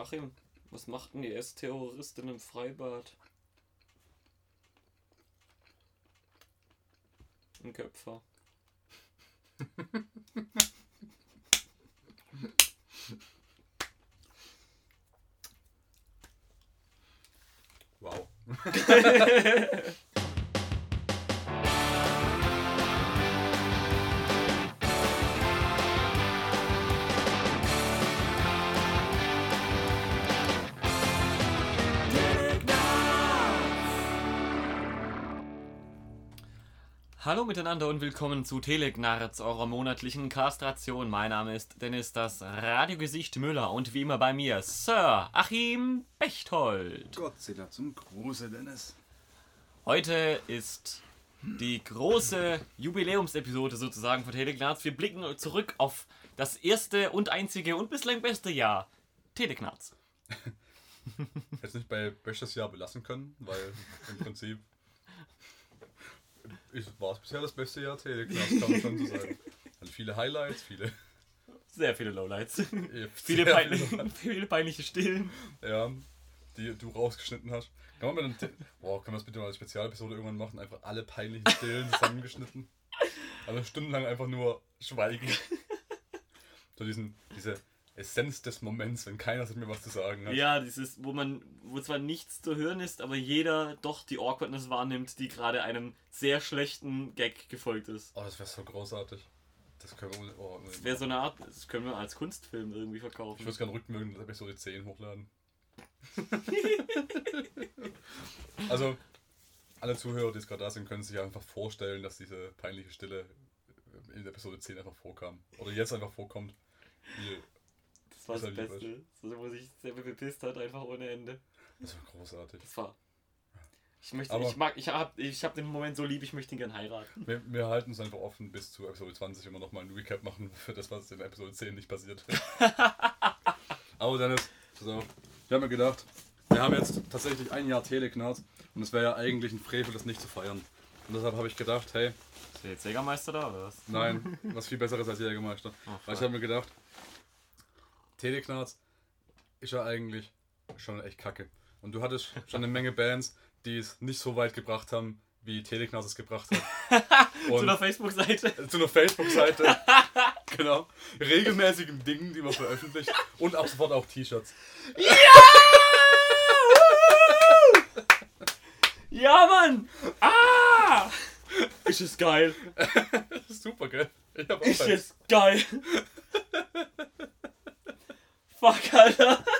Achim, was macht denn die S-Terroristin im Freibad? Ein Köpfer. Wow. Hallo miteinander und willkommen zu Telegnarz, eurer monatlichen Kastration. Mein Name ist Dennis, das Radiogesicht Müller und wie immer bei mir Sir Achim Bechtold. Gott sei Dank zum Gruße, Dennis. Heute ist die große Jubiläumsepisode sozusagen von Telegnarz. Wir blicken zurück auf das erste und einzige und bislang beste Jahr Telegnarz. Hätte nicht bei bestes Jahr belassen können, weil im Prinzip war es bisher das beste Jahr Telegnaz, kann man schon so sagen. Also viele Highlights, viele. Sehr viele Lowlights. Ja, viele, peinliche, viele- peinliche Stillen. Ja, die du rausgeschnitten hast. Kann man mit einem. Können wir das bitte mal als Spezialepisode irgendwann machen? Einfach alle peinlichen Stillen zusammengeschnitten. Also stundenlang einfach nur schweigen. So diesen, diese Essenz des Moments, wenn keiner mehr was zu sagen hat. Ja, dieses, wo man, wo zwar nichts zu hören ist, aber jeder doch die Awkwardness wahrnimmt, die gerade einem sehr schlechten Gag gefolgt ist. Oh, das wäre so großartig. Das können wir. Oh, Das wäre so eine Art, das können wir als Kunstfilm irgendwie verkaufen. Ich würde es gerne rückmögen, dass Episode 10 hochladen. also, alle Zuhörer, die jetzt gerade da sind, können sich einfach vorstellen, dass diese peinliche Stille in Episode 10 einfach vorkam. Oder jetzt einfach vorkommt. Wie, Das war das lieb, Beste. So, wo sich sehr bepisst hat, einfach ohne Ende. das war großartig. Das war. Ich möchte, Aber- ich mag, ich hab, ich hab den Moment so lieb, ich möchte ihn gern heiraten. Wir, wir halten es einfach offen bis zu Episode 20 immer nochmal ein Recap machen für das, was in Episode 10 nicht passiert. Aber Dennis, pass auf. Ich habe mir gedacht, wir haben jetzt tatsächlich ein Jahr Teleknarz und es wäre ja eigentlich ein Frevel, das nicht zu feiern. Und deshalb habe ich gedacht, hey, Ist der jetzt Jägermeister da oder was? Nein, was viel besseres als Jägermeister. Oh, Weil ich habe mir gedacht, Teleknarz ist ja eigentlich schon echt kacke. Und du hattest schon eine Menge Bands, die es nicht so weit gebracht haben, wie Teleknarz es gebracht hat. Zu einer Facebook-Seite. zu einer Facebook-Seite. genau. Regelmäßigen Dingen, die man veröffentlicht. Und ab sofort auch T-Shirts. Ja, Mann! Ah! Ist es geil. Super, gell? Ich hab auch Ist es geil. Fuck, Alter.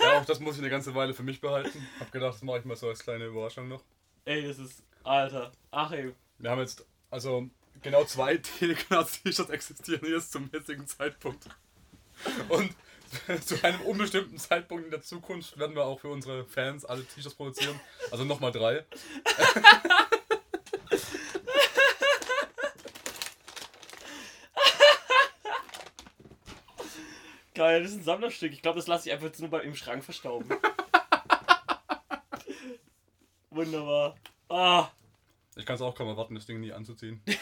Ja, auch das muss ich eine ganze Weile für mich behalten. Hab gedacht, das mache ich mal so als kleine Überraschung noch. Ey, das ist. Alter. Achim. Wir haben jetzt, also genau zwei Telegnaz-T-Shirts existieren jetzt zum jetzigen Zeitpunkt. Und zu einem unbestimmten Zeitpunkt in der Zukunft werden wir auch für unsere Fans alle T-Shirts produzieren. Also nochmal drei. Geil, das ist ein Sammlerstück. Ich glaube, das lasse ich einfach jetzt nur bei, im Schrank verstauben. Wunderbar. Ah. Ich kann es auch kaum erwarten, das Ding nie anzuziehen.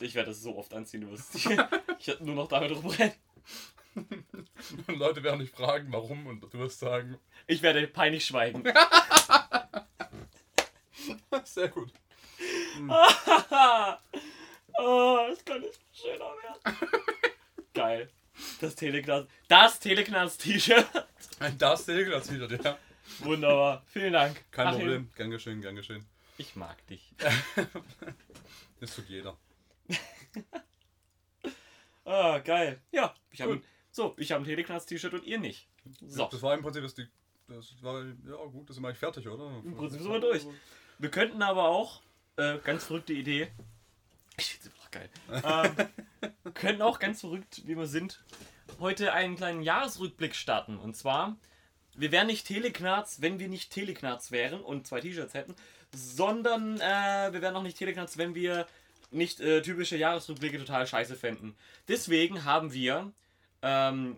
Ich werde das so oft anziehen, du wirst. Ich hätte nur noch damit rumrennen. Und Leute werden dich fragen, warum, und du wirst sagen, Ich werde peinlich schweigen. sehr gut. oh, es kann nicht schöner werden. Geil. Das Teleknast. Das Teleknast-T-Shirt. Ein Das Telegnaz-T-Shirt, ja. Wunderbar. Vielen Dank. Kein Achim. Problem. Gern geschehen, gern geschehen. Ich mag dich. Das tut jeder. Ah, geil. Ja, ich habe so, ich habe ein Teleknast-T-Shirt und ihr nicht. So, Das war im Prinzip das, die, das war, ja gut, das ist eigentlich fertig, oder? im Prinzip sind wir durch. Wir könnten aber auch, äh, ganz verrückte Idee. Ich geil. Ähm, könnten auch ganz verrückt, wie wir sind, heute einen kleinen Jahresrückblick starten. Und zwar, wir wären nicht Teleknarz, wenn wir nicht Teleknarz wären und zwei T-Shirts hätten, sondern äh, wir wären auch nicht Teleknarz, wenn wir nicht äh, typische Jahresrückblicke total scheiße fänden. Deswegen haben wir ähm,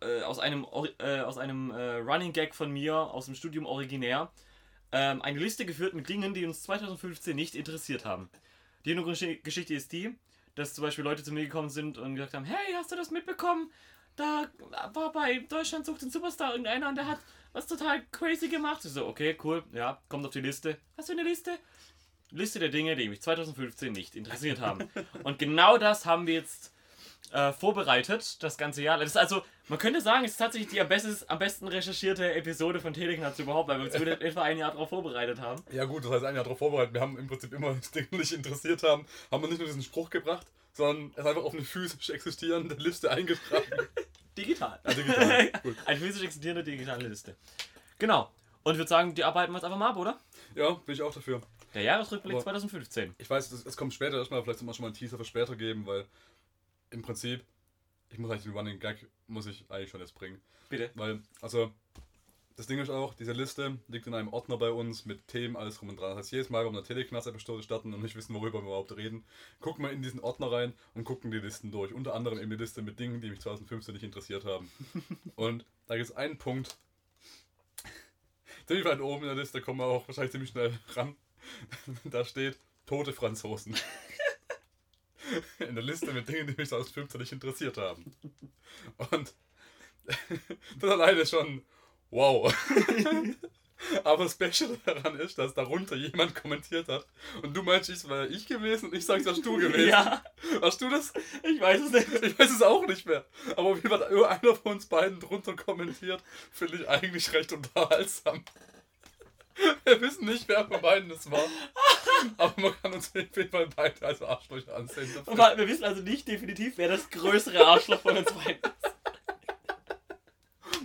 äh, aus einem, äh, aus einem äh, Running Gag von mir aus dem Studium originär ähm, eine Liste geführt mit Dingen, die uns 2015 nicht interessiert haben. Die Hintergrundgeschichte ist die, dass zum Beispiel Leute zu mir gekommen sind und gesagt haben, hey, hast du das mitbekommen? Da war bei Deutschland sucht den Superstar irgendeiner und der hat was total crazy gemacht. Ich so, okay, cool, ja, kommt auf die Liste. Hast du eine Liste? Liste der Dinge, die mich 2015 nicht interessiert haben. und genau das haben wir jetzt äh, vorbereitet, das ganze Jahr. Das ist also, man könnte sagen, es ist tatsächlich die am, bestes, am besten recherchierte Episode von Teleknatz überhaupt, weil wir uns etwa ein Jahr darauf vorbereitet haben. Ja gut, das heißt ein Jahr darauf vorbereitet. Wir haben im Prinzip immer das Ding nicht interessiert haben, haben wir nicht nur diesen Spruch gebracht, sondern es einfach auf eine physisch existierende Liste eingetragen. Digital. Ah, digital. Gut. Eine physisch existierende digitale Liste. Genau. Und ich würde sagen, die arbeiten wir jetzt einfach mal ab, oder? Ja, bin ich auch dafür. Der Jahresrückblick Aber- 2015. Ich weiß, es, es kommt später erstmal, vielleicht soll man schon mal einen Teaser für später geben, weil im Prinzip, ich muss eigentlich den Running Gag, muss ich eigentlich schon jetzt bringen. Bitte. Weil, also, das Ding ist auch, diese Liste liegt in einem Ordner bei uns mit Themen, alles rum und dran. Das heißt, jedes Mal, wenn wir eine Teleknast-Episode starten und nicht wissen, worüber wir überhaupt reden, gucken wir in diesen Ordner rein und gucken die Listen durch. Unter anderem eben die Liste mit Dingen, die mich 2015 nicht interessiert haben. und da gibt es einen Punkt, ziemlich weit oben in der Liste, kommen wir auch wahrscheinlich ziemlich schnell ran. da steht tote Franzosen. In der Liste mit Dingen, die mich 2015 nicht interessiert haben. Und das alleine ist schon wow. Aber das Special daran ist, dass darunter jemand kommentiert hat. Und du meinst, es wäre ich gewesen und ich sage, es warst du gewesen. Ja, Hast du das? ich weiß es nicht. Ich weiß es auch nicht mehr. Aber wie hat einer von uns beiden drunter kommentiert, finde ich eigentlich recht unterhaltsam. Wir wissen nicht, wer von beiden es war. Aber man kann uns auf jeden Fall beide als Arschlöcher ansehen. Und wir wissen also nicht definitiv, wer das größere Arschloch von uns beiden ist.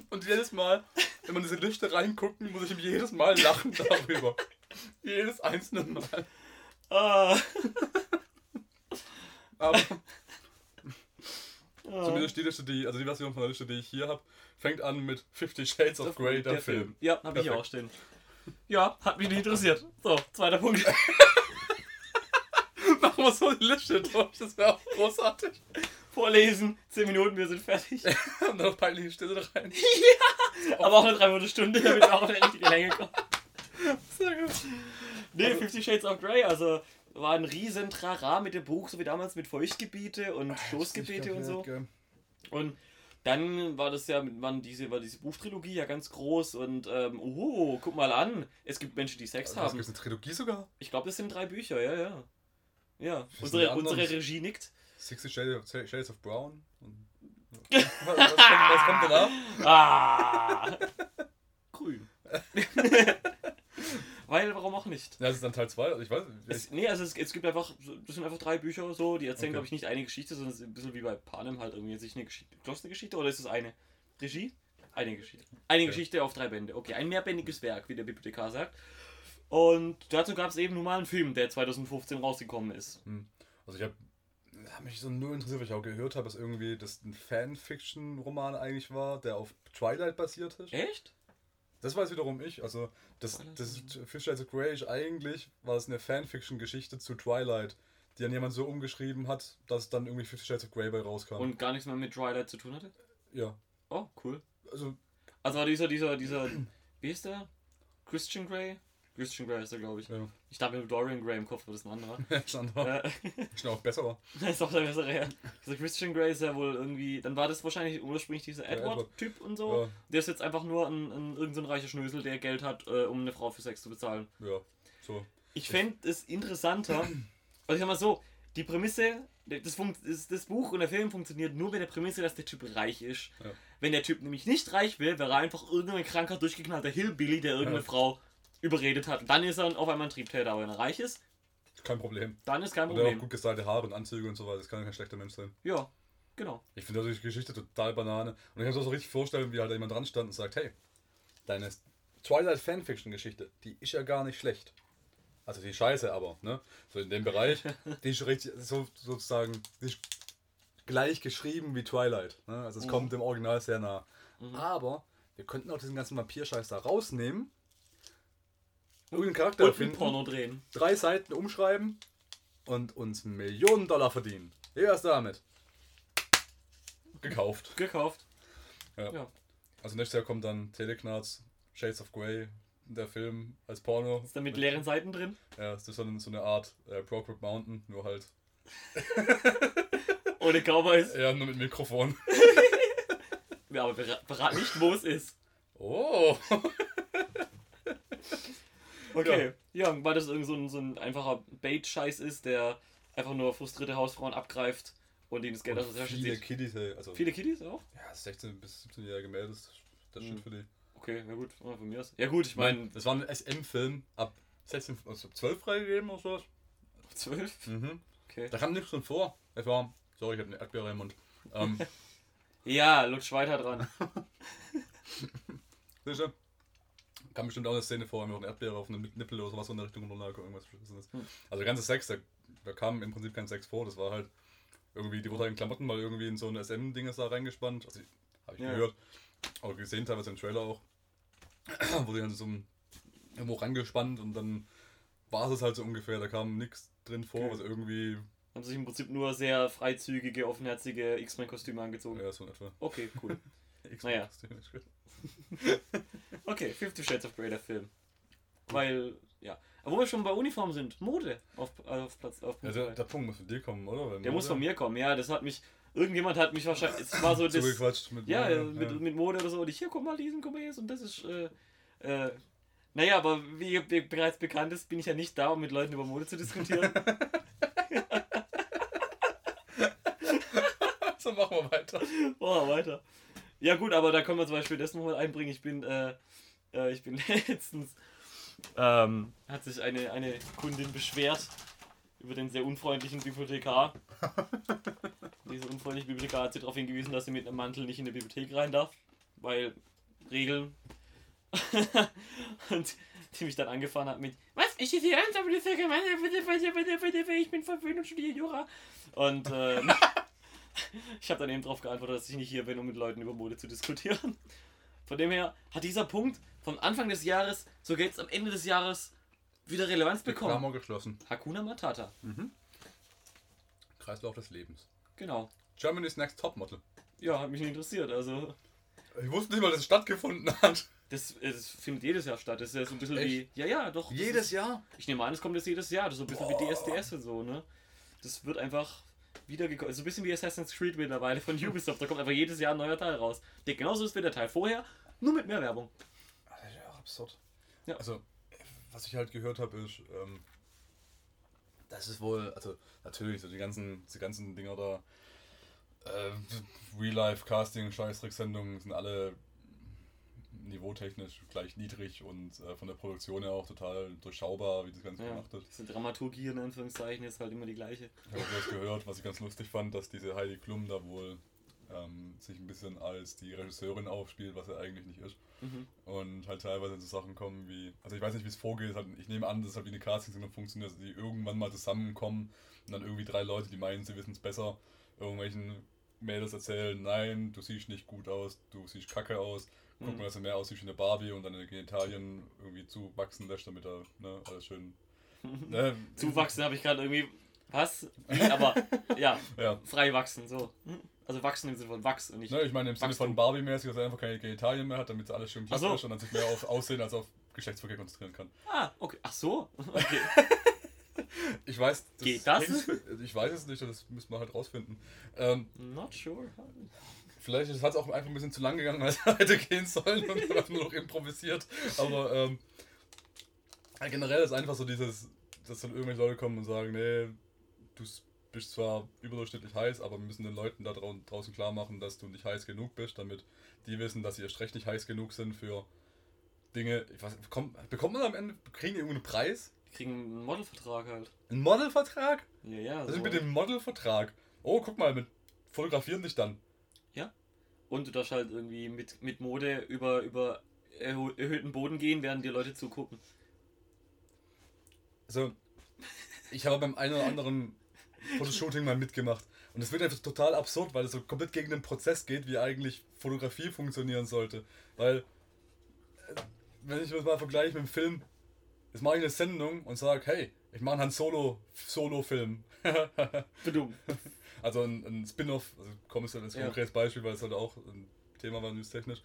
Und jedes Mal, wenn man diese Liste reinguckt, muss ich jedes Mal lachen darüber. jedes einzelne Mal. Ah. Aber Ah. zumindest die Liste, die, also die Version von der Liste, die ich hier habe, fängt an mit Fifty Shades of Grey, der, Film. Ja, habe ich auch stehen. Ja, hat mich nicht interessiert. So, zweiter Punkt. Machen wir so die Liste durch, das wäre auch großartig. Vorlesen, 10 Minuten, wir sind fertig. Und dann noch peinliche Stille rein. Aber auch eine Dreiviertelstunde, damit wir auch auf eine richtige Länge kommen. Sehr gut. Nee, Fifty Shades of Grey, also war ein riesen Trara mit dem Buch, so wie damals mit Feuchtgebiete und Stoßgebete und so. Und dann war das ja, waren diese, war diese Buchtrilogie ja ganz groß und ähm, oh, guck mal an, es gibt Menschen, die Sex Also, haben. gibt eine Trilogie sogar? Ich glaube, das sind drei Bücher, ja, ja. Ja, unsere, unsere Regie nickt. Sixty Shades of, Shades of Brown? Was, kommt, was kommt danach? Ah! Grün. Weil, warum auch nicht? Ja, das ist dann Teil 2. Ich weiß Es, nee, also es, es gibt einfach, das sind einfach drei Bücher so, die erzählen, Okay. glaube ich, nicht eine Geschichte, sondern es ist ein bisschen wie bei Panem halt irgendwie sich eine Geschichte, geschlossene Geschichte oder ist es eine Regie? Eine Geschichte. Eine Okay. Geschichte auf drei Bände. Okay, ein mehrbändiges Werk, wie der Bibliothekar sagt. Und dazu gab es eben nun mal einen Film, der 2015 rausgekommen ist. Also ich habe hab mich so nur interessiert, weil ich auch gehört habe, dass irgendwie das ein Fanfiction-Roman eigentlich war, der auf Twilight basiert ist. Echt? Das weiß wiederum ich. Also das, das Fifty Shades of Grey ist eigentlich war es eine Fanfiction-Geschichte zu Twilight, die dann jemand so umgeschrieben hat, dass dann irgendwie Fifty Shades of Grey bei rauskam. Und gar nichts mehr mit Twilight zu tun hatte? ja, Oh, cool. also Also war dieser, dieser, dieser, wie ist der? Christian Grey? Christian Grey ist er, glaube ich. ja, Ich dachte mit Dorian Grey im Kopf, aber das ist ein anderer. stand da. äh, Ist auch besser. Das ist auch der bessere, ja. Dieser Christian Grey ist ja wohl irgendwie. Dann war das wahrscheinlich ursprünglich dieser Edward. Edward-Typ und so. Ja, Der ist jetzt einfach nur ein, ein irgendein so reicher Schnösel, der Geld hat, äh, um eine Frau für Sex zu bezahlen. ja, so. Ich fände es interessanter. Also ich sag mal so, die Prämisse, das, das, das Buch und der Film funktioniert nur mit der Prämisse, dass der Typ reich ist. Ja. Wenn der Typ nämlich nicht reich will, wäre er einfach irgendein kranker, durchgeknallter Hillbilly, der irgendeine Ja. Frau überredet hat. Dann ist er auf einmal ein Triebtäter, aber wenn er reich ist, Kein Problem. dann ist kein Und der hat auch Problem. gut gestylte Haare und Anzüge und so weiter. Das kann kein schlechter Mensch sein. Ja, genau. Ich finde also die Geschichte total Banane. Und ich kann mir das auch so richtig vorstellen, wie halt jemand dran stand und sagt, hey, deine Twilight Fanfiction-Geschichte, die ist ja gar nicht schlecht. Also die scheiße, aber, ne? So in dem Bereich, die ist richtig, so, sozusagen, gleich geschrieben wie Twilight. Ne? Also es Mhm. kommt dem Original sehr nah. Mhm. Aber wir könnten auch diesen ganzen Vampir-Scheiß da rausnehmen, irgendeinen Charakter Und ein erfinden, Porno drehen. drei Seiten umschreiben und uns Millionen Dollar verdienen. Wie wär's damit? Gekauft. Gekauft. Ja. Ja. Also nächstes Jahr kommt dann Teleknarz, Shades of Grey, der Film als Porno. Ist da mit leeren Seiten drin? Ja, das ist so eine, so eine Art äh, Brokeback Mountain, nur halt Ohne Cowboys. Ja, nur mit Mikrofon. Ja, aber verrat nicht, wo es ist. Oh. Okay. Ja, weil das irgend so ein, so ein einfacher Bait-Scheiß ist, der einfach nur frustrierte Hausfrauen abgreift und ihnen das Geld aus der Tasche Viele zieht. Kiddies, ey. Also, Viele Kiddies auch? ja, 16- bis 17-jährige Mädels, das Shit Mhm. für die. Okay, ja gut, ja, von mir aus. Ja gut, ich meine, das war ein SM-Film ab 16, also 12 freigegeben oder sowas. 12? Mhm. Okay. Da kam nichts drin vor. Es war, sorry, ich hatte eine Erdbeere im Mund. Ähm, Ja, lutsch weiter dran. sicher. Kam bestimmt auch eine Szene vor, noch eine Erdbeere auf einem Nippel oder sowas in der Richtung runterlag oder irgendwas Beschissenes. Hm. Also der ganze Sex, da, da kam im Prinzip kein Sex vor. Das war halt irgendwie, die wurde halt in Klamotten mal irgendwie in so ein SM-Ding da reingespannt. Also habe ich Ja. gehört. Aber gesehen teilweise im Trailer auch. wurde dann so ein- irgendwo rangespannt und dann war es halt so ungefähr. Da kam nichts drin vor, Okay. was irgendwie, Haben sich im Prinzip nur sehr freizügige, offenherzige X-Men-Kostüme angezogen. ja, so in etwa. Okay, cool. Naja. Okay, Fifty Shades of Grey, der Film. Weil, ja. Aber wo wir schon bei Uniform sind, Mode auf, auf Platz auf Ja, Punkt der, drei. der Punkt muss von dir kommen, oder? Der muss von mir kommen, ja, das hat mich. Irgendjemand hat mich wahrscheinlich. Es war so das. Zugequatscht mit Ja, Mode, mit, mit Mode oder so. Und ich, hier, guck mal, diesen, jetzt. Und das ist. Äh, äh, naja, aber wie be- bereits bekannt ist, bin ich ja nicht da, um mit Leuten über Mode zu diskutieren. So machen wir weiter. Oh, weiter. Ja gut, aber da können wir zum Beispiel das nochmal einbringen. Ich bin, äh, äh, ich bin letztens, ähm, hat sich eine, eine Kundin beschwert über den sehr unfreundlichen Bibliothekar. Diese unfreundliche Bibliothekar hat sie darauf hingewiesen, dass sie mit einem Mantel nicht in die Bibliothek rein darf, weil Regeln. Und die mich dann angefahren hat mit, was, ich ist hier ernst, aber das ist ja gemein, bitte, bitte, bitte, bitte, bitte, ich bin verwöhnt und studiere Jura. Und, ähm, ich habe dann eben darauf geantwortet, dass ich nicht hier bin, um mit Leuten über Mode zu diskutieren. Von dem her hat dieser Punkt vom Anfang des Jahres, so jetzt am Ende des Jahres, wieder Relevanz bekommen. Klammer geschlossen. Hakuna Matata. Kreislauf des Lebens. Genau. Germany's Next Topmodel. Ja, hat mich nicht interessiert. Also, Ich wusste nicht mal, dass es stattgefunden hat. das, das findet jedes Jahr statt. Das ist ja so ein bisschen Echt? wie. Ja, ja, doch. Jedes ist, Jahr? Ich nehme an, es kommt jetzt jedes Jahr. Das ist so ein bisschen wie Boah. DSDS und so, ne? Das wird einfach wiedergekommen. So ein bisschen wie Assassin's Creed mittlerweile von Ubisoft. Da kommt einfach jedes Jahr ein neuer Teil raus. Der genauso ist wie der Teil vorher, nur mit mehr Werbung. Das ist ja auch absurd. Ja. Also, was ich halt gehört habe, ist, ähm, das ist wohl, also natürlich, so die ganzen, die ganzen Dinger da, äh, Real-Life-Casting, Scheißdrecksendungen sind alle niveautechnisch gleich niedrig und äh, von der Produktion her auch total durchschaubar, wie das Ganze Ja, gemacht wird. diese Dramaturgie in Anführungszeichen ist halt immer die gleiche. Ich habe bloß gehört, was ich ganz lustig fand, dass diese Heidi Klum da wohl ähm, sich ein bisschen als die Regisseurin aufspielt, was er eigentlich nicht ist. Mhm. Und halt teilweise so Sachen kommen wie, also ich weiß nicht, wie es vorgeht, halt, ich nehme an, dass es halt wie eine Casting-Sendung funktioniert, dass die irgendwann mal zusammenkommen und dann irgendwie drei Leute, die meinen, sie wissen es besser, irgendwelchen Mädels erzählen, nein, du siehst nicht gut aus, du siehst kacke aus, guck Mhm. mal, dass du mehr aussiehst wie eine Barbie und deine Genitalien irgendwie zuwachsen lässt, damit er, ne, alles schön... Ne, Zuwachsen habe ich gerade irgendwie. Was? Aber ja, Ja, frei wachsen, so. Also wachsen im Sinne von Wachs und nicht. Ne, ich meine im Sinne von Barbie-mäßig, dass er einfach keine Genitalien mehr hat, damit sie alles schön glatt so. ist und dann sich mehr auf Aussehen als auf Geschlechtsverkehr konzentrieren kann. Ah, okay. Ach so. Okay. Ich weiß, Geht das? Ich weiß es nicht, das müssen wir halt rausfinden. Ähm, Not sure. Vielleicht hat es auch einfach ein bisschen zu lang gegangen, als er hätte gehen sollen und hat nur noch improvisiert. Aber ähm, generell ist einfach so dieses, dass dann irgendwelche Leute kommen und sagen, nee, du bist zwar überdurchschnittlich heiß, aber wir müssen den Leuten da drau draußen klar machen, dass du nicht heiß genug bist, damit die wissen, dass sie erst recht nicht heiß genug sind für Dinge. Ich weiß, bekommt, bekommt man am Ende, kriegen die irgendeinen Preis? Die kriegen einen Modelvertrag halt. Einen Modelvertrag? Ja, ja. Was So. ist mit dem Modelvertrag? Oh, guck mal, mit fotografieren dich dann. Und du darfst halt irgendwie mit, mit Mode über, über erhö- erhöhten Boden gehen, während dir Leute zugucken. Also, ich habe beim einen oder anderen Fotoshooting mal mitgemacht. Und es wird einfach total absurd, weil es so komplett gegen den Prozess geht, wie eigentlich Fotografie funktionieren sollte. Weil, äh, wenn ich das mal vergleiche mit dem Film, jetzt mache ich eine Sendung und sage, hey, ich mache einen Solo, Solo-Film. Also ein, ein Spin-off, also komme ich als Ja. konkretes Beispiel, weil es halt auch ein Thema war, newstechnisch.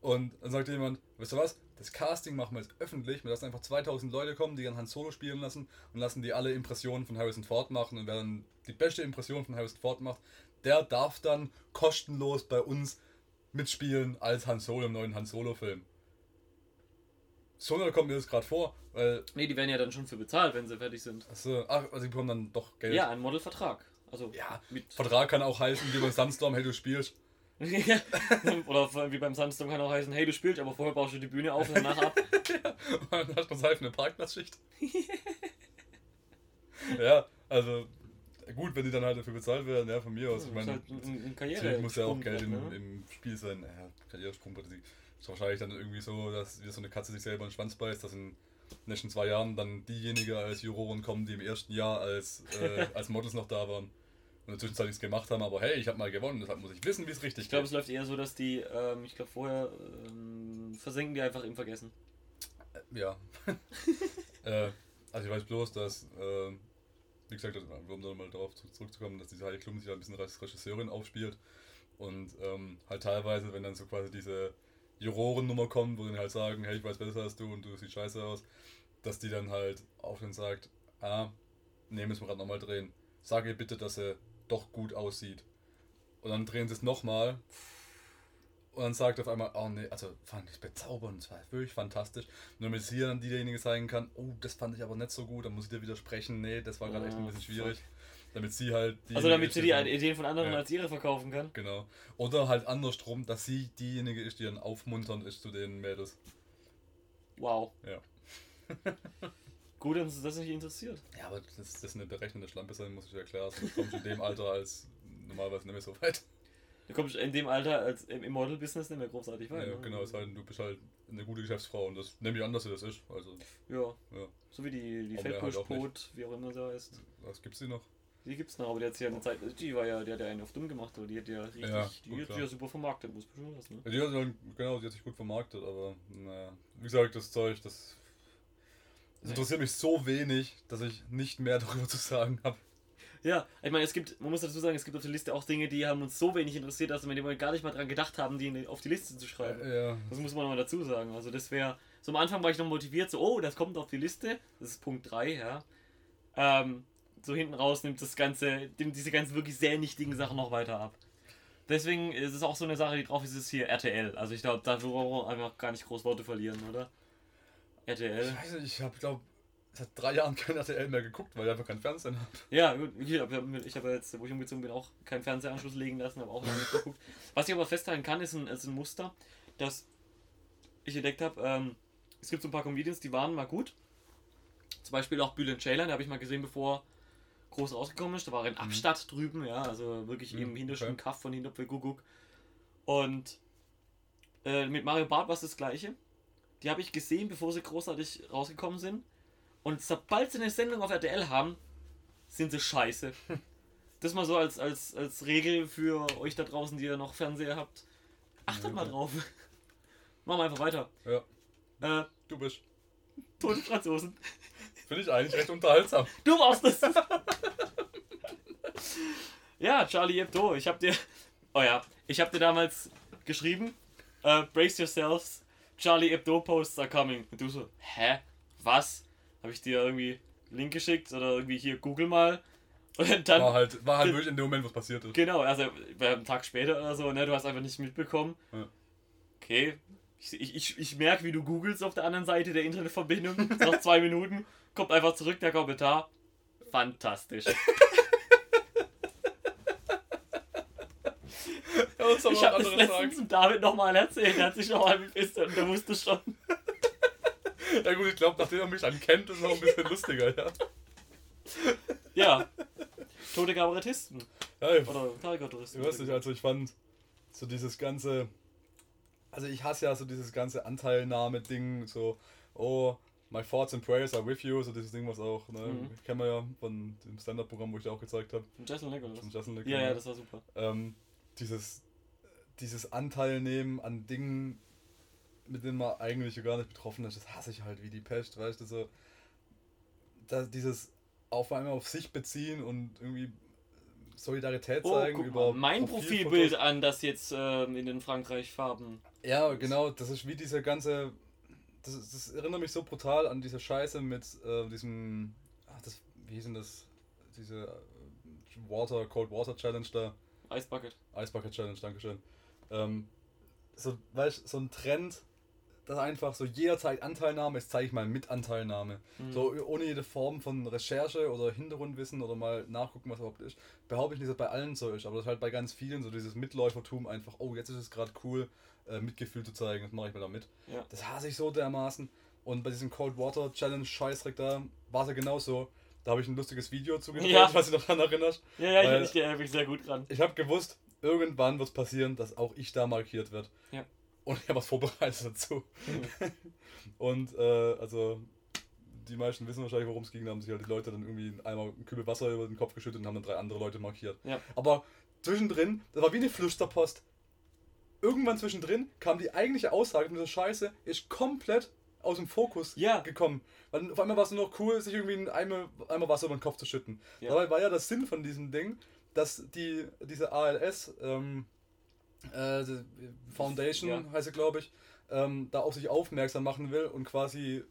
Und dann sagt jemand, weißt du was, das Casting machen wir jetzt öffentlich, wir lassen einfach 2000 Leute kommen, die dann Han Solo spielen lassen und lassen die alle Impressionen von Harrison Ford machen und wer dann die beste Impression von Harrison Ford macht, der darf dann kostenlos bei uns mitspielen als Han Solo im neuen Han Solo Film. So kommt mir das gerade vor, weil, Nee, die werden ja dann schon für bezahlt, wenn sie fertig sind. achso, ach, also die bekommen dann doch Geld. Ja, ein Modelvertrag. Also Ja, mit Vertrag kann auch heißen, wie beim Sunstorm, hey, du spielst. Oder wie beim Sandstorm kann auch heißen, hey, du spielst, aber vorher baust du die Bühne auf und danach ab. Und dann hast du halt eine Parkplatzschicht. ja, also gut, wenn die dann halt dafür bezahlt werden, ja, von mir aus. Ich meine, halt Karriere muss ja auch Geld im, ne? im Spiel sein. Naja, Karrieresprung, das ist wahrscheinlich dann irgendwie so, dass wieder so eine Katze sich selber in den Schwanz beißt, dass in den nächsten zwei Jahren dann diejenigen als Juroren kommen, die im ersten Jahr als, äh, als Models noch da waren. Und in der Zwischenzeit nichts gemacht haben, aber hey, ich habe mal gewonnen, deshalb muss ich wissen, wie es richtig Ich glaube, es geht. läuft eher so, dass die, ähm, ich glaube, vorher ähm, versenken die einfach im Vergessen. Ja. äh, also ich weiß bloß, dass, äh, wie gesagt, also, um dann mal darauf zu- zurückzukommen, dass diese Heidi Klum sich halt ein bisschen als Regisseurin aufspielt und ähm, halt teilweise, wenn dann so quasi diese Jurorennummer kommt, wo die halt sagen, hey, ich weiß besser als du und du siehst scheiße aus, dass die dann halt auch dann sagt, ah, nee, müssen wir gerade nochmal drehen. Sag ihr bitte, dass er doch gut aussieht. Und dann drehen sie es nochmal und dann sagt auf einmal, oh nee, also fand ich bezaubernd, es war wirklich fantastisch. Nur damit sie dann diejenige sagen kann, oh, das fand ich aber nicht so gut, dann muss ich dir widersprechen, nee, das war gerade echt ein Ah, bisschen schwierig. Damit sie halt die. Also damit sie die Ideen von anderen Ja. als ihre verkaufen kann. Genau. Oder halt andersrum, dass sie diejenige ist, die dann aufmunternd ist zu den Mädels. Wow. Ja. Gut, dass uns das nicht interessiert. Ja, aber das, das ist eine berechnende Schlampe sein, muss ich ja klar sagen. Das kommt in dem Alter als normalerweise nicht mehr so weit. Du kommst in dem Alter als im, Model-Business nicht mehr großartig Ja, weit. ne? genau, es sei denn, du bist halt eine gute Geschäftsfrau und das nehme ich an, dass sie das ist. Also, Ja. ja. So wie die, die Aber halt Feldbusch-Pot, wie auch immer sie heißt. Was gibt's die noch? Die gibt's noch, aber die hat ja eine Zeit. Die war ja, die hat ja einen auf dumm gemacht, oder die hat ja richtig. Ja, die gut, hat klar. ja super vermarktet, muss man schon lassen. Ne? Ja, die hat halt, genau, die hat sich gut vermarktet, aber naja. Wie gesagt, das Zeug, das, das interessiert mich so wenig, dass ich nicht mehr darüber zu sagen habe. Ja, ich meine, es gibt, man muss dazu sagen, es gibt auf der Liste auch Dinge, die haben uns so wenig interessiert, dass wir in dem Moment gar nicht mal dran gedacht haben, die auf die Liste zu schreiben. Ja, Das muss man mal dazu sagen. Also das wäre, so am Anfang war ich noch motiviert, so, oh, das kommt auf die Liste. Das ist Punkt 3, ja. Ähm, so hinten raus nimmt das Ganze, nimmt diese ganzen wirklich sehr nichtigen Sachen noch weiter ab. Deswegen ist es auch so eine Sache, die drauf ist, ist hier RTL. Also ich glaube, da brauchen wir einfach gar nicht groß Worte verlieren, oder? RTL. ich weiß nicht, ich habe, glaube seit drei Jahren kein RTL mehr geguckt, weil ich einfach keinen Fernsehen habe. Ja, gut, ich habe ich hab jetzt, wo ich umgezogen bin, auch keinen Fernsehanschluss legen lassen, habe auch noch nicht geguckt. Was ich aber festhalten kann, ist ein, ist ein Muster, das ich entdeckt habe. Ähm, es gibt so ein paar Comedians, die waren mal gut. Zum Beispiel auch Bülent Ceylan, den habe ich mal gesehen, bevor groß rausgekommen ist. Da war er in Abstadt drüben, ja, also wirklich Mhm, im hintersten okay. Kaff von Hinterpfel-Guguck. Und äh, mit Mario Barth war es das gleiche. Die habe ich gesehen, bevor sie großartig rausgekommen sind. Und sobald sie eine Sendung auf RTL haben, sind sie scheiße. Das mal so als, als, als Regel für euch da draußen, die ihr noch Fernseher habt. Achtet Ja, mal drauf. Machen wir einfach weiter. Ja, Äh, du bist. tote Franzosen. Finde ich eigentlich recht unterhaltsam. Du warst es! ja, Charlie Hebdo, ich hab dir. Oh ja, ich hab dir damals geschrieben: äh, Brace yourselves, Charlie Hebdo Posts are coming. Und du so, hä? Was? Habe ich dir irgendwie einen Link geschickt oder irgendwie hier Google mal? Und dann. War halt, war halt wirklich in dem Moment, was passiert ist. Genau, also war einen Tag später oder so, ne, du hast einfach nicht mitbekommen. Ja. Okay, ich, ich, ich, ich merke, wie du googelst auf der anderen Seite der Internetverbindung. Nach zwei Minuten kommt einfach zurück der Kommentar. Fantastisch. Was soll Ich das anderes sagen? zum David nochmal erzählt, er hat sich nochmal befistet und der wusste schon. Ja gut, ich glaube, nachdem er mich dann kennt, ist es noch ein bisschen lustiger, ja. Ja. Tote Kabarettisten. ja ich, Oder Karikaturisten. ich weiß nicht, also ich fand so dieses ganze, also ich hasse ja so dieses ganze Anteilnahme-Ding, so, oh, my thoughts and prayers are with you, so dieses Ding, was auch, ne, Mhm. kennen wir ja von dem Stand-Up-Programm, wo ich dir auch gezeigt habe, Von Jessel Nicholas. von Justin Ja, ja, das war super. ähm, dieses, dieses Anteilnehmen an Dingen, mit denen man eigentlich gar nicht betroffen ist, das hasse ich halt wie die Pest, weißt du, so, da, dieses auf einmal auf sich beziehen und irgendwie Solidarität Oh, zeigen guck über mal, mein Profilfotos. Profilbild an, das jetzt ähm, in den Frankreich-Farben. Ja, genau, das ist wie diese ganze. Das, das erinnert mich so brutal an diese Scheiße mit äh, diesem. Ach, das, wie hieß denn das? Diese äh, Water, Cold Water Challenge da. Eisbucket. Eisbucket Challenge, Dankeschön. Ähm, so, weißt so ein Trend, dass einfach so jederzeit Anteilnahme ist, zeige ich mal mit Anteilnahme. Mhm. So ohne jede Form von Recherche oder Hintergrundwissen oder mal nachgucken, was überhaupt ist. Behaupte ich nicht, dass das bei allen so ist, aber das ist halt bei ganz vielen so dieses Mitläufertum einfach, oh, jetzt ist es gerade cool, äh, Mitgefühl zu zeigen, das mache ich mal damit. Ja. Das hasse ich so dermaßen. Und bei diesem Cold Water Challenge Scheißdreck da war es ja genauso. Da habe ich ein lustiges Video zu gedreht, Ja. was du noch daran erinnerst. Ja, ja, ich erinnere mich sehr gut dran. Ich habe gewusst, irgendwann wird es passieren, dass auch ich da markiert wird. Ja. Und ich habe was vorbereitet dazu. Und äh, also die meisten wissen wahrscheinlich, worum es ging. Da haben sich halt die Leute dann irgendwie einmal einen Kübel Wasser über den Kopf geschüttet und haben dann drei andere Leute markiert. Ja. Aber zwischendrin, das war wie eine Flüsterpost. Irgendwann zwischendrin kam die eigentliche Aussage mit dieser Scheiße, ist komplett aus dem Fokus Ja. gekommen. Weil auf einmal war es nur noch cool, sich irgendwie einen Eimer, Eimer Wasser über den Kopf zu schütten. Ja. Dabei war ja der Sinn von diesem Ding, dass die, diese ALS, ähm, äh, Foundation Ja. heißt sie, glaube ich, ähm, da auf sich aufmerksam machen will und quasi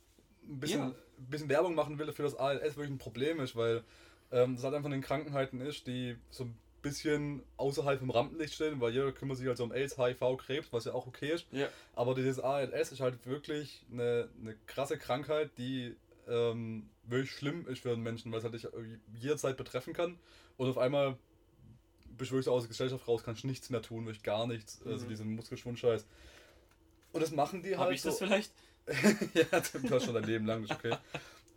ein bisschen, Ja. ein bisschen Werbung machen will, dafür dass ALS wirklich ein Problem ist, weil ähm, das halt einfach eine Krankheiten ist, die so ein bisschen außerhalb vom Rampenlicht stehen, weil jeder kümmert sich halt so um AIDS, HIV, Krebs, was ja auch okay ist. Ja. Aber dieses ALS ist halt wirklich eine, eine krasse Krankheit, die ähm, wirklich schlimm ist für einen Menschen, weil es halt dich jederzeit betreffen kann. Und auf einmal bist wirklich so aus der Gesellschaft raus, kannst nichts mehr tun, wirklich gar nichts. Also Mhm. diesen Muskelschwund-Scheiß. Und das machen die Habe halt ich so. das vielleicht? ja, du hast schon dein Leben lang, okay.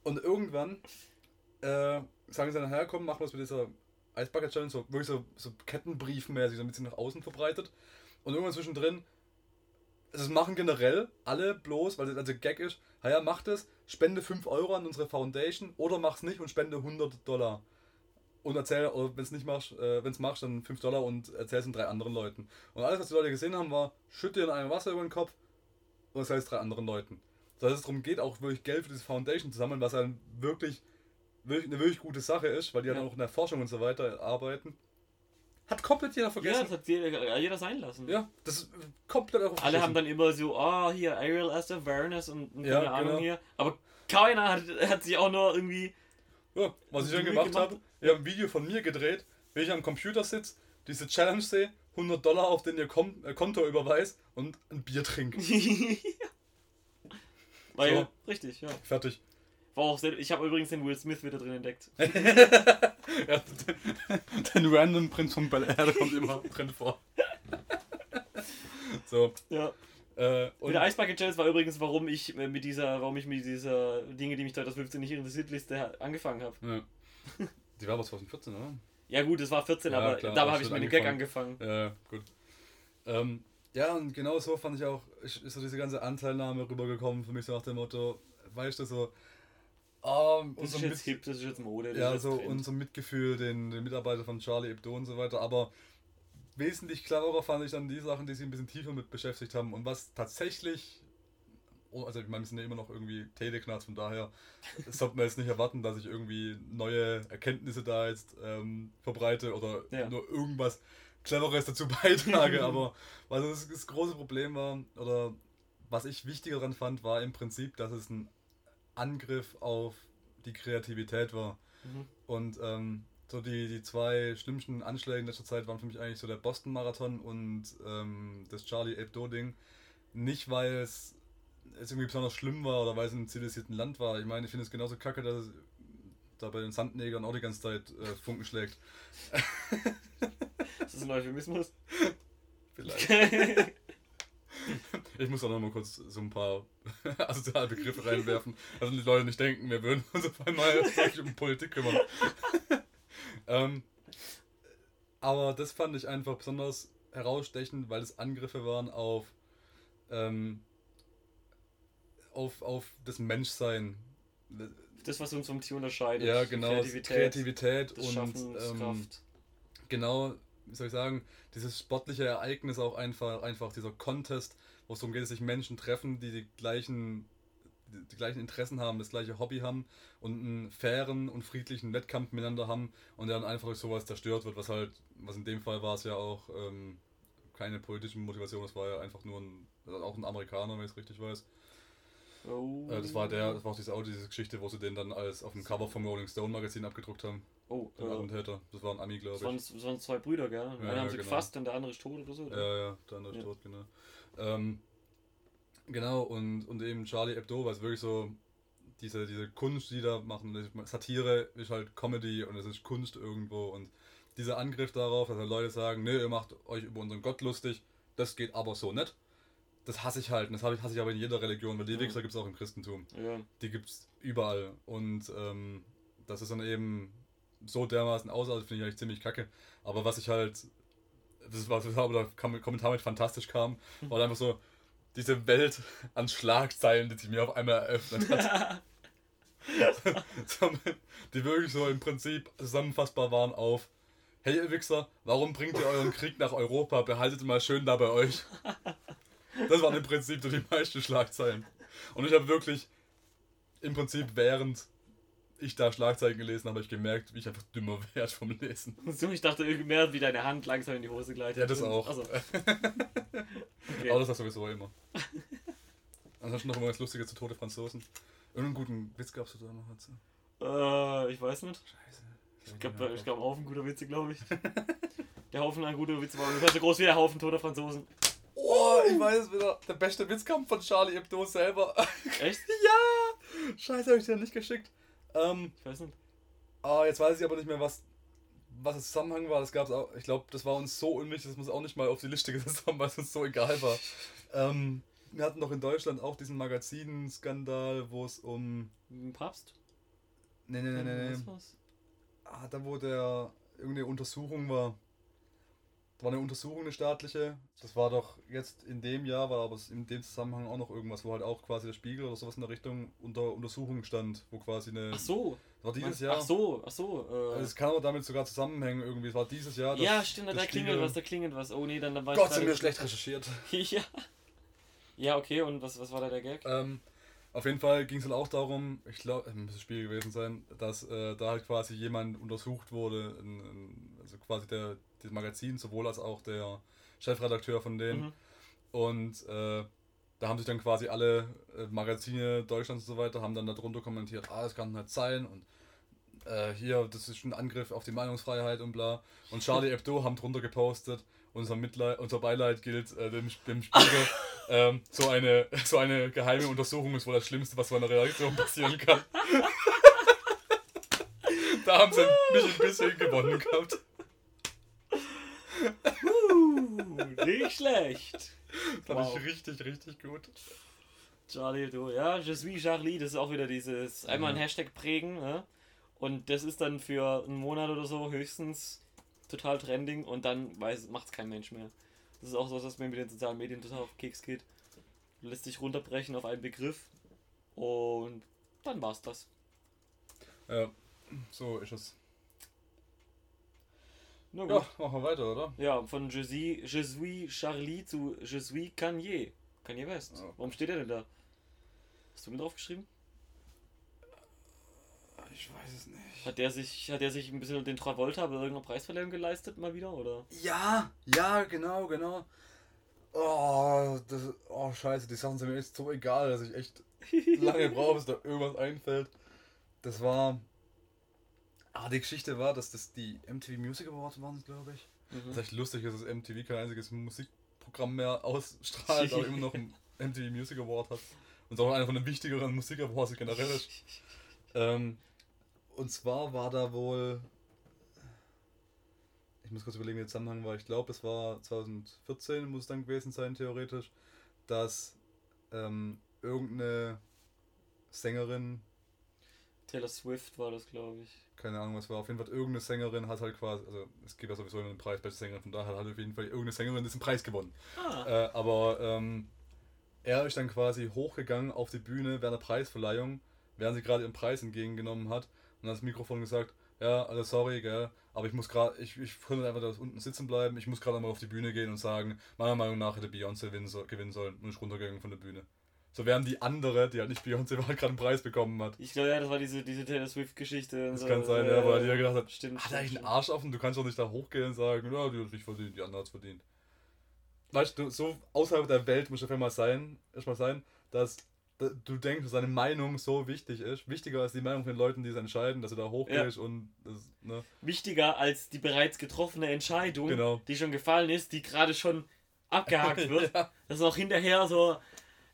Und irgendwann äh, sagen sie dann, komm, machen wir es mit dieser Eisbucket Challenge, so wirklich so, so Kettenbriefmäßig, damit sie nach außen verbreitet. Und irgendwann zwischendrin, das machen generell alle bloß, weil das also Gag ist, ja, mach das, spende 5 Euro an unsere Foundation oder mach's nicht und spende 100 Dollar. Und erzähl, oder wenn es nicht machst, äh, wenn es machst, dann 5 Dollar und erzähl es den drei anderen Leuten. Und alles, was die Leute gesehen haben, war, schütte dir in einem Wasser über den Kopf und erzähl es drei anderen Leuten. So, dass es darum geht, auch wirklich Geld für diese Foundation zu sammeln, was dann wirklich, wirklich eine wirklich gute Sache ist, weil die Ja. dann auch in der Forschung und so weiter arbeiten. Hat komplett jeder Ja, vergessen. das hat jeder, jeder sein lassen. Ja, das ist komplett auch Alle haben dann immer so, oh, hier, ALS Awareness und, und Ja, keine Ahnung genau. hier. Aber keiner hat, hat sich auch nur irgendwie. Ja, was ich dann gemacht gemacht. habe, ich habe ein Video von mir gedreht, wie ich am Computer sitze, diese Challenge sehe, 100 Dollar auf den ihr Kom äh, Konto überweist und ein Bier trinke. Weil, So. richtig, ja. Fertig. War auch sehr, ich habe übrigens den Will Smith wieder drin entdeckt. Ja, den, den Random Prinz von Bel Air kommt immer drin vor. So, Ja. äh, Mit und der Eisbucket Challenge war übrigens, warum ich äh, mit dieser, warum ich mit dieser Dinge, die mich 2015 nicht interessiert Liste angefangen habe. Ja. Die war aber 2014, oder? Ja gut, es war 14, Ja, aber klar, da habe ich mit dem Gag angefangen. Ja, gut. Ähm, ja, und genau so fand ich auch, ist, so diese ganze Anteilnahme rübergekommen für mich so nach dem Motto, weißt du, so, ähm, Das ist jetzt hip, das ist jetzt Mode. Ja, so Trend. unser Mitgefühl, den, den Mitarbeiter von Charlie Hebdo und so weiter, aber wesentlich cleverer fand ich dann die Sachen, die sich ein bisschen tiefer mit beschäftigt haben und was tatsächlich, also ich meine, wir sind ja immer noch irgendwie Teleknarz, von daher sollte man jetzt nicht erwarten, dass ich irgendwie neue Erkenntnisse da jetzt ähm, verbreite oder Ja. nur irgendwas Cleveres dazu beitrage, aber was das, das große Problem war, oder was ich wichtiger daran fand, war im Prinzip, dass es ein Angriff auf die Kreativität war. Mhm. Und ähm, so die, die zwei schlimmsten Anschläge in letzter Zeit waren für mich eigentlich so der Boston-Marathon und ähm, das Charlie Hebdo-Ding. Nicht, weil es, es irgendwie besonders schlimm war oder weil es in einem zivilisierten Land war. Ich meine, ich finde es genauso kacke, dass es da bei den Sandnegern auch die ganze Zeit äh, Funken schlägt. Das ist ein Euphemismus. Vielleicht. Ich muss auch noch mal kurz so ein paar asoziale Begriffe reinwerfen, also die Leute nicht denken, wir würden uns auf einmal um Politik kümmern. ähm, aber das fand ich einfach besonders herausstechend, weil es Angriffe waren auf, ähm, auf, auf das Menschsein. das, was uns vom Tier unterscheidet. Ja, genau, Kreativität, Kreativität und ähm, genau, wie soll ich sagen, dieses sportliche Ereignis auch einfach, einfach dieser Contest, wo es darum geht, dass sich Menschen treffen, die die gleichen, die, gleichen Interessen haben, das gleiche Hobby haben und einen fairen und friedlichen Wettkampf miteinander haben und dann einfach durch sowas zerstört wird, was halt, was in dem Fall war es ja auch ähm, keine politische Motivation, das war ja einfach nur ein, auch ein Amerikaner, wenn ich es richtig weiß. Oh. Äh, das war der, das war auch diese, auch diese Geschichte, wo sie den dann als auf dem Cover vom Rolling Stone Magazin abgedruckt haben. Oh, Den äh, Attentäter. Das war ein Ami, glaube das ich. waren, das waren zwei Brüder, gell? Einen Ja, haben sie genau. gefasst und der andere ist tot oder so. oder? Ja, ja, der andere ist Ja. tot, genau. Ähm, genau, und, und eben Charlie Hebdo, weil es wirklich so diese, diese Kunst, die da machen, das Satire ist halt Comedy und es ist Kunst irgendwo und dieser Angriff darauf, dass halt Leute sagen, ne, ihr macht euch über unseren Gott lustig, das geht aber so nicht. Das hasse ich halt, und das habe ich, hasse ich aber in jeder Religion, weil die Ja. Wichser gibt es auch im Christentum. Ja. Die gibt es überall. Und ähm, das ist dann eben so dermaßen ausartet, finde ich eigentlich ziemlich kacke. Aber was ich halt, das was, was aber der Kom- Kommentar mit fantastisch kam, war einfach so diese Welt an Schlagzeilen, die sich mir auf einmal eröffnet hat. Die wirklich so im Prinzip zusammenfassbar waren auf Hey ihr Wichser, warum bringt ihr euren Krieg nach Europa? Behaltet mal schön da bei euch. Das waren im Prinzip so die meisten Schlagzeilen. Und ich habe wirklich im Prinzip während ich da Schlagzeilen gelesen habe, habe ich gemerkt, wie ich einfach dümmer werde vom Lesen. Ich dachte irgendwie mehr, wie deine Hand langsam in die Hose gleitet. Ja, das auch. Also, okay. Aber das ist sowieso immer. Ansonsten noch immer was Lustiges zu Tote Franzosen. Irgendeinen guten Witz gab's da noch dazu. Äh, ich weiß nicht. Scheiße. Ich glaube, ich glaub, ein Haufen guter Witze, glaube ich. Der Haufen an guter Witze war ungefähr so groß wie der Haufen toter Franzosen. Oh, ich weiß wieder. Der beste Witz kam von Charlie Hebdo selber. Echt? ja! Scheiße, habe ich dir nicht geschickt. Ähm, Ich weiß nicht. ah, jetzt weiß ich aber nicht mehr, was, was der Zusammenhang war. Das gab's auch. Ich glaube, das war uns so unwichtig, dass wir es auch nicht mal auf die Liste gesetzt haben, weil es uns so egal war. Ähm, wir hatten doch in Deutschland auch diesen Magazinskandal, wo es um. Papst? Nee, nee, nee, nee, nee. Ah, da wo der irgendeine Untersuchung war. War eine Untersuchung, eine staatliche. Das war doch jetzt in dem Jahr, war aber in dem Zusammenhang auch noch irgendwas, wo halt auch quasi der Spiegel oder sowas in der Richtung unter Untersuchung stand, wo quasi eine. Ach so. Das war dieses Jahr. Ach so, ach so. Äh, Es kann aber damit sogar zusammenhängen irgendwie. Es war dieses Jahr. ja, stimmt, da der klingelt Spiegel- was, da klingelt was. Oh nee, dann, dann war Gott, sind wir schlecht recherchiert. ja. Ja, okay, und was, was war da der Gag? Ähm, auf jeden Fall ging es dann auch darum, ich glaube, es müsste Spiel gewesen sein, dass äh, da halt quasi jemand untersucht wurde, ein, ein, also quasi der, das Magazin, sowohl als auch der Chefredakteur von denen. Mhm. Und äh, da haben sich dann quasi alle äh, Magazine Deutschlands und so weiter, haben dann darunter kommentiert, ah, das kann nicht sein und äh, hier, das ist ein Angriff auf die Meinungsfreiheit und bla. Und Charlie Hebdo haben drunter gepostet, unser, Mitleid, unser Beileid gilt äh, dem, dem Spiegel. ähm, so, eine, so eine geheime Untersuchung ist wohl das Schlimmste, was so einer Redaktion passieren kann. da haben sie mich ein bisschen gewonnen gehabt. Uh, nicht schlecht. Fand Wow. ich richtig, richtig gut. Charlie Hebdo, ja, Je suis Charlie, das ist auch wieder dieses einmal ein Mhm. Hashtag prägen, ne? Und das ist dann für einen Monat oder so höchstens total trending und dann weiß macht's kein Mensch mehr. Das ist auch so, dass mir mit den sozialen Medien total auf Keks geht. Lässt sich runterbrechen auf einen Begriff und dann war's das. Ja, so ist es. Na gut. Ja, machen wir weiter, oder? Ja, von Je suis, Je suis Charlie zu Je suis Kanye. Kanye West. Ja. Warum steht er denn da? Hast du mir drauf geschrieben? Ich weiß es nicht. Hat der sich, hat der sich ein bisschen den Travolta bei irgendeiner Preisverleihung geleistet mal wieder, oder? Ja, ja, genau, genau. Oh, das, oh, scheiße, die Sachen sind mir echt so egal, dass ich echt lange brauche, bis da irgendwas einfällt. Das war. Ah, die Geschichte war, dass das die MTV Music Awards waren, glaube ich. Das ist echt lustig, dass das MTV kein einziges Musikprogramm mehr ausstrahlt, aber immer noch ein MTV Music Award hat. Und auch einer von den wichtigeren Musik Awards generell ist. Ähm, und zwar war da wohl. Ich muss kurz überlegen, wie der Zusammenhang war. Ich glaube, es war 2014, muss es dann gewesen sein, theoretisch, dass ähm, irgendeine Sängerin, Taylor Swift war das, glaube ich. keine Ahnung was war, auf jeden Fall irgendeine Sängerin hat halt quasi, also es gibt ja sowieso immer einen Preis beste Sängerin, von daher hat auf jeden Fall irgendeine Sängerin diesen Preis gewonnen. Ah. Äh, aber ähm, er ist dann quasi hochgegangen auf die Bühne während der Preisverleihung, während sie gerade ihren Preis entgegengenommen hat und hat das Mikrofon gesagt, ja, also sorry, gell, aber ich muss gerade, ich, ich konnte einfach da unten sitzen bleiben, ich muss gerade mal auf die Bühne gehen und sagen, meiner Meinung nach hätte Beyoncé gewinnen sollen und ist runtergegangen von der Bühne. So wären die andere, die halt nicht Beyoncé war, gerade einen Preis bekommen hat. Ich glaube, ja, das war diese, diese Taylor Swift-Geschichte. Das so. kann sein, Äh, ja, weil die ja gedacht hat, Stimmt. hat er eigentlich einen. Arsch offen? Du kannst doch nicht da hochgehen und sagen, ja, die hat nicht verdient, die andere hat es verdient. Weißt du, so außerhalb der Welt muss auf mal sein, erstmal sein, dass da- du denkst, dass deine Meinung so wichtig ist, wichtiger als die Meinung von den Leuten, die es entscheiden, dass du da hochgehst und das, ne? Wichtiger als die bereits getroffene Entscheidung, Genau. die schon gefallen ist, die gerade schon abgehakt wird. Ja. Das ist auch hinterher so.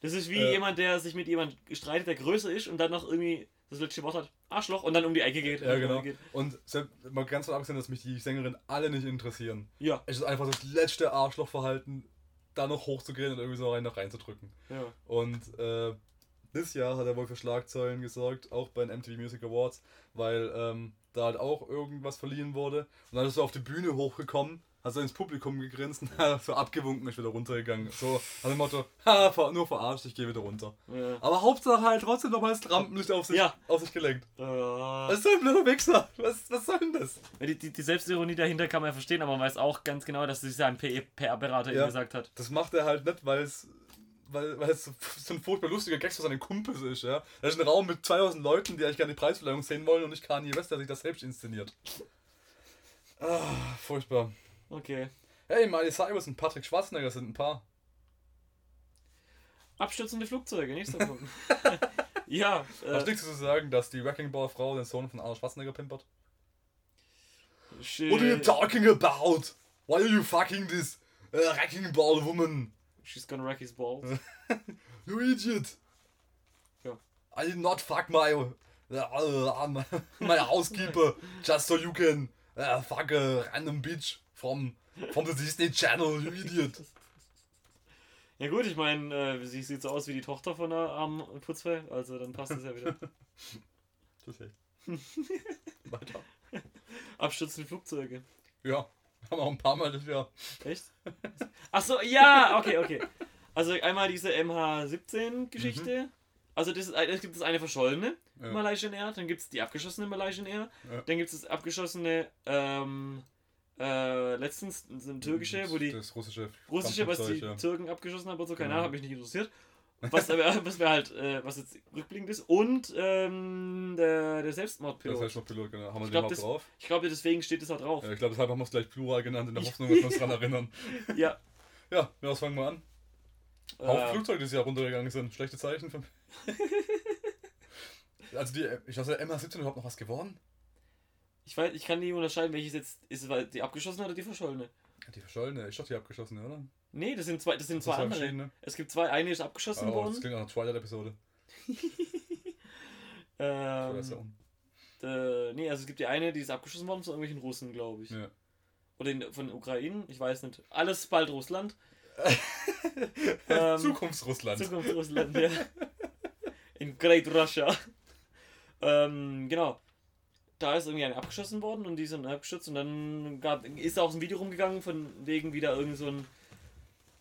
Das ist wie Ja. jemand, der sich mit jemand streitet, der größer ist und dann noch irgendwie das letzte Wort hat, Arschloch, und dann um die Ecke geht. Ja, genau. Geht. Und selbst, mal ganz von abgesehen, dass mich die Sängerin alle nicht interessieren. Ja, Es ist einfach das letzte Arschlochverhalten, da noch hochzugehen und irgendwie so rein noch reinzudrücken. ja. Und äh, dieses Jahr hat er wohl für Schlagzeilen gesorgt, auch bei den MTV Music Awards, weil ähm, da halt auch irgendwas verliehen wurde. Und dann ist er auf die Bühne hochgekommen, hat so ins Publikum gegrinst so abgewunken ist wieder runtergegangen. So, nach dem Motto, ha, nur verarscht, ich gehe wieder runter. ja. Aber Hauptsache halt trotzdem nochmal das Rampenlicht auf sich, Ja. auf sich gelenkt. Äh, Was soll ein blöder Wichser? Was, was soll denn das? die, die, die Selbstironie dahinter kann man ja verstehen, aber man weiß auch ganz genau, dass es ein PR-Berater Ja. ihm gesagt hat. Das macht er halt nicht, weil es weil, weil es so, so ein furchtbar lustiger Gag für seine Kumpels ist, ja. Da ist ein Raum mit 2000 Leuten, die eigentlich gerne die Preisverleihung sehen wollen und nicht Kanye West, der sich das selbst inszeniert. Ah, furchtbar. Okay. Hey, Miley Cyrus und Patrick Schwarzenegger sind ein Paar. Abstürzende Flugzeuge, nächster Punkt. ja, Hast äh, nichts zu sagen, dass die Wrecking Ball Frau den Sohn von Arnold Schwarzenegger pimpert? she, What are you talking about? Why are you fucking this uh, Wrecking Ball woman? she's gonna wreck his balls. You idiot! Ja. I did not fuck my uh, my, my housekeeper just so you can uh, fuck a random bitch from from the Disney Channel, you idiot. Ja gut, ich meine, äh, sie sieht so aus wie die Tochter von einer armen Putzfrau, also dann passt das ja wieder. Das echt. Weiter. Abstürzende Flugzeuge. Ja, haben wir auch ein paar Mal das Jahr. Echt? Ach so, ja, okay, okay. Also einmal diese MH17-Geschichte. Also das ist, es gibt das eine verschollene Ja. Malaysian Air, dann gibt es die abgeschossene Malaysian Air, Ja. dann gibt es das abgeschossene, ähm, äh, letztens ein türkische, wo die Das russische russische, was die ja. Türken abgeschossen haben und so, keine Genau. Ahnung, hat mich nicht interessiert. Was, aber, was wir halt, äh, was jetzt rückblickend ist. Und ähm, der, der Das Selbstmordpilot. heißt noch Pilot, genau. Haben wir Ich den glaub, das- drauf? Ich glaube, deswegen steht es da drauf. Ja, ich glaube, deshalb haben wir es gleich Plural genannt, in der Hoffnung, dass wir uns daran erinnern. Ja. Ja, ja, was fangen wir an? Äh, Flugzeuge, die Jahr runtergegangen sind. Schlechte Zeichen für Also die, ich weiß ja, MH17 überhaupt noch was geworden? Ich, weiß, ich kann nicht unterscheiden, welches jetzt ist, weil die abgeschossene oder die verschollene. Die verschollene, ist doch die abgeschossene, oder? Nee, das sind zwei, das sind Das zwei andere. Es gibt zwei, eine ist abgeschossen Oh, das worden. klingt nach einer Twilight-Episode. Ähm, äh, nee, also es gibt die eine, die ist abgeschossen worden von irgendwelchen Russen, glaube ich. Ja. Oder in, von Ukraine, ich weiß nicht. Alles bald Russland. ähm, Zukunftsrussland. Zukunft Russland, ja. In Great Russia. Ähm, genau. Da ist irgendwie eine abgeschossen worden und die sind abgestürzt und dann gab, ist auch ein Video rumgegangen von wegen wieder irgend so ein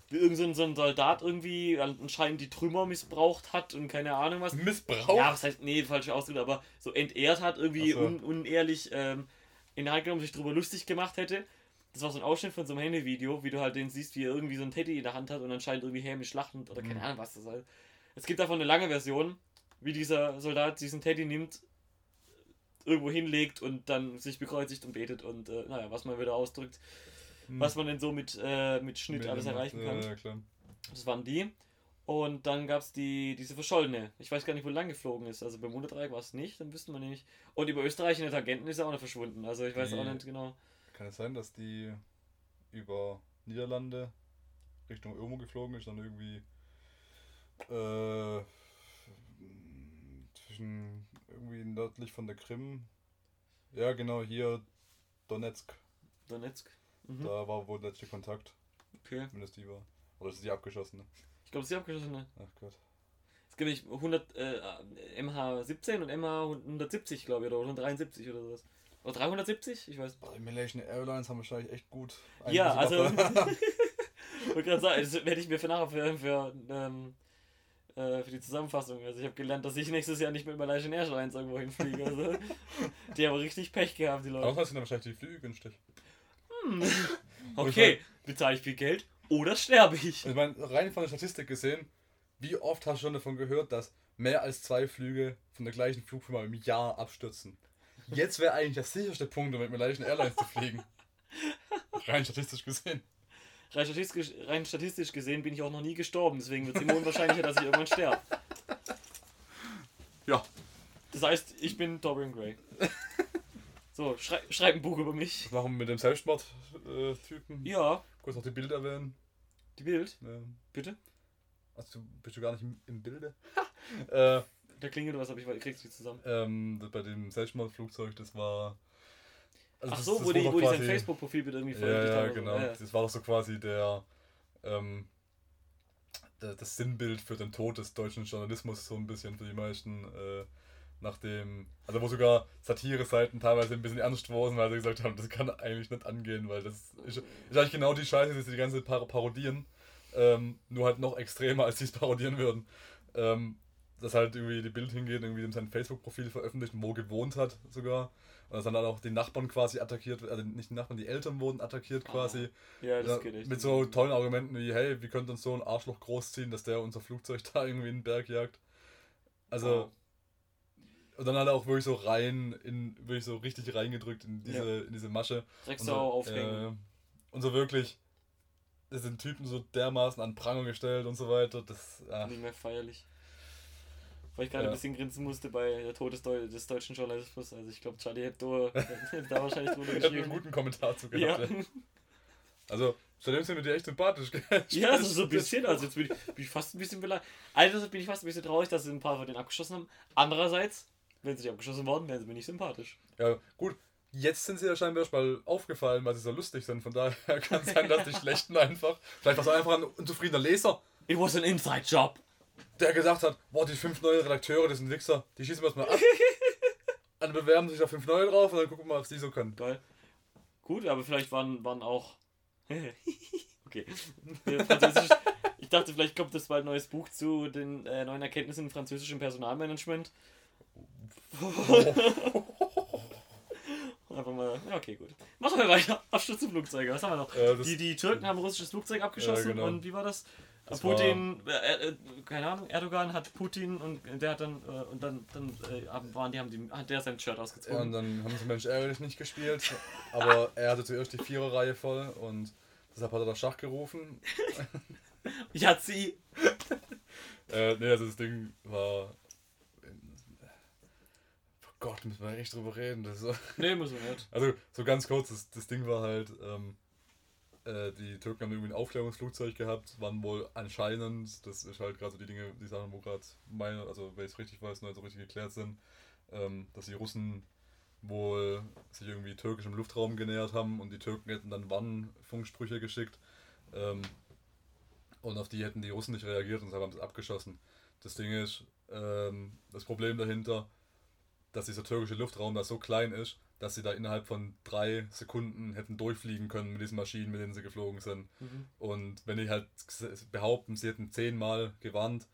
wie irgend so ein, so ein Soldat irgendwie anscheinend die Trümmer missbraucht hat und keine Ahnung was. Missbrauch? Ja, was heißt, nee, falsche Ausdruck, aber so entehrt hat, irgendwie so. un, unehrlich ähm, in die Hand genommen, sich drüber lustig gemacht hätte. Das war so ein Ausschnitt von so einem Handyvideo, wie du halt den siehst, wie er irgendwie so ein Teddy in der Hand hat und anscheinend irgendwie hämisch lachend oder keine Mhm. Ahnung, was das ist. Es gibt davon eine lange Version, wie dieser Soldat diesen Teddy nimmt, irgendwo hinlegt und dann sich bekreuzigt und betet und äh, naja, was man wieder ausdrückt, Hm. was man denn so mit, äh, mit Schnitt alles Medien erreichen kann. Ja, klar. Das waren die. Und dann gab es die, diese verschollene. Ich weiß gar nicht, wo lang geflogen ist. Also beim Munderdreieck war es nicht, dann wüssten wir nämlich. Und über Österreich in der Tangenten ist er auch noch verschwunden. Also ich weiß Die- auch nicht genau. Kann es sein, dass die über Niederlande Richtung Irmo geflogen ist, dann irgendwie äh, zwischen irgendwie nördlich von der Krim. Ja, genau, hier Donetsk. Donetsk. Mhm. Da war wohl der letzte Kontakt, Okay. das die war. Oder ist die abgeschossene? Ich glaube, es ist die abgeschossene. Ach Gott. Es gibt nämlich 100, äh, MH17 und MH170, glaube ich, oder 173 oder sowas. Oder 370? Ich weiß. Boah, Die Malaysian Airlines haben wahrscheinlich echt gut. Ja, also. ich wollte gerade sagen, das werde ich mir für nachher für, für, ähm, äh, für die Zusammenfassung. Also ich habe gelernt, dass ich nächstes Jahr nicht mit Malaysian Airlines irgendwo hinfliege. Also, die haben richtig Pech gehabt, die Leute. Außer sind dann wahrscheinlich die Flüge günstig. Hm. Okay, bezahle ich viel Geld oder sterbe ich? Ich meine, rein von der Statistik gesehen, Wie oft hast du schon davon gehört, dass mehr als zwei Flüge von der gleichen Flugfirma im Jahr abstürzen? Jetzt wäre eigentlich der sicherste Punkt, um mit Malaysian Airlines zu fliegen. Rein statistisch gesehen. Rein statistisch, rein statistisch gesehen bin ich auch noch nie gestorben, deswegen wird es immer unwahrscheinlicher, dass ich irgendwann sterbe. Ja. Das heißt, ich bin Dorian Gray. So, schrei schreib ein Buch über mich. Was machen wir mit dem Selbstmord-Typen? Ja, Kurz noch die Bilder erwähnen. die Bild, Ähm, bitte. also, bist du gar nicht im, im Bilde? äh, Da klingelt was, aber ich krieg's nicht zusammen. ähm, bei dem Selbstmordflugzeug, das war. Also Ach das- so, das wo, die, wo die sein Facebook-Profilbild irgendwie veröffentlicht ja, haben. genau. Ja, Das war doch so quasi der, ähm, der, das Sinnbild für den Tod des deutschen Journalismus, so ein bisschen für die meisten. Äh, nachdem, also wo sogar Satire-Seiten teilweise ein bisschen ernst wurden, weil sie gesagt haben, das kann eigentlich nicht angehen, weil das ist, ist eigentlich genau die Scheiße, die sie die ganze Zeit par parodieren. Ähm, nur halt noch extremer, als sie es parodieren würden. Ähm, dass halt irgendwie die Bild hingeht, irgendwie in sein Facebook-Profil veröffentlicht, wo gewohnt hat sogar. Und dass dann halt auch die Nachbarn quasi attackiert, also nicht die Nachbarn, die Eltern wurden attackiert Ah, quasi. ja, das geht echt. mit so tollen Argumenten wie, hey, wie könnte uns so ein Arschloch großziehen, dass der unser Flugzeug da irgendwie in den Berg jagt. Also, Wow. und dann halt auch wirklich so rein, in, wirklich so richtig reingedrückt in diese, Ja. in diese Masche. Drecksau so, aufhängen. Äh, und so wirklich, das sind Typen so dermaßen an Pranger gestellt und so weiter. Das, ah, Nicht mehr feierlich. Weil ich gerade Ja. ein bisschen grinsen musste bei der Tod des, Deu des deutschen Journalismus. Also ich glaube, Charlie Hebdo hätte da wahrscheinlich ich habe einen geschrieben. guten Kommentar zu gehabt. Ja. Also, seitdem sind wir dir echt sympathisch, gell? ja, so, so ein bisschen. Also jetzt bin ich, bin ich fast ein bisschen beleidigt. Einerseits bin ich fast ein bisschen traurig, dass sie ein paar von denen abgeschossen haben. Andererseits, wenn sie nicht abgeschossen worden, wären sie mir nicht sympathisch. Ja, gut. Jetzt sind sie ja scheinbar erst mal aufgefallen, weil sie so lustig sind. Von daher kann es sein, dass die Schlechten einfach. Vielleicht war es einfach ein unzufriedener Leser, It was an inside job. Der gesagt hat: Boah, die fünf neuen Redakteure, das sind Wichser, die schießen wir erstmal ab. Dann bewerben sich da fünf neue drauf und dann gucken wir mal, was die so können. Geil. Gut, aber vielleicht waren, waren auch. okay. Französisch, ich dachte, vielleicht kommt das bald ein neues Buch zu den äh, neuen Erkenntnissen im französischen Personalmanagement. Einfach mal. Ja, okay, gut. Machen wir weiter. Abstürzflugzeuge. Was haben wir noch? Äh, die, die Türken haben ein russisches Flugzeug abgeschossen Ja, genau. und wie war das? Das Putin, äh, äh, keine Ahnung, Erdogan hat Putin und der hat dann, äh, und dann, dann äh, waren die, haben die, hat der sein Shirt Ja, und ausgezogen. dann haben sie Mensch ärgerlich nicht gespielt. Aber er hatte zuerst die Viererreihe voll und deshalb hat er das Schach gerufen. Ja, sie. Äh, nee, also das Ding war. Oh Gott, müssen wir echt drüber reden. Das ist so. Nee, muss man nicht. Also, so ganz kurz, das, das Ding war halt, ähm, äh, die Türken haben irgendwie ein Aufklärungsflugzeug gehabt, waren wohl anscheinend, das ist halt gerade so die Dinge, die Sachen, wo gerade meine, also wenn ich es richtig weiß, noch nicht so richtig geklärt sind, ähm, dass die Russen wohl sich irgendwie türkisch im Luftraum genähert haben und die Türken hätten dann Warnfunksprüche geschickt. Ähm, und auf die hätten die Russen nicht reagiert und deshalb haben sie es abgeschossen. Das Ding ist, ähm, das Problem dahinter, dass dieser türkische Luftraum da so klein ist, dass sie da innerhalb von drei Sekunden hätten durchfliegen können mit diesen Maschinen, mit denen sie geflogen sind. Mhm. Und wenn die halt behaupten, sie hätten zehnmal gewarnt,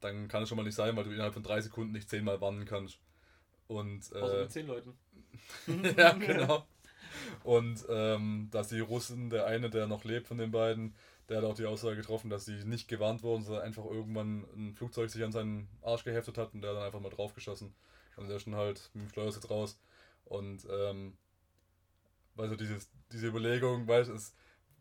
dann kann es schon mal nicht sein, weil du innerhalb von drei Sekunden nicht zehnmal warnen kannst. Und Außer äh, mit zehn Leuten. ja, genau. Und ähm, dass die Russen, der eine, der noch lebt von den beiden, der hat auch die Aussage getroffen, dass sie nicht gewarnt wurden, sondern einfach irgendwann ein Flugzeug sich an seinen Arsch geheftet hat und der dann einfach mal draufgeschossen. Und der ist dann halt mit dem Steuersitz raus. Und ähm, weil so dieses, diese Überlegung, weißt du,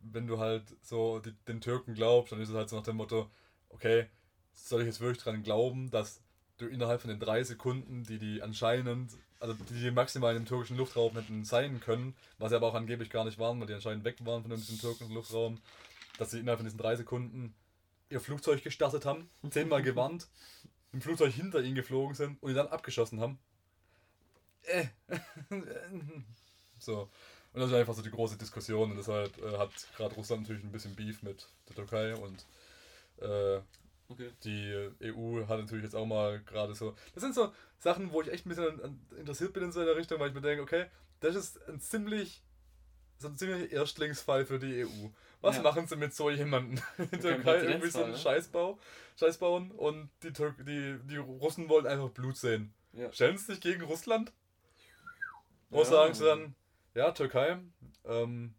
wenn du halt so die, den Türken glaubst, dann ist es halt so nach dem Motto, okay, soll ich jetzt wirklich dran glauben, dass du innerhalb von den drei Sekunden, die die anscheinend, also die, die maximal im türkischen Luftraum hätten sein können, was sie aber auch angeblich gar nicht waren, weil die anscheinend weg waren von diesem türkischen Luftraum, dass sie innerhalb von diesen drei Sekunden ihr Flugzeug gestartet haben, zehnmal gewarnt, im Flugzeug hinter ihnen geflogen sind und ihn dann abgeschossen haben. Äh. so. Und das ist einfach so die große Diskussion und deshalb äh, hat gerade Russland natürlich ein bisschen Beef mit der Türkei und äh, Okay. die EU hat natürlich jetzt auch mal gerade so. Das sind so Sachen, wo ich echt ein bisschen interessiert bin in so einer Richtung, weil ich mir denke, okay, das ist ein ziemlich so ein ziemlicher Erstlingsfall für die EU. Was Ja. machen sie mit so jemandem in der Türkei? Irgendwie so einen ne? Scheißbau, Scheiß bauen und die, Tür die, die Russen wollen einfach Blut sehen. Ja. Stellen sie sich gegen Russland? Wo Ja. sagen sie dann, ja, Türkei, ähm,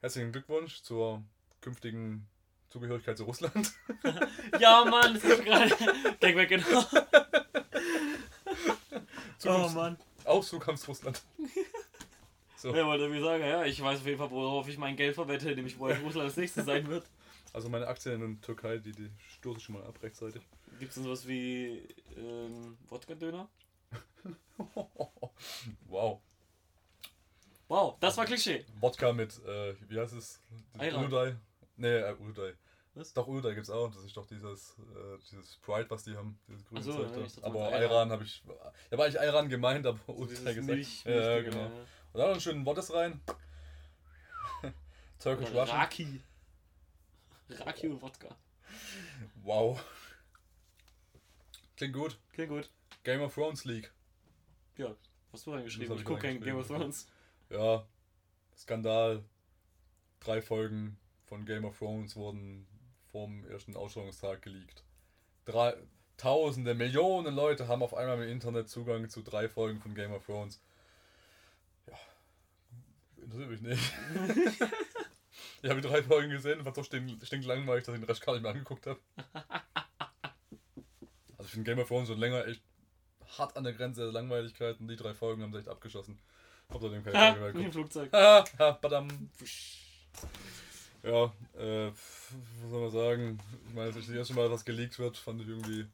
herzlichen Glückwunsch zur künftigen Zugehörigkeit zu Russland. Ja, Mann, das ist gerade. Denk weg, genau. Oh, Zukunfts- Mann. Auch Zukunftsrussland. So. Ja, wollte ich sagen, ja, ich weiß auf jeden Fall, worauf ich mein Geld verwette, nämlich wo Russland als nächstes sein wird. Also meine Aktien in der Türkei, die, die stoße ich schon mal ab rechtzeitig. Gibt es denn sowas wie ähm, Wodka-Döner? wow. Wow, das war Klischee. Wodka mit, äh, wie heißt es? Ayran. Udai? Nee, äh, Udai. Was? Doch, Udai gibt's auch. Das ist doch dieses, äh, dieses Sprite, was die haben. Dieses grüne so, Zeug ja, da. Aber Ayran Ayran. habe ich. Ich habe eigentlich Ayran gemeint, aber So Udai dieses gesagt. Milch, ja, ja, genau. Und dann einen schönen Woddes rein. Turkish Russian. Raki. Raki und Wodka. Wow. Klingt gut. Okay, gut. Game of Thrones League. Ja, hast du reingeschrieben? Ich ich gucke kein Game of. Thrones. Ja, Skandal. Drei Folgen von Game of Thrones wurden vom ersten Ausstrahlungstag geleakt. Drei, tausende, Millionen Leute haben auf einmal im Internet Zugang zu drei Folgen von Game of Thrones. Ja, interessiert mich nicht. ich habe die drei Folgen gesehen, war so stink- stinklangweilig, dass ich den Rest gar nicht mehr angeguckt habe. Also ich finde Game of Thrones schon länger echt hart an der Grenze der Langweiligkeit und die drei Folgen haben sie echt abgeschossen. Keine Ha, Folge mehr im. Flugzeug. Ah, ah, badam. Ja, äh, was soll man sagen? Ich meine, dass das erste Mal was geleakt wird, fand ich irgendwie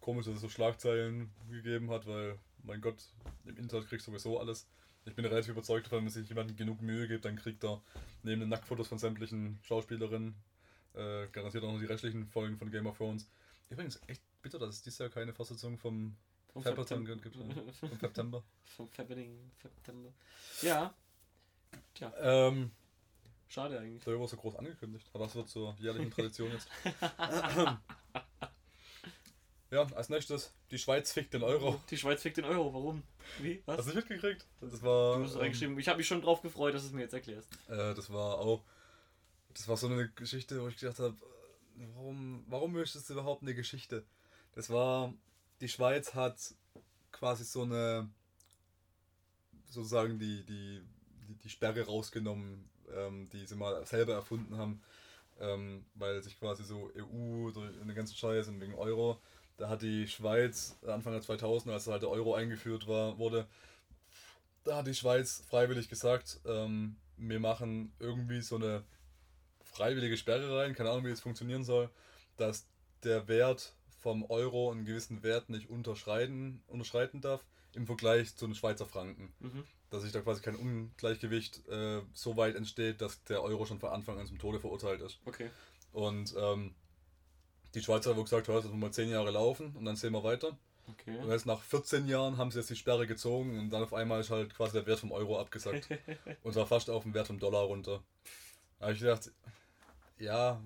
komisch, dass es so Schlagzeilen gegeben hat, weil, mein Gott, im Internet kriegst du sowieso alles. Ich bin relativ überzeugt davon, wenn sich jemand genug Mühe gibt, dann kriegt er neben den Nacktfotos von sämtlichen Schauspielerinnen äh, garantiert auch noch die restlichen Folgen von Game of Thrones. Übrigens, echt bitter, dass es dieses Jahr keine Fortsetzung vom Vom Septem- gibt. ja. Vom September. Vom Fappening September. Ja, Ähm, schade eigentlich. Der war so groß angekündigt, aber das wird zur jährlichen Tradition jetzt. ja, als nächstes, die Schweiz fickt den Euro. Die Schweiz fickt den Euro, warum? Wie? Was? Hast du nicht mitgekriegt? Das war, Du hast es ähm, reingeschrieben. Ich habe mich schon drauf gefreut, dass du es mir jetzt erklärst. äh, das war auch, das war so eine Geschichte, wo ich gedacht habe, warum, warum möchtest du überhaupt eine Geschichte? Das war, die Schweiz hat quasi so eine, sozusagen die, die, die, die Sperre rausgenommen, ähm, die sie mal selber erfunden haben, ähm, weil sich quasi so EU durch den ganzen Scheiß und wegen Euro, da hat die Schweiz Anfang der 2000, als halt der Euro eingeführt war, wurde, da hat die Schweiz freiwillig gesagt, ähm, wir machen irgendwie so eine freiwillige Sperre rein, keine Ahnung, wie es funktionieren soll, dass der Wert vom Euro einen gewissen Wert nicht unterschreiten, unterschreiten darf im Vergleich zu den Schweizer Franken. Mhm. Dass sich da quasi kein Ungleichgewicht äh, so weit entsteht, dass der Euro schon von Anfang an zum Tode verurteilt ist. Okay. Und ähm, die Schweizer haben gesagt, hör, das muss mal 10 Jahre laufen und dann sehen wir weiter. Okay. Und jetzt nach 14 Jahren haben sie jetzt die Sperre gezogen und dann auf einmal ist halt quasi der Wert vom Euro abgesackt. und zwar fast auf den Wert vom Dollar runter. Da habe ich gedacht, ja,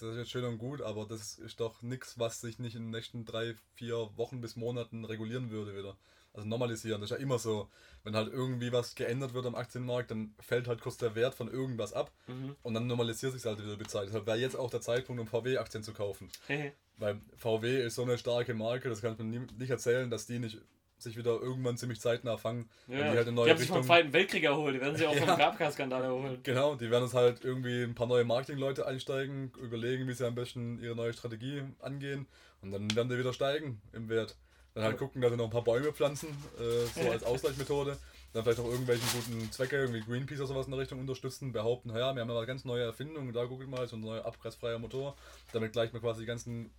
das ist jetzt schön und gut, aber das ist doch nichts, was sich nicht in den nächsten drei, vier Wochen bis Monaten regulieren würde wieder. Also normalisieren. Das ist ja immer so, wenn halt irgendwie was geändert wird am Aktienmarkt, dann fällt halt kurz der Wert von irgendwas ab Mhm. und dann normalisiert sich halt wieder die Zeit. Deshalb wäre jetzt auch der Zeitpunkt, um VW-Aktien zu kaufen. Weil VW ist so eine starke Marke, das kann man nie, nicht erzählen, dass die nicht sich wieder irgendwann ziemlich zeitnah fangen. wenn Ja, die halt eine die neue haben sich vom. Zweiten Weltkrieg erholt. Die werden sich auch vom Ja. Grabka-Skandal erholen. Genau, die werden es halt irgendwie ein paar neue Marketingleute einsteigen, überlegen, wie sie am besten ihre neue Strategie angehen und dann werden die wieder steigen im Wert. Dann halt gucken, dass sie noch ein paar Bäume pflanzen, äh, so als Ausgleichsmethode. Dann vielleicht noch irgendwelchen guten Zwecke, irgendwie Greenpeace oder sowas in der Richtung unterstützen, behaupten, ja, wir haben eine ganz neue Erfindung, da guckt mal, so ein neuer abgasfreier Motor. Damit gleicht man quasi die ganzen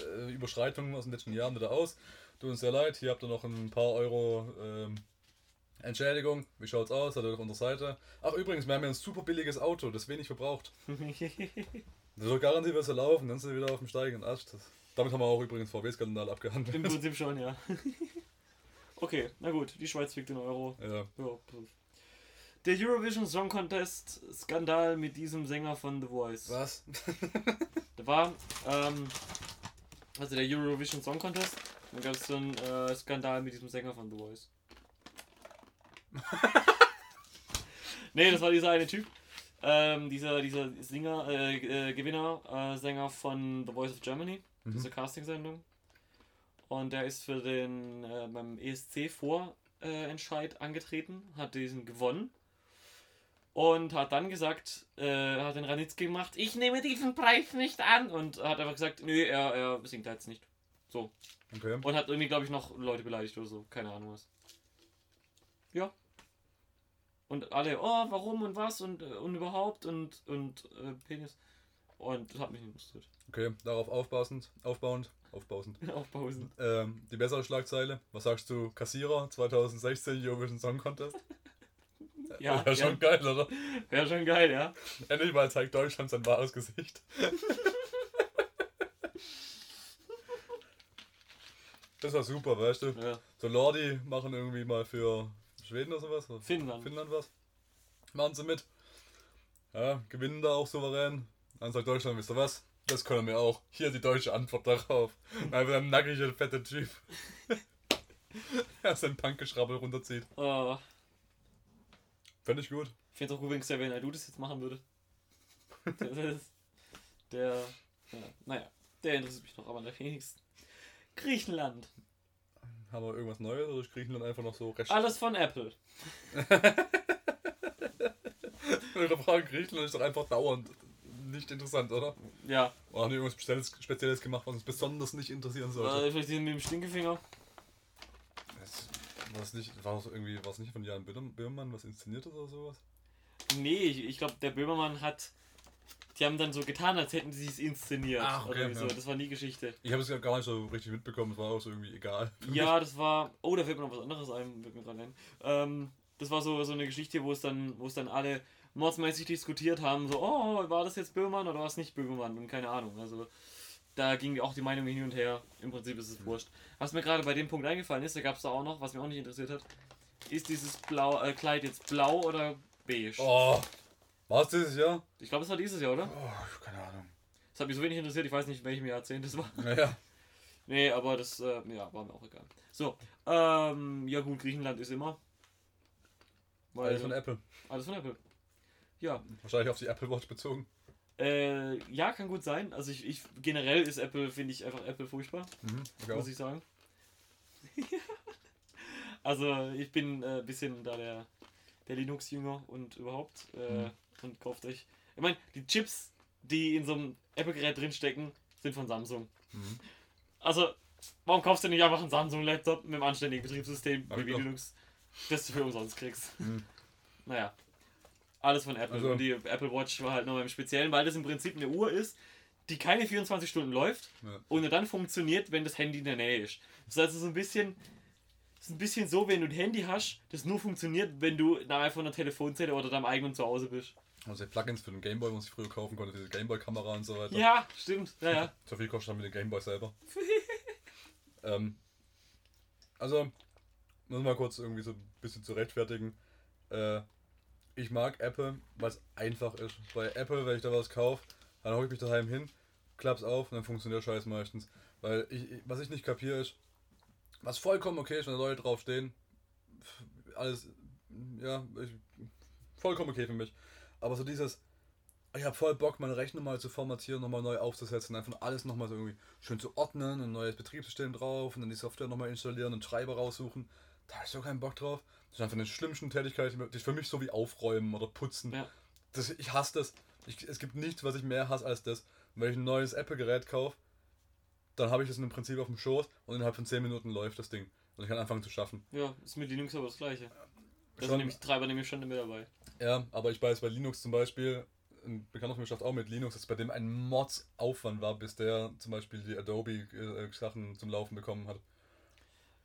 äh, Überschreitungen aus den letzten Jahren wieder aus. Tut uns sehr leid, hier habt ihr noch ein paar Euro ähm, Entschädigung. Wie schaut's aus? Hat er auf unserer Seite. Ach übrigens, wir haben ja ein super billiges Auto, das wenig verbraucht. Das soll garantiert besser laufen, dann sind wir wieder auf dem steigenden Ast. Das, damit haben wir auch übrigens VW-Skandal Im abgehandelt. Prinzip schon, ja. okay, na gut. Die Schweiz fickt den Euro. Ja. Ja, der Eurovision Song Contest Skandal mit diesem Sänger von The Voice. Was? Da war, ähm, also der Eurovision Song Contest, dann gab es so einen äh, Skandal mit diesem Sänger von The Voice. nee, das war dieser eine Typ. Ähm, dieser, dieser Singer, äh, äh, Gewinner, äh, Sänger von The Voice of Germany, Mhm. diese Casting-Sendung. Und der ist für den äh, beim ESC Vorentscheid angetreten, hat diesen gewonnen. Und hat dann gesagt, äh, hat den Ranitzky gemacht, ich nehme diesen Preis nicht an. Und hat einfach gesagt, nö, er, er singt jetzt nicht. So. Okay. Und hat irgendwie, glaube ich, noch Leute beleidigt oder so. Keine Ahnung was. Ja. Und alle, oh, warum und was und, äh, und überhaupt und, und äh, Penis. Und das hat mich nicht interessiert. Okay, darauf aufbauend, aufbauend, aufbauend. Aufpausen. Ähm, die bessere Schlagzeile. Was sagst du, Kassierer 2016 Eurovision Song Contest? Ja, Wäre schon geil, oder? Wäre schon geil, ja. Endlich mal zeigt Deutschland sein wahres Gesicht. das war super, weißt du? ja. So Lordi machen irgendwie mal für Schweden oder sowas. oder Finnland. Finnland was. Machen sie mit. Ja, gewinnen da auch souverän. Dann sagt Deutschland, wisst ihr was? Das können wir auch. Hier die deutsche Antwort darauf. Einfach ein nackiger, fetter Typ. er sein Punkgeschrabbel runterzieht. Oh, Fände ich gut. ich finde es auch gut, wenn Xavier Naidoo das jetzt machen würde. Das ist der, ja, naja, der interessiert mich noch, aber der wenigsten. Griechenland. Haben wir irgendwas Neues oder ist Griechenland einfach noch so recht? Alles von Apple. Eure Frage, Griechenland ist doch einfach dauernd nicht interessant, oder? Ja, Oder haben die irgendwas Spezielles, Spezielles gemacht, was uns besonders nicht interessieren sollte? äh, vielleicht mit dem Stinkefinger. Das, nicht, war das irgendwie, was nicht von Jan Böhm- Böhmermann was inszeniert ist oder sowas? Nee, ich, ich glaube, der Böhmermann hat. Die haben dann so getan, als hätten sie es inszeniert. Ach, okay, oder so. ja. Das war nie Geschichte. Ich habe es ja gar nicht so richtig mitbekommen, es war auch so irgendwie egal. Ja, das war. Oh, da fällt mir noch was anderes ein, wird mir gerade ein. Ähm, das war so, so eine Geschichte, wo es dann, wo es dann alle mordsmäßig diskutiert haben, so, oh, war das jetzt Böhmermann oder war es nicht Böhmermann? Und keine Ahnung. Also da ging auch die Meinung hin und her. Im Prinzip ist es wurscht. Was mir gerade bei dem Punkt eingefallen ist, da gab es da auch noch, was mich auch nicht interessiert hat, ist dieses Blau, äh, Kleid jetzt blau oder beige? Oh, war es dieses Jahr? Ich glaube, es war dieses Jahr, oder? Oh, keine Ahnung. Das hat mich so wenig interessiert, ich weiß nicht, in welchem Jahrzehnt das war. Naja, Nee, aber das, äh, ja, war mir auch egal. So, ähm, ja gut, Griechenland ist immer. Weil, alles von Apple. Alles von Apple. Ja, Wahrscheinlich auf die Apple Watch bezogen. äh, ja, kann gut sein. Also ich, ich generell ist Apple, finde ich einfach Apple furchtbar, Mhm, ich muss ich sagen. also ich bin ein äh, bisschen da der, der Linux-Jünger und überhaupt. Äh, Mhm. Und kauft euch. Ich meine, die Chips, die in so einem Apple-Gerät drinstecken, sind von Samsung. Mhm. Also, warum kaufst du nicht einfach einen Samsung-Laptop mit einem anständigen Betriebssystem, wie. Linux, das du für umsonst kriegst? Mhm. Naja. Alles von Apple. Also- Und die Apple Watch war halt noch im Speziellen, weil das im Prinzip eine Uhr ist, die keine 24 Stunden läuft Ja. und nur dann funktioniert, wenn das Handy in der Nähe ist. Das ist also so ein bisschen. Ist ein bisschen so, wenn du ein Handy hast, das nur funktioniert, wenn du nahe von einer Telefonzelle oder deinem eigenen Zuhause bist. Also Plugins für den Gameboy, was ich früher kaufen konnte, diese Gameboy-Kamera und so weiter. Ja, stimmt. Ja, ja. So viel kostet dann mit dem Gameboy selber. ähm, also, muss mal kurz irgendwie so ein bisschen zu rechtfertigen. Äh, ich mag Apple, weil es einfach ist. Bei Apple, wenn ich da was kaufe, dann hocke ich mich daheim hin, klapp's auf und dann funktioniert der Scheiß meistens. Weil ich, was ich nicht kapiere ist, was vollkommen okay ist, wenn Leute draufstehen, alles, ja, ich, vollkommen okay für mich. Aber so dieses, ich habe voll Bock, meine Rechnung mal zu formatieren, nochmal neu aufzusetzen, einfach alles nochmal so irgendwie schön zu ordnen, ein neues Betriebssystem drauf und dann die Software nochmal installieren und Treiber raussuchen. Da habe ich so keinen Bock drauf. Das ist einfach eine schlimmsten Tätigkeit, die ist für mich so wie aufräumen oder putzen. Ja. Das, ich hasse das. Ich, es gibt nichts, was ich mehr hasse als das. Und wenn ich ein neues Apple-Gerät kaufe, dann habe ich das im Prinzip auf dem Schoß und innerhalb von 10 Minuten läuft das Ding. Und ich kann anfangen zu schaffen. Ja, ist mit Linux aber das gleiche. Da Schon- sind nämlich Treiber nämlich schon mit dabei. Ja, aber ich weiß bei Linux zum Beispiel, ein Bekannter von mir schafft auch mit Linux, dass bei dem ein Mords-Aufwand war, bis der zum Beispiel die Adobe-Sachen zum Laufen bekommen hat.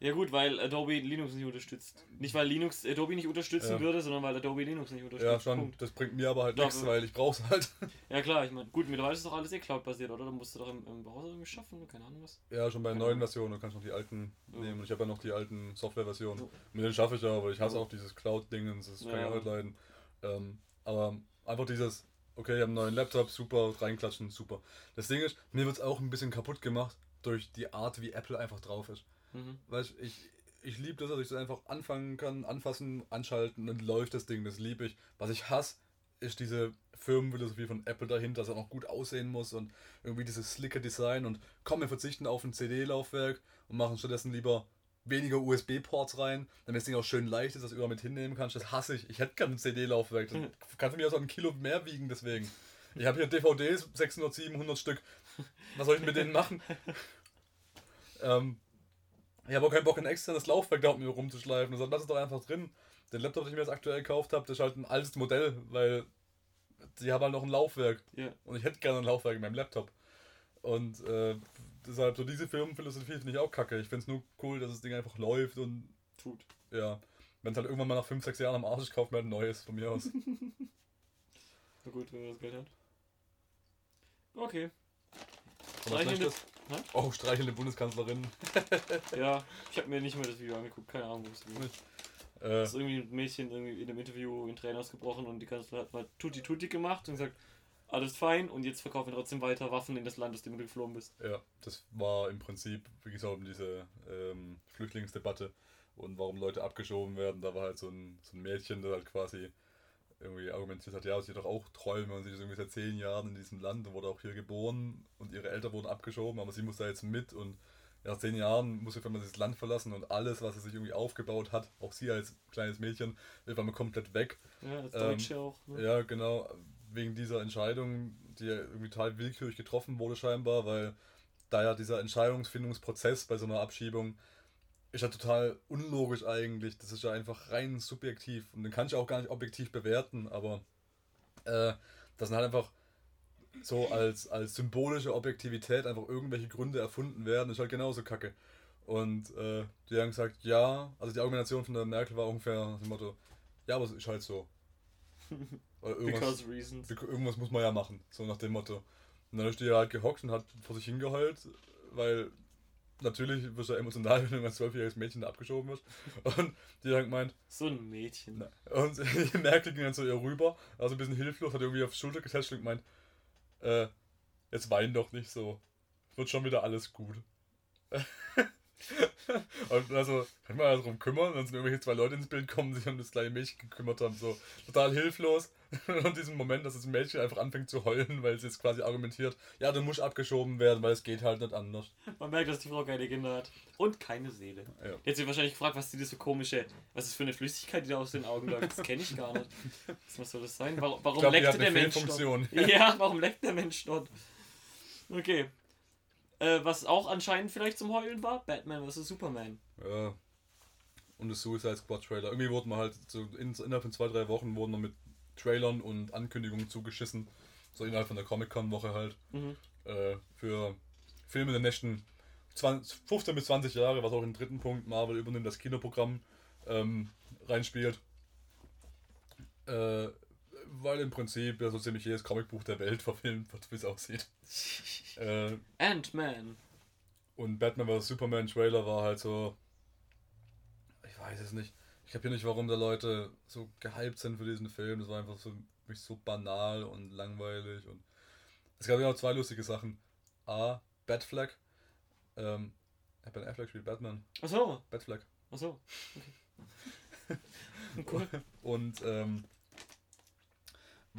Ja gut, weil Adobe Linux nicht unterstützt. Nicht weil Linux Adobe nicht unterstützen Ja. würde, sondern weil Adobe Linux nicht unterstützt. Ja, schon. Punkt. Das bringt mir aber halt Doch, nichts, ja. weil ich brauch's halt. Ja klar, ich meine, gut, mittlerweile ist doch alles eh Cloud-basiert, oder? Da musst du doch im, im Browser irgendwie schaffen, keine Ahnung was. Ja, schon bei Keine neuen Ahnung. Versionen, du kannst noch die alten Ja. nehmen. Und ich habe ja noch die alten Software-Versionen. Ja. Mit denen schaffe ich ja, aber ich hasse Ja. auch dieses Cloud-Ding, das kann ich Ja. auch nicht leiden. Ähm, aber einfach dieses, okay, ich habe einen neuen Laptop, super, reinklatschen, super. Das Ding ist, mir wird's auch ein bisschen kaputt gemacht durch die Art, wie Apple einfach drauf ist. Mhm. Weißt ich, ich liebe das, dass ich das einfach anfangen kann, anfassen, anschalten und läuft das Ding, das liebe ich. Was ich hasse, ist diese Firmenphilosophie von Apple dahinter, dass er noch gut aussehen muss und irgendwie dieses slicke Design und komm, wir verzichten auf ein CD-Laufwerk und machen stattdessen lieber weniger USB-Ports rein, damit das Ding auch schön leicht ist, dass du überall mit hinnehmen kannst. Das hasse ich. Ich hätte gerne ein CD-Laufwerk. Das kann für mich auch so ein Kilo mehr wiegen, deswegen. Ich habe hier DVDs, 600, 700 Stück. Was soll ich mit denen machen? ähm, ich habe auch keinen Bock, ein externes Laufwerk da mit mir rumzuschleifen. Das lass es doch einfach drin. Den Laptop, den ich mir jetzt aktuell gekauft habe, das ist halt ein altes Modell, weil die haben halt noch ein Laufwerk. Ja. Und ich hätte gerne ein Laufwerk in meinem Laptop. Und äh, deshalb, so diese Firmenphilosophie finde ich auch kacke. Ich finde es nur cool, dass das Ding einfach läuft und Tut. ja. Wenn es halt irgendwann mal nach 5, 6 Jahren am Arsch ist, kauft man halt ein neues von mir aus. Na gut, wenn man das Geld hat. Okay. Streichelnde-? Oh, streichelnde Bundeskanzlerin. Ja, ich habe mir nicht mal das Video angeguckt, keine Ahnung, wo es. Nicht. Äh, Das ist irgendwie ein Mädchen irgendwie in einem Interview in Tränen ausgebrochen und die Kanzlerin hat mal Tutti Tutti gemacht und gesagt, alles fein und jetzt verkaufen wir trotzdem weiter Waffen in das Land, aus dem du geflohen bist. ja, das war im Prinzip, wie gesagt, um diese ähm, Flüchtlingsdebatte und warum Leute abgeschoben werden. Da war halt so ein, so ein Mädchen, das halt quasi irgendwie argumentiert hat, ja, sie hat doch auch Träume und sie ist irgendwie seit zehn Jahren in diesem Land und wurde auch hier geboren und ihre Eltern wurden abgeschoben, aber sie muss da jetzt mit und nach zehn Jahren muss sie auf einmal dieses Land verlassen und alles, was sie sich irgendwie aufgebaut hat, auch sie als kleines Mädchen, wird einmal komplett weg. Ja, als Ähm, Deutsche auch. Ne? Ja, genau, wegen dieser Entscheidung, die ja irgendwie total willkürlich getroffen wurde scheinbar, weil da ja dieser Entscheidungsfindungsprozess bei so einer Abschiebung ist ja total unlogisch eigentlich. Das ist ja einfach rein subjektiv und den kann ich auch gar nicht objektiv bewerten, aber äh, das sind halt einfach so als, als symbolische Objektivität einfach irgendwelche Gründe erfunden werden, ist halt genauso kacke. Und äh, die haben gesagt, ja, also die Argumentation von der Merkel war ungefähr dem Motto, ja, aber es ist halt so. Oder irgendwas, Because reasons. Irgendwas muss man ja machen, so nach dem Motto. Und dann ist die halt gehockt und hat vor sich hingeheult, weil natürlich wirst du ja emotional, wenn du ein zwölfjähriges Mädchen da abgeschoben wird. Und die hat gemeint, So ein Mädchen. und die Merkel ging dann zu ihr rüber, also ein bisschen hilflos, hat irgendwie auf die Schulter getestet und gemeint, äh, jetzt wein doch nicht so. Wird schon wieder alles gut. und also, kann man darum kümmern, dann sind irgendwelche zwei Leute ins Bild gekommen, die sich um das kleine Mädchen gekümmert haben, so total hilflos. Und diesem Moment, dass das Mädchen einfach anfängt zu heulen, weil sie jetzt quasi argumentiert, ja, du musst abgeschoben werden, weil es geht halt nicht anders. Man merkt, dass die Frau keine Kinder hat. Und keine Seele. Ja. Jetzt wird wahrscheinlich gefragt, was die das für komische, was ist für eine Flüssigkeit, die da aus den Augen läuft. Das kenne ich gar nicht. Was soll das sein? Warum, warum die leckt der Mensch dort? Ja, warum leckt der Mensch dort? Okay. Äh, was auch anscheinend vielleicht zum Heulen war, Batman vs. Superman. Ja. Und das Suicide Squad Trailer. Irgendwie wurden wir halt so in, innerhalb von zwei, drei Wochen wurden wir mit Trailern und Ankündigungen zugeschissen. So innerhalb von der Comic-Con-Woche halt. Mhm. Äh, für Filme der nächsten 20, 15 bis 20 Jahre, was auch im dritten Punkt Marvel übernimmt, das Kinoprogramm ähm, reinspielt. Äh, weil im Prinzip ja so ziemlich jedes Comicbuch der Welt verfilmt wird, wie es aussieht. Äh, Ant-Man. und Batman vs. Superman Trailer war halt so. Ich weiß es nicht. Ich kapiere nicht, warum da Leute so gehypt sind für diesen Film. Das war einfach so, wirklich so banal und langweilig. Und es gab ja auch zwei lustige Sachen. A. Batfleck. Ähm, Ben Affleck spielt Batman. Achso, Batfleck. achso. Okay. cool. Und ähm,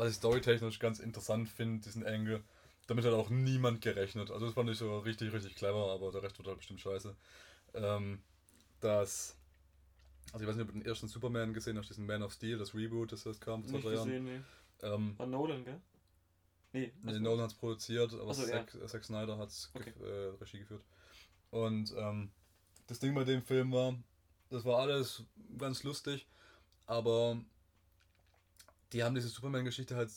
was ich storytechnisch ganz interessant finde, diesen Angle, damit hat auch niemand gerechnet. Also das fand ich so richtig, richtig clever, aber der Rest wird halt bestimmt scheiße. Ähm, dass, also ich weiß nicht, ob du den ersten Superman gesehen hast, diesen Man of Steel, das Reboot, das jetzt kam vor Nicht zwei, Jahren. gesehen, nee. Ähm, War Nolan, gell? Nee. Nee. Nolan hat es produziert, aber so, ja. Zack, Zack Snyder hat Okay. äh, Regie geführt. Und ähm, das Ding bei dem Film war, das war alles ganz lustig, aber die haben diese Superman-Geschichte halt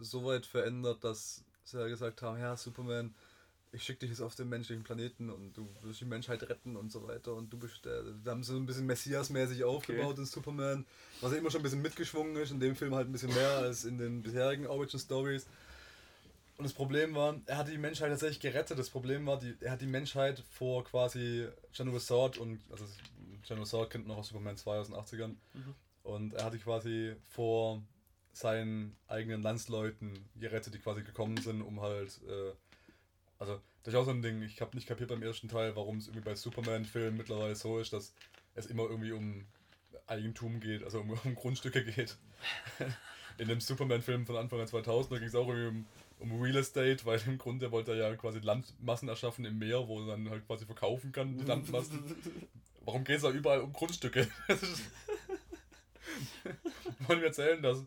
so weit verändert, dass sie ja gesagt haben, ja, Superman, ich schicke dich jetzt auf den menschlichen Planeten und du wirst die Menschheit retten und so weiter und du bist der, da haben sie so ein bisschen Messias-mäßig aufgebaut in Superman, was ja immer schon ein bisschen mitgeschwungen ist, in dem Film halt ein bisschen mehr als in den bisherigen Origin-Stories. Und das Problem war, er hat die Menschheit tatsächlich gerettet. Das Problem war, die, er hat die Menschheit vor quasi General Sword und, also General Sword kennt man noch aus Superman 2 aus den 80ern. Mhm. Und er hat die quasi vor seinen eigenen Landsleuten gerettet, die quasi gekommen sind, um halt, äh, also das ist auch so ein Ding, ich habe nicht kapiert beim ersten Teil, warum es irgendwie bei Superman-Filmen mittlerweile so ist, dass es immer irgendwie um Eigentum geht, also um, um Grundstücke geht. In dem Superman-Film von Anfang an 2000, da ging es auch irgendwie um, um Real Estate, weil im Grunde wollte er ja quasi Landmassen erschaffen im Meer, wo er dann halt quasi verkaufen kann, die Landmassen. warum geht es da überall um Grundstücke? Wollen wir erzählen, dass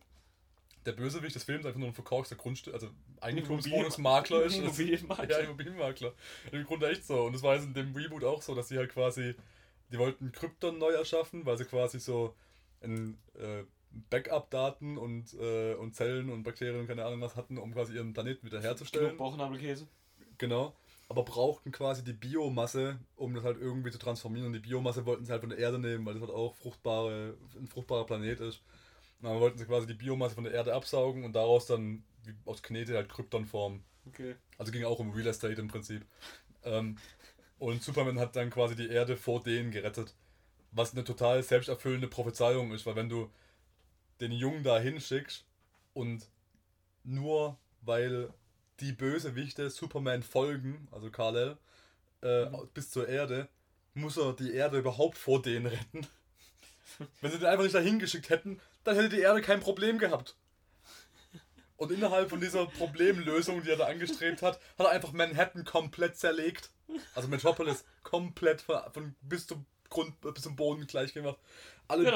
der Bösewicht des Films einfach nur ein verkorkster Grundstück, also Eigentumswohnungsmakler ist? Immobilienmakler. Ja, Immobilienmakler. Im Grunde echt so. Und das war jetzt in dem Reboot auch so, dass sie halt quasi, die wollten Krypton neu erschaffen, weil sie quasi so ein äh, Backup-Daten und, äh, und Zellen und Bakterien und keine Ahnung was hatten, um quasi ihren Planeten wieder herzustellen. Bauchnabelkäse. Genau. Aber brauchten quasi die Biomasse, um das halt irgendwie zu transformieren. Und die Biomasse wollten sie halt von der Erde nehmen, weil das halt auch fruchtbare, ein fruchtbarer Planet ist. Und dann wollten sie quasi die Biomasse von der Erde absaugen und daraus dann wie aus Knete halt Krypton formen. Okay. Also ging auch um Real Estate im Prinzip. Ähm, und Superman hat dann quasi die Erde vor denen gerettet. Was eine total selbsterfüllende Prophezeiung ist, weil wenn du den Jungen da hinschickst und nur weil die Bösewichte Superman folgen, also Kal-El, äh, Mhm. bis zur Erde, muss er die Erde überhaupt vor denen retten. Wenn sie den einfach nicht dahin geschickt hätten, dann hätte die Erde kein Problem gehabt. Und innerhalb von dieser Problemlösung, die er da angestrebt hat, hat er einfach Manhattan komplett zerlegt. Also Metropolis komplett von, von bis zum Grund, bis zum Boden gleich gemacht. Alle Ja,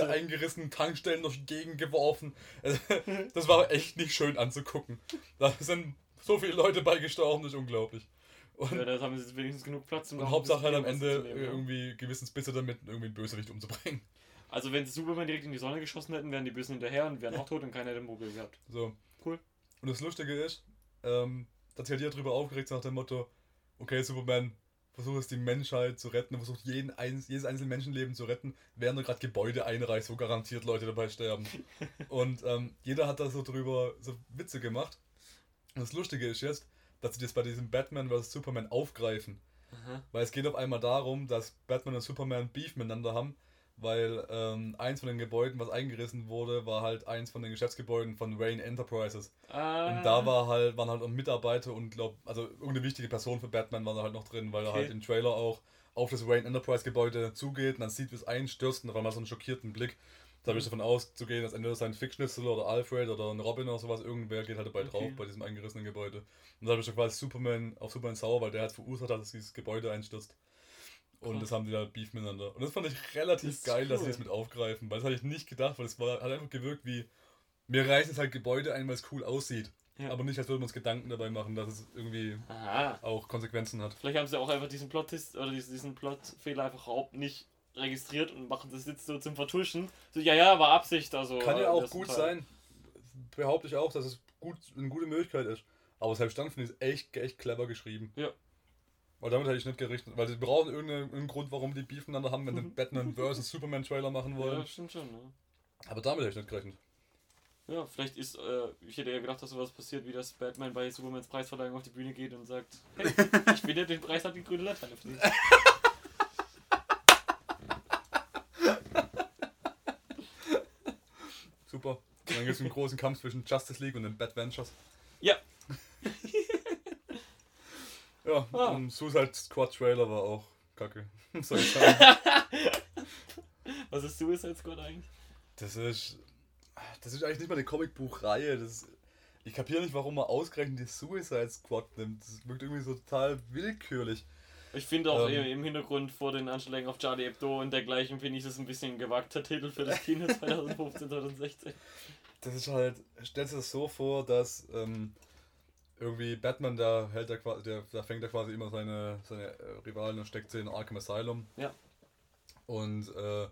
Masse. eingerissen, Tankstellen durch die Gegend geworfen. Das war echt nicht schön anzugucken. Da sind so viele Leute bei gestorben, das ist unglaublich. Und, Ja, da haben sie wenigstens genug Platz, um und Hauptsache halt am Ende nehmen, irgendwie Gewissensbisse damit, irgendwie einen Bösewicht umzubringen. Also wenn sie Superman direkt in die Sonne geschossen hätten, wären die Bösen hinterher und wären auch tot und keiner hätte ein Problem gehabt. So. Cool. Und das Lustige ist, ähm, dass halt jeder drüber aufgeregt nach dem Motto, okay, Superman versucht es die Menschheit zu retten, versucht jeden eins, jedes einzelne Menschenleben zu retten, während er gerade Gebäude einreißt, wo garantiert Leute dabei sterben. und ähm, jeder hat da so drüber so Witze gemacht. Und das Lustige ist jetzt, dass sie das bei diesem Batman vs. Superman aufgreifen. Aha. Weil es geht auf einmal darum, dass Batman und Superman Beef miteinander haben, weil ähm, eins von den Gebäuden, was eingerissen wurde, war halt eins von den Geschäftsgebäuden von Wayne Enterprises. Ah, Und da war halt, waren halt auch Mitarbeiter und glaub, also irgendeine wichtige Person für Batman war da halt noch drin, weil er Okay. halt im Trailer auch auf das Wayne Enterprise Gebäude zugeht und dann sieht, wie es einstürzt und hat man so einen schockierten Blick. Da habe ich davon auszugehen, dass entweder sein Fiction-Schnitzel oder Alfred oder ein Robin oder sowas, irgendwer geht halt dabei Okay. drauf bei diesem eingerissenen Gebäude. Und da habe ich schon quasi Superman auf Superman sauer, weil der hat verursacht, hat, dass dieses Gebäude einstürzt. Und das haben die da Beef miteinander. Und das fand ich relativ Das geil, dass sie cool. das mit aufgreifen, weil das hatte ich nicht gedacht, weil es war, hat einfach gewirkt wie, wir reißen jetzt halt Gebäude ein, weil es cool aussieht. Ja. Aber nicht, als würden wir uns Gedanken dabei machen, dass es irgendwie Aha. auch Konsequenzen hat. Vielleicht haben sie auch einfach diesen Plot oder diesen, diesen Plotfehler einfach überhaupt nicht registriert und machen das jetzt so zum Vertuschen. So, ja, ja, war Absicht. Also, Kann ja äh, auch gut Teil. sein. Behaupte ich auch, dass es gut, eine gute Möglichkeit ist. Aber selbst dann finde ich es echt, echt clever geschrieben. Ja. Weil damit hätte ich nicht gerechnet. Weil sie brauchen irgendeinen, Grund, warum die Beef miteinander haben, wenn sie einen Batman vs. Superman Trailer machen wollen. Ja, stimmt schon. Ne? Aber damit hätte ich nicht gerechnet. Ja, vielleicht ist, äh, ich hätte ja gedacht, dass sowas passiert, wie dass Batman bei Supermans Preisverleihung auf die Bühne geht und sagt, hey, ich finde, den Preis hat die grüne Laterne verdient. Super. Und dann gibt es einen großen Kampf zwischen Justice League und den Batventures. Ja. Ja, Ah. und Suicide Squad Trailer war auch kacke. Was ist Suicide Squad eigentlich? Das ist. Das ist eigentlich nicht mal eine Comicbuchreihe. Das ist, ich kapiere nicht, warum man ausgerechnet die Suicide Squad nimmt. Das wirkt irgendwie so total willkürlich. Ich finde auch Ähm. im- im Hintergrund vor den Anschlägen auf Charlie Hebdo und dergleichen finde ich das ein bisschen ein gewagter Titel für das Kino 2015, 2016. Das ist halt. Stellst du das so vor, dass ähm, irgendwie Batman, da hält er quasi, der, da fängt er quasi immer seine, seine äh, Rivalen und steckt sie in Arkham Asylum. Ja. Und äh,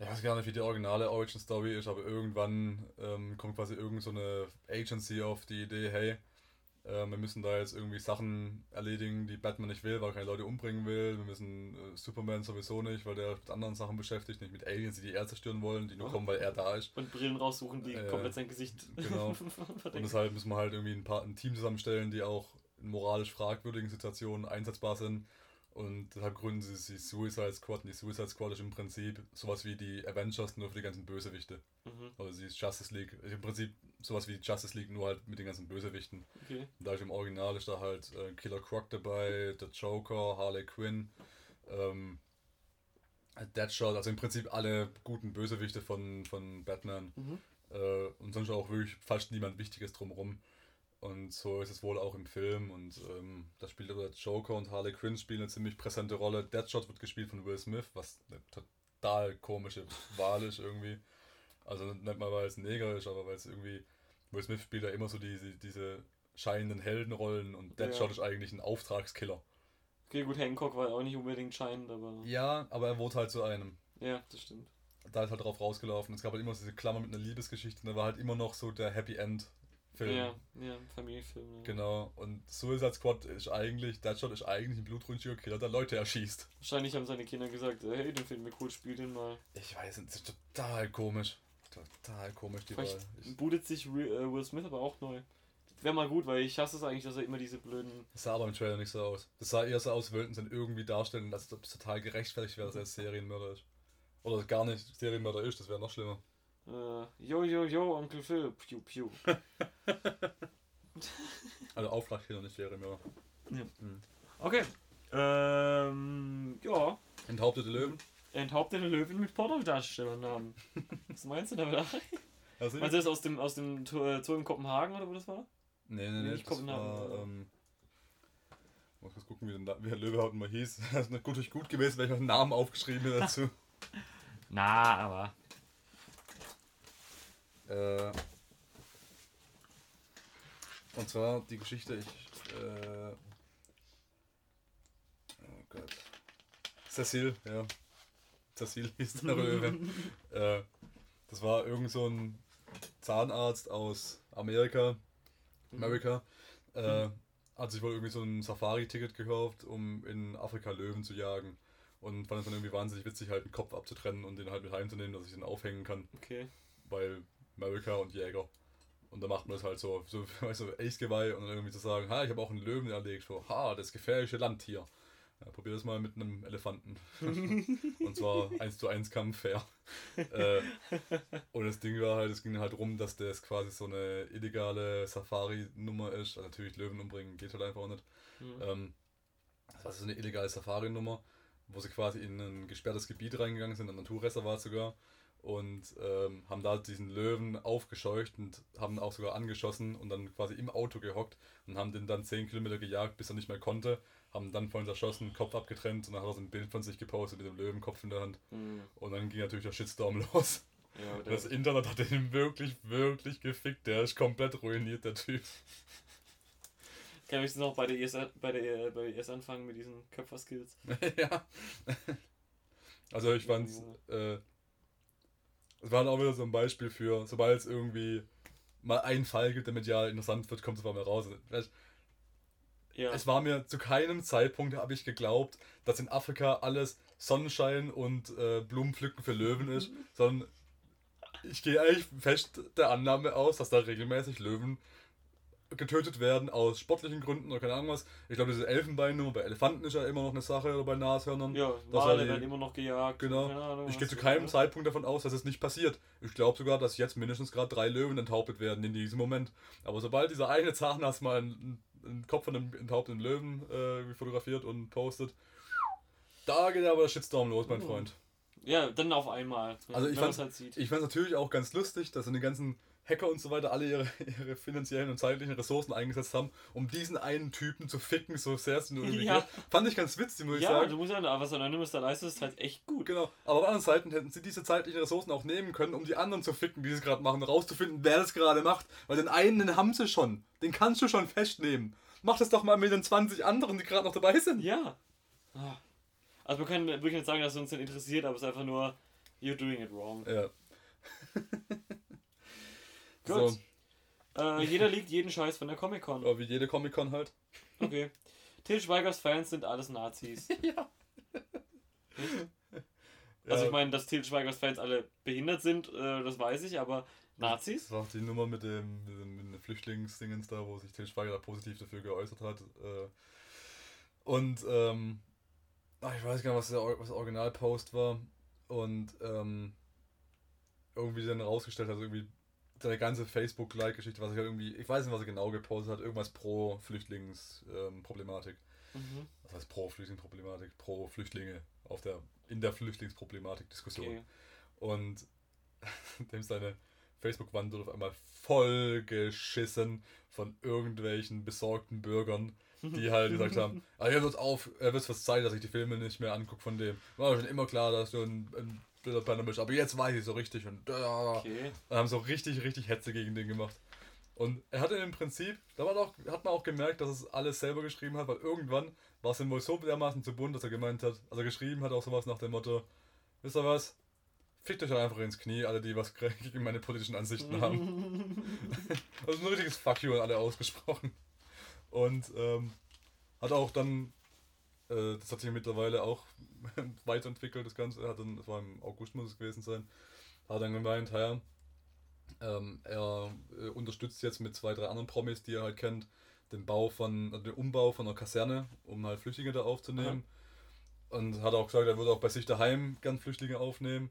ich weiß gar nicht, wie die originale Origin Story ist, aber irgendwann ähm, kommt quasi irgend so eine Agency auf die Idee, hey, äh, wir müssen da jetzt irgendwie Sachen erledigen, die Batman nicht will, weil er keine Leute umbringen will. Wir müssen äh, Superman sowieso nicht, weil der mit anderen Sachen beschäftigt, nicht mit Aliens, die die er zerstören wollen, die nur Oh. kommen, weil er da ist. Und Brillen raussuchen, die Äh, komplett sein Gesicht genau. Und deshalb müssen wir halt irgendwie ein, paar, ein Team zusammenstellen, die auch in moralisch fragwürdigen Situationen einsetzbar sind. Und deshalb gründen sie die Suicide Squad. Und die Suicide Squad ist im Prinzip sowas wie die Avengers, nur für die ganzen Bösewichte. Mhm, Also sie ist Justice League. Ist Im Prinzip sowas wie die Justice League, nur halt mit den ganzen Bösewichten. okay. Und da ist im Original ist da halt äh, Killer Croc dabei, der Joker, Harley Quinn, ähm, Deadshot, also im Prinzip alle guten Bösewichte von, von Batman. Mhm. Äh, und sonst auch wirklich fast niemand Wichtiges drumherum. Und so ist es wohl auch im Film. Und ähm, da spielt der Joker und Harley Quinn spielen eine ziemlich präsente Rolle. Deadshot wird gespielt von Will Smith, was eine total komische Wahl ist irgendwie. Also nicht mal, weil es Neger ist, aber weil es irgendwie. Will Smith spielt ja immer so diese, diese scheinenden Heldenrollen und Deadshot Ja. ist eigentlich ein Auftragskiller. Okay, gut, Hancock war auch nicht unbedingt scheinend, aber. Ja, aber er wurde halt zu einem. Ja, das stimmt. Da ist halt drauf rausgelaufen. Es gab halt immer so diese Klammer mit einer Liebesgeschichte und da war halt immer noch so der Happy End Film. Ja, ja, Familienfilm. Ja. Genau. Und Suicide Squad ist eigentlich, Deadshot ist eigentlich ein blutrünstiger Killer, der Leute erschießt. Wahrscheinlich haben seine Kinder gesagt, äh, hey, den finden wir cool, spiel den mal. Ich weiß, es ist total komisch. Total komisch, die Wahl. Vielleicht Ich, bootet sich Will, äh, Will Smith aber auch neu. Wäre mal gut, weil ich hasse es eigentlich, dass er immer diese blöden. das sah aber im Trailer nicht so aus. Das sah eher so aus, wollten sie irgendwie darstellen, als ob es total gerechtfertigt wäre, dass er Serienmörder ist. Oder gar nicht Serienmörder ist, das wäre noch schlimmer. Äh, yo, yo, yo, Onkel Phil, piu, piu. Also Auftragskiller, nicht Serienmörder. Okay. Ähm, ja. Enthauptete Löwen. Enthauptete Löwen mit Pornodarstellernamen. Was meinst du damit? Also, Meinst du das aus dem, aus dem Zoo äh, Zoo in Kopenhagen oder wo das war? Nee, nee, Nee, nee, nicht das Kopenhagen, war, ähm, muss kurz gucken, wie, der, Na- wie der Löwe mal hieß. Das ist natürlich gut gewesen, wenn ich noch einen Namen aufgeschrieben hätte dazu. Na, aber. Äh, und zwar die Geschichte, ich, äh, oh Gott. Cecil, ja. Cecil hieß der Löwe. äh, das war irgend so ein Zahnarzt aus Amerika, Amerika, äh, hat sich wohl irgendwie so ein Safari-Ticket gekauft, um in Afrika Löwen zu jagen. Und fand es dann irgendwie wahnsinnig witzig, halt den Kopf abzutrennen und den halt mit heimzunehmen, dass ich den aufhängen kann, Okay. weil Amerika und Jäger. Und da macht man das halt so, so weißt du, Ace-Geweih und dann irgendwie zu sagen, ha, ich habe auch einen Löwen erlegt. So, ha, das gefährliche Landtier. Ja, probier das mal mit einem Elefanten. und zwar 1 zu 1 Kampf fair. äh, und das Ding war halt, es ging halt rum, dass das quasi so eine illegale Safari-Nummer ist. Also natürlich Löwen umbringen geht halt einfach auch nicht. Hm. Ähm, das war so eine illegale Safari-Nummer, wo sie quasi in ein gesperrtes Gebiet reingegangen sind, ein Naturreservat sogar. Und ähm, haben da diesen Löwen aufgescheucht und haben auch sogar angeschossen und dann quasi im Auto gehockt und haben den dann 10 Kilometer gejagt, bis er nicht mehr konnte. Haben dann von uns erschossen, Kopf abgetrennt und dann hat er so ein Bild von sich gepostet mit dem Löwenkopf in der Hand. Hm. Und dann ging natürlich der Shitstorm los. Ja, das Internet hat ihn wirklich, wirklich gefickt. Der ist komplett ruiniert, der Typ. kann ich noch bei der ES, bei der, äh, bei der ES anfangen mit diesen Köpfer-Skills. ja. Also ich fand's, äh, es war auch wieder so ein Beispiel für, sobald es irgendwie mal einen Fall gibt, der medial interessant wird, kommt es auf einmal raus. Ja. Es war mir zu keinem Zeitpunkt, habe ich geglaubt, dass in Afrika alles Sonnenschein und äh, Blumenpflücken für Löwen ist, sondern ich gehe eigentlich fest der Annahme aus, dass da regelmäßig Löwen getötet werden aus sportlichen Gründen oder keine Ahnung was. Ich glaube, diese Elfenbeinnummer bei Elefanten ist ja immer noch eine Sache oder bei Nashörnern. ja, Wale die- werden immer noch gejagt. Genau. Ahnung, Ich gehe zu keinem ne? Zeitpunkt davon aus, dass es nicht passiert. Ich glaube sogar, dass jetzt mindestens gerade drei Löwen enthauptet werden in diesem Moment. Aber sobald dieser eine Zahnarzt mal einen, einen Kopf von einem enthaupteten Löwen äh, fotografiert und postet, da geht aber der Shitstorm los, mein Oh. Freund. Ja, dann auf einmal. Also ich fand- halt sieht. Ich fand es natürlich auch ganz lustig, dass die ganzen Hacker und so weiter alle ihre, ihre finanziellen und zeitlichen Ressourcen eingesetzt haben, um diesen einen Typen zu ficken, so sehr es nur irgendwie Ja. geht. Fand ich ganz witzig, muss ich ja, sagen. du musst ja, aber was Anonymous da leistet, ist halt echt gut. Genau, aber auf der anderen Seite hätten sie diese zeitlichen Ressourcen auch nehmen können, um die anderen zu ficken, die sie es gerade machen, rauszufinden, wer das gerade macht. Weil den einen, den haben sie schon. Den kannst du schon festnehmen. Mach das doch mal mit den 20 anderen, die gerade noch dabei sind. Ja. Ah. Also wir können wirklich nicht sagen, dass es uns nicht interessiert, aber es ist einfach nur, you're doing it wrong. Ja. Gut. So, Äh, jeder liegt jeden Scheiß von der Comic-Con. aber wie jede Comic-Con halt. Okay. Til Schweigers Fans sind alles Nazis. ja. Also ich meine, dass Til Schweigers Fans alle behindert sind, äh, das weiß ich, aber Nazis? Das war auch die Nummer mit dem, mit dem, mit dem Flüchtlingsdingens da, wo sich Til Schweiger da positiv dafür geäußert hat. Äh, und ähm, ach, ich weiß gar nicht, was der, was der Originalpost war. Und ähm, irgendwie dann rausgestellt hat, irgendwie seine ganze Facebook-Like-Geschichte, was er irgendwie, ich weiß nicht, was er genau gepostet hat, irgendwas pro Flüchtlingsproblematik. Mhm. Was heißt pro Flüchtlingsproblematik? Pro Flüchtlinge auf der, in der Flüchtlingsproblematik-Diskussion. Okay. Und dem seine Facebook-Wand auf einmal voll geschissen von irgendwelchen besorgten Bürgern, die halt gesagt haben, ah, jetzt wird auf, äh, wird was Zeit, dass ich die Filme nicht mehr angucke von dem. War schon immer klar, dass du ein, ein Bist, aber jetzt weiß ich so richtig und, äh, Okay. und haben so richtig, richtig Hetze gegen den gemacht. Und er hatte im Prinzip, da war auch, hat man auch gemerkt, dass es alles selber geschrieben hat, weil irgendwann war es ihm wohl so dermaßen zu bunt, dass er gemeint hat, also geschrieben hat auch sowas nach dem Motto, wisst ihr was, fickt euch einfach ins Knie, alle die was gegen meine politischen Ansichten haben. also ein richtiges Fuck you an alle ausgesprochen. Und ähm, hat auch dann, äh, das hat sich mittlerweile auch weiterentwickelt, das Ganze, hat dann, das war im August muss es gewesen sein, hat dann gemeint, ja, ähm, er äh, unterstützt jetzt mit zwei, drei anderen Promis, die er halt kennt, den Bau von, äh, den Umbau von einer Kaserne, um halt Flüchtlinge da aufzunehmen. Und hat auch gesagt, er würde auch bei sich daheim gern Flüchtlinge aufnehmen.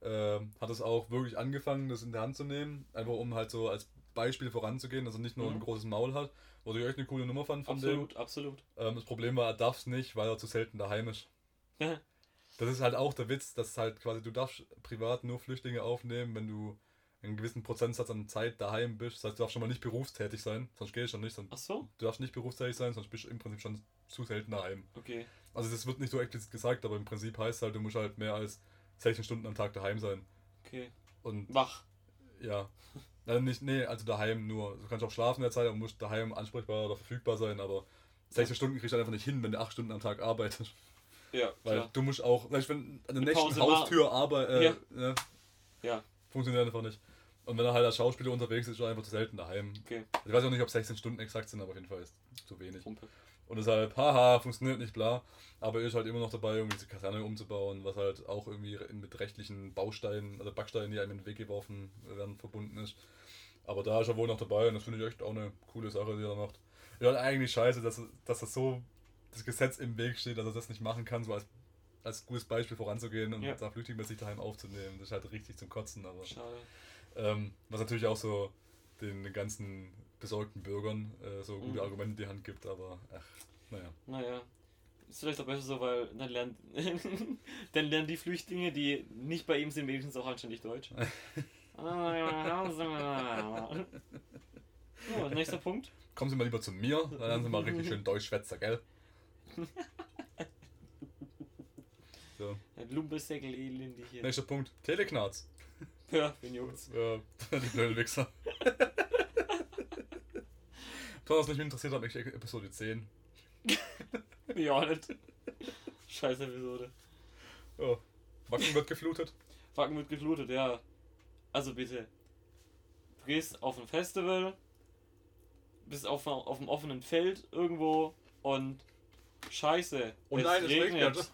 Ähm, hat es auch wirklich angefangen, das in der Hand zu nehmen, einfach um halt so als Beispiel voranzugehen, dass er nicht nur Mhm. ein großes Maul hat, was ich echt eine coole Nummer fand von Absolut, absolut. dem. Ähm, das Problem war, er darf es nicht, weil er zu selten daheim ist. Das ist halt auch der Witz, dass halt quasi du darfst privat nur Flüchtlinge aufnehmen, wenn du einen gewissen Prozentsatz an Zeit daheim bist. Das heißt, du darfst schon mal nicht berufstätig sein, sonst geht es schon nicht. Sonst, Ach so? du darfst nicht berufstätig sein, sonst bist du im Prinzip schon zu selten daheim. Okay. Also das wird nicht so explizit gesagt, aber im Prinzip heißt halt, du musst halt mehr als 16 Stunden am Tag daheim sein. Okay. Und Wach. ja. Also nicht, nee, also daheim nur. Du kannst auch schlafen in der Zeit, aber musst daheim ansprechbar oder verfügbar sein, aber 16 Stunden kriegst du einfach nicht hin, wenn du 8 Stunden am Tag arbeitest. Ja, Weil klar. du musst auch, vielleicht wenn an der Eine nächsten. Haustür arbeiten, äh, Ja. ne, Ja, funktioniert einfach nicht. Und wenn er halt als Schauspieler unterwegs ist, ist er einfach zu selten daheim. okay. Ich weiß auch nicht, ob 16 Stunden exakt sind, aber auf jeden Fall ist zu wenig. Pumpe. Und deshalb, haha, funktioniert nicht, bla. Aber er ist halt immer noch dabei, irgendwie diese Kaserne umzubauen, was halt auch irgendwie in- mit rechtlichen Bausteinen, also Backsteinen, die einem in den Weg geworfen werden, verbunden ist. Aber da ist er wohl noch dabei und das finde ich echt auch eine coole Sache, die er macht. Ja, eigentlich scheiße, dass, dass das so das Gesetz im Weg steht, dass er das nicht machen kann, so als, als gutes Beispiel voranzugehen und Ja. da Flüchtlinge mit sich daheim aufzunehmen. Das ist halt richtig zum Kotzen, aber. Schade. Ähm, was natürlich auch so den, ganzen besorgten Bürgern äh, so gute Mhm. Argumente in die Hand gibt, aber ach, naja. Naja. Ist vielleicht auch besser so, weil dann lernen, dann lernen die Flüchtlinge, die nicht bei ihm sind, wenigstens auch anständig Deutsch. so, nächster Punkt. Kommen Sie mal lieber zu mir, dann lernen Sie mal richtig schön Deutsch schwätzer, gell? So, Ein Lumpesäckel elendig hier. nächster Punkt. Teleknarz. Ja, wen juckt's? Ja, die blöden Wichser. Besonders nicht interessiert hat mich Episode 10. Ja, nicht. Scheiß Episode. Ja. Wacken wird geflutet. Wacken wird geflutet, ja. Also bitte. Du gehst auf ein Festival, bist auf, auf einem offenen Feld irgendwo und Scheiße. Oh nein, es regnet.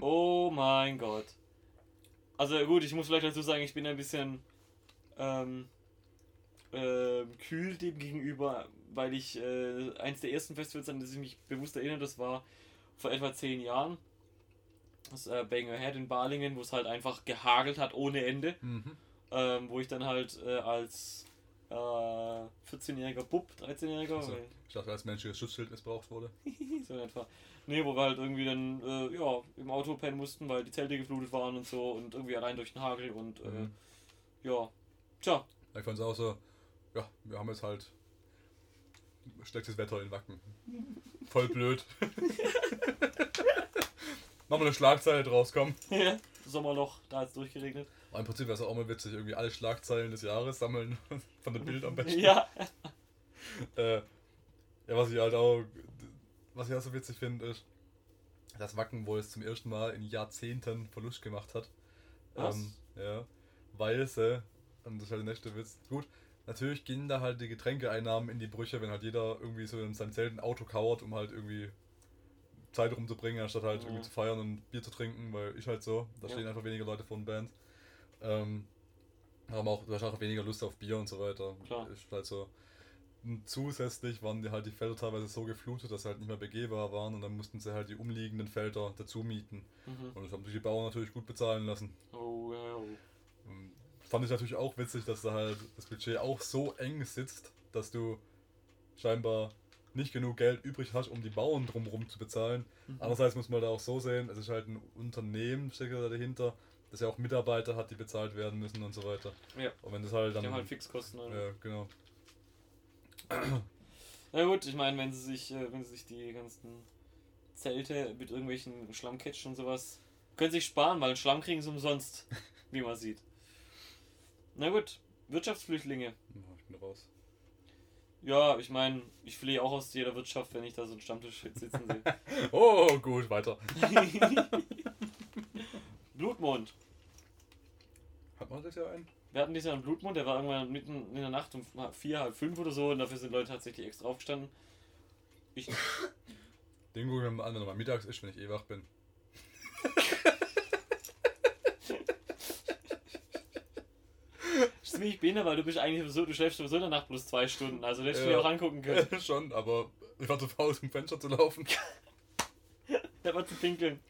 Oh mein Gott. Also gut, ich muss vielleicht dazu sagen, ich bin ein bisschen ähm, ähm, kühl dem gegenüber, weil ich äh, eins der ersten Festivals, an das ich mich bewusst erinnere, das war vor etwa zehn Jahren. Das äh, Banger Head in Balingen, wo es halt einfach gehagelt hat ohne Ende. Mhm. Ähm, wo ich dann halt äh, als äh, 14-jähriger Bub, 13-jähriger, Also, ich dachte, als menschliches Schutzschild missbraucht wurde. so in etwa. Nee, wo wir halt irgendwie dann äh, ja, im Auto pennen mussten, weil die Zelte geflutet waren und so und irgendwie allein durch den Hagel und äh, Mhm. ja. Tja, Ich fand es auch so, ja, wir haben jetzt halt schlechtes Wetter in Wacken. Voll blöd. Nochmal eine Schlagzeile draus, komm. Sommerloch, da hat es durchgeregnet. Aber Im Prinzip wäre es auch mal witzig, irgendwie alle Schlagzeilen des Jahres sammeln von der Bild am besten. Ja, Äh, ja, was ich halt auch, was ich auch so witzig finde, ist, dass Wacken wohl es zum ersten Mal in Jahrzehnten Verlust gemacht hat. Was? Ähm, ja, weil sie, und das ist halt der nächste Witz, gut, natürlich gehen da halt die Getränkeeinnahmen in die Brüche, wenn halt jeder irgendwie so in seinem seltenen Auto kauert, um halt irgendwie Zeit rumzubringen, anstatt halt Ja. irgendwie zu feiern und Bier zu trinken, weil ich halt so, da Ja. stehen einfach weniger Leute vor den Bands. Ähm, haben auch, du hast auch weniger Lust auf Bier und so weiter. Klar. Ist halt so. Zusätzlich waren die halt die Felder teilweise so geflutet, dass sie halt nicht mehr begehbar waren und dann mussten sie halt die umliegenden Felder dazu mieten. Mhm. Und das haben sich die Bauern natürlich gut bezahlen lassen. Oh, ja, oh. Fand ich natürlich auch witzig, dass da halt das Budget auch so eng sitzt, dass du scheinbar nicht genug Geld übrig hast, um die Bauern drumherum zu bezahlen. Mhm. Andererseits muss man da auch so sehen, es ist halt ein Unternehmen, steckt da dahinter, dass er auch Mitarbeiter hat, die bezahlt werden müssen und so weiter. Ja. Und wenn das halt dann. Die haben halt Fixkosten. Alter. ja, genau. Na gut, ich meine, wenn sie sich, äh, wenn sie sich die ganzen Zelte mit irgendwelchen Schlammcatchen und sowas können sich sparen, weil Schlamm kriegen sie umsonst, wie man sieht. Na gut, Wirtschaftsflüchtlinge. Ja, Ich bin raus. Ja, ich meine, ich flehe auch aus jeder Wirtschaft, wenn ich da so einen Stammtisch sitzen sehe. Oh, gut, weiter. Blutmond. Hat man das ja einen? Wir hatten dieses Jahr einen Blutmond, der war irgendwann mitten in der Nacht um vier, halb fünf oder so und dafür sind Leute tatsächlich extra aufgestanden. Ich, Den gucke ich mir mal an, wenn er mal mittags ist, wenn ich eh wach bin. ist ziemlich behindert, weil du bist eigentlich so, du schläfst sowieso in der Nacht bloß zwei Stunden, also hättest du Ja. dir auch angucken können. Schon, aber ich war zu faul, zum Fenster zu laufen. Der war zu pinkeln.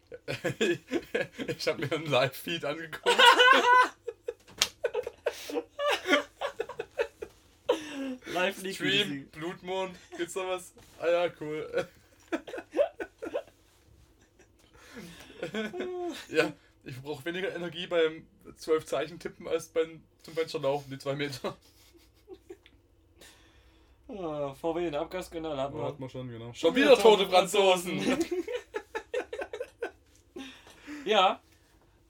ich habe mir einen Live-Feed angeguckt. Live liegt Stream, Blutmond, gibt's da was? Ah ja, cool. ja, ich brauche weniger Energie beim 12 Zeichen tippen als beim zum Fenster laufen, die zwei Meter. Ah, VW den Abgasskandal hatten Ja, wir. hat man schon, genau. Schon wieder tote Franzosen! ja,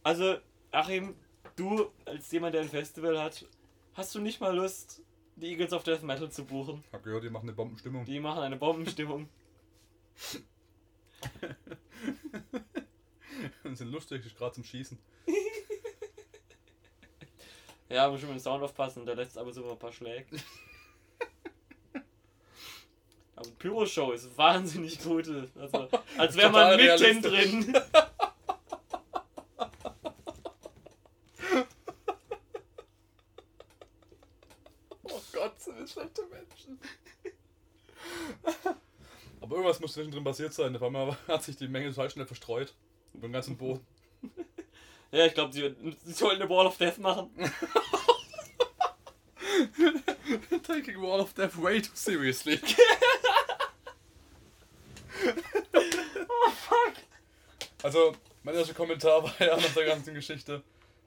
also Achim, du als jemand, der ein Festival hat, hast du nicht mal Lust, die Eagles of Death Metal zu buchen? Hab gehört, die machen eine Bombenstimmung. Die machen eine Bombenstimmung. Und sind lustig, ist gerade zum Schießen. Ja, muss schon mit dem Sound aufpassen, der lässt aber so ein paar Schläge. Aber die Pyro-Show ist wahnsinnig gut. Also, als wäre man Total mittendrin. Oh Gott, sind das schlechte Menschen. Aber irgendwas muss zwischendrin passiert sein. Auf einmal hat sich die Menge total schnell verstreut. Über den ganzen Boden. Ja, ich glaube, sie, sie sollen eine Wall of Death machen. Taking Wall of Death way too seriously. Oh, fuck. Also, mein erster Kommentar war ja nach der ganzen Geschichte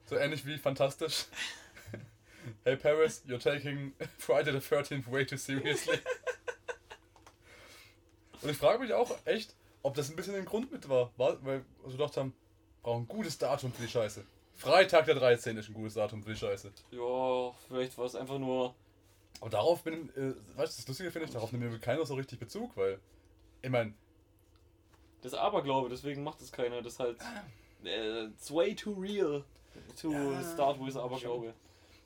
so ähnlich wie fantastisch. Hey Paris, you're taking Friday the 13th way too seriously. Und ich frage mich auch echt, ob das ein bisschen ein Grund mit war, weil wir gedacht haben, brauchen ein gutes Datum für die Scheiße. Freitag der 13. ist ein gutes Datum für die Scheiße. Ja, vielleicht war es einfach nur. Aber darauf bin, äh, weißt du, das Lustige finde ich, darauf nimmt mir keiner so richtig Bezug, weil, ich meine, Das Aberglaube, deswegen macht es keiner. Das halt. Äh, it's way too real to Ja, start with Aberglaube.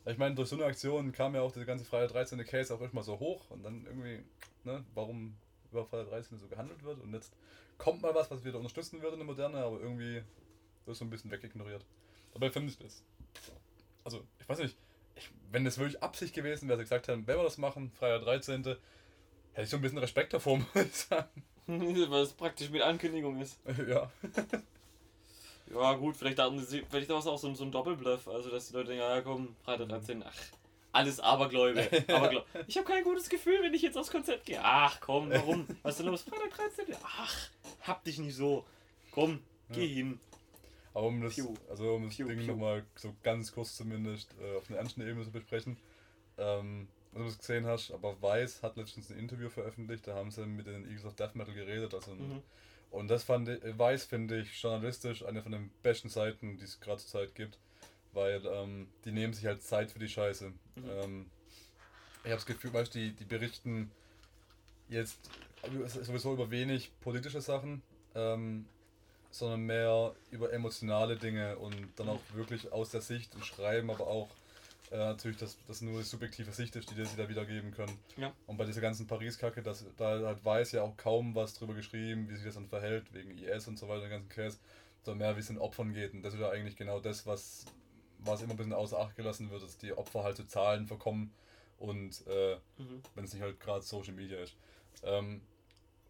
Ich meine, durch so eine Aktion kam ja auch diese ganze Freitag 13. Case auch erstmal so hoch und dann irgendwie, ne, warum über Freitag 13. so gehandelt wird und jetzt kommt mal was, was wieder unterstützen würde in der Moderne, aber irgendwie wird so ein bisschen wegignoriert. Dabei finde ich das. Also, ich weiß nicht, ich, wenn das wirklich Absicht gewesen wäre, sie gesagt haben, wenn wir das machen, Freitag 13., hätte ich so ein bisschen Respekt davor, muss ich sagen. Weil es praktisch mit Ankündigung ist. ja. Ja, gut, vielleicht, sie, vielleicht war es auch so, ein- so ein Doppelbluff. Also, dass die Leute denken, ja komm, Freitag 13, ach, alles Abergläube. Abergläube. Ich habe kein gutes Gefühl, wenn ich jetzt aufs Konzert gehe. Ach komm, warum? Was ist denn los? Freitag 13? Ach, hab dich nicht so. Komm, geh hin. Aber um das, also um das Piu, Ding nochmal so ganz kurz zumindest äh, auf einer ernsten Ebene zu besprechen, ähm, wenn du es gesehen hast, aber Weiß hat letztens ein Interview veröffentlicht, da haben sie mit den Eagles of Death Metal geredet, also Mhm. Und das fand ich, Weiß finde ich journalistisch eine von den besten Seiten, die es gerade zur Zeit gibt, weil ähm, die nehmen sich halt Zeit für die Scheiße. Mhm. Ähm, ich habe das Gefühl, weißt die, die berichten jetzt sowieso über wenig politische Sachen, ähm, sondern mehr über emotionale Dinge und dann auch wirklich aus der Sicht und schreiben, aber auch äh, natürlich, dass das nur die subjektive Sicht ist, die sie da wiedergeben können. Ja. Und bei dieser ganzen Paris-Kacke, da halt weiß ja auch kaum was drüber geschrieben, wie sich das dann verhält, wegen IS und so weiter, den ganzen Case, sondern mehr wie es den Opfern geht. Und das ist ja eigentlich genau das, was, was immer ein bisschen außer Acht gelassen wird, dass die Opfer halt zu Zahlen verkommen und äh, Mhm. wenn es nicht halt gerade Social Media ist. Ähm,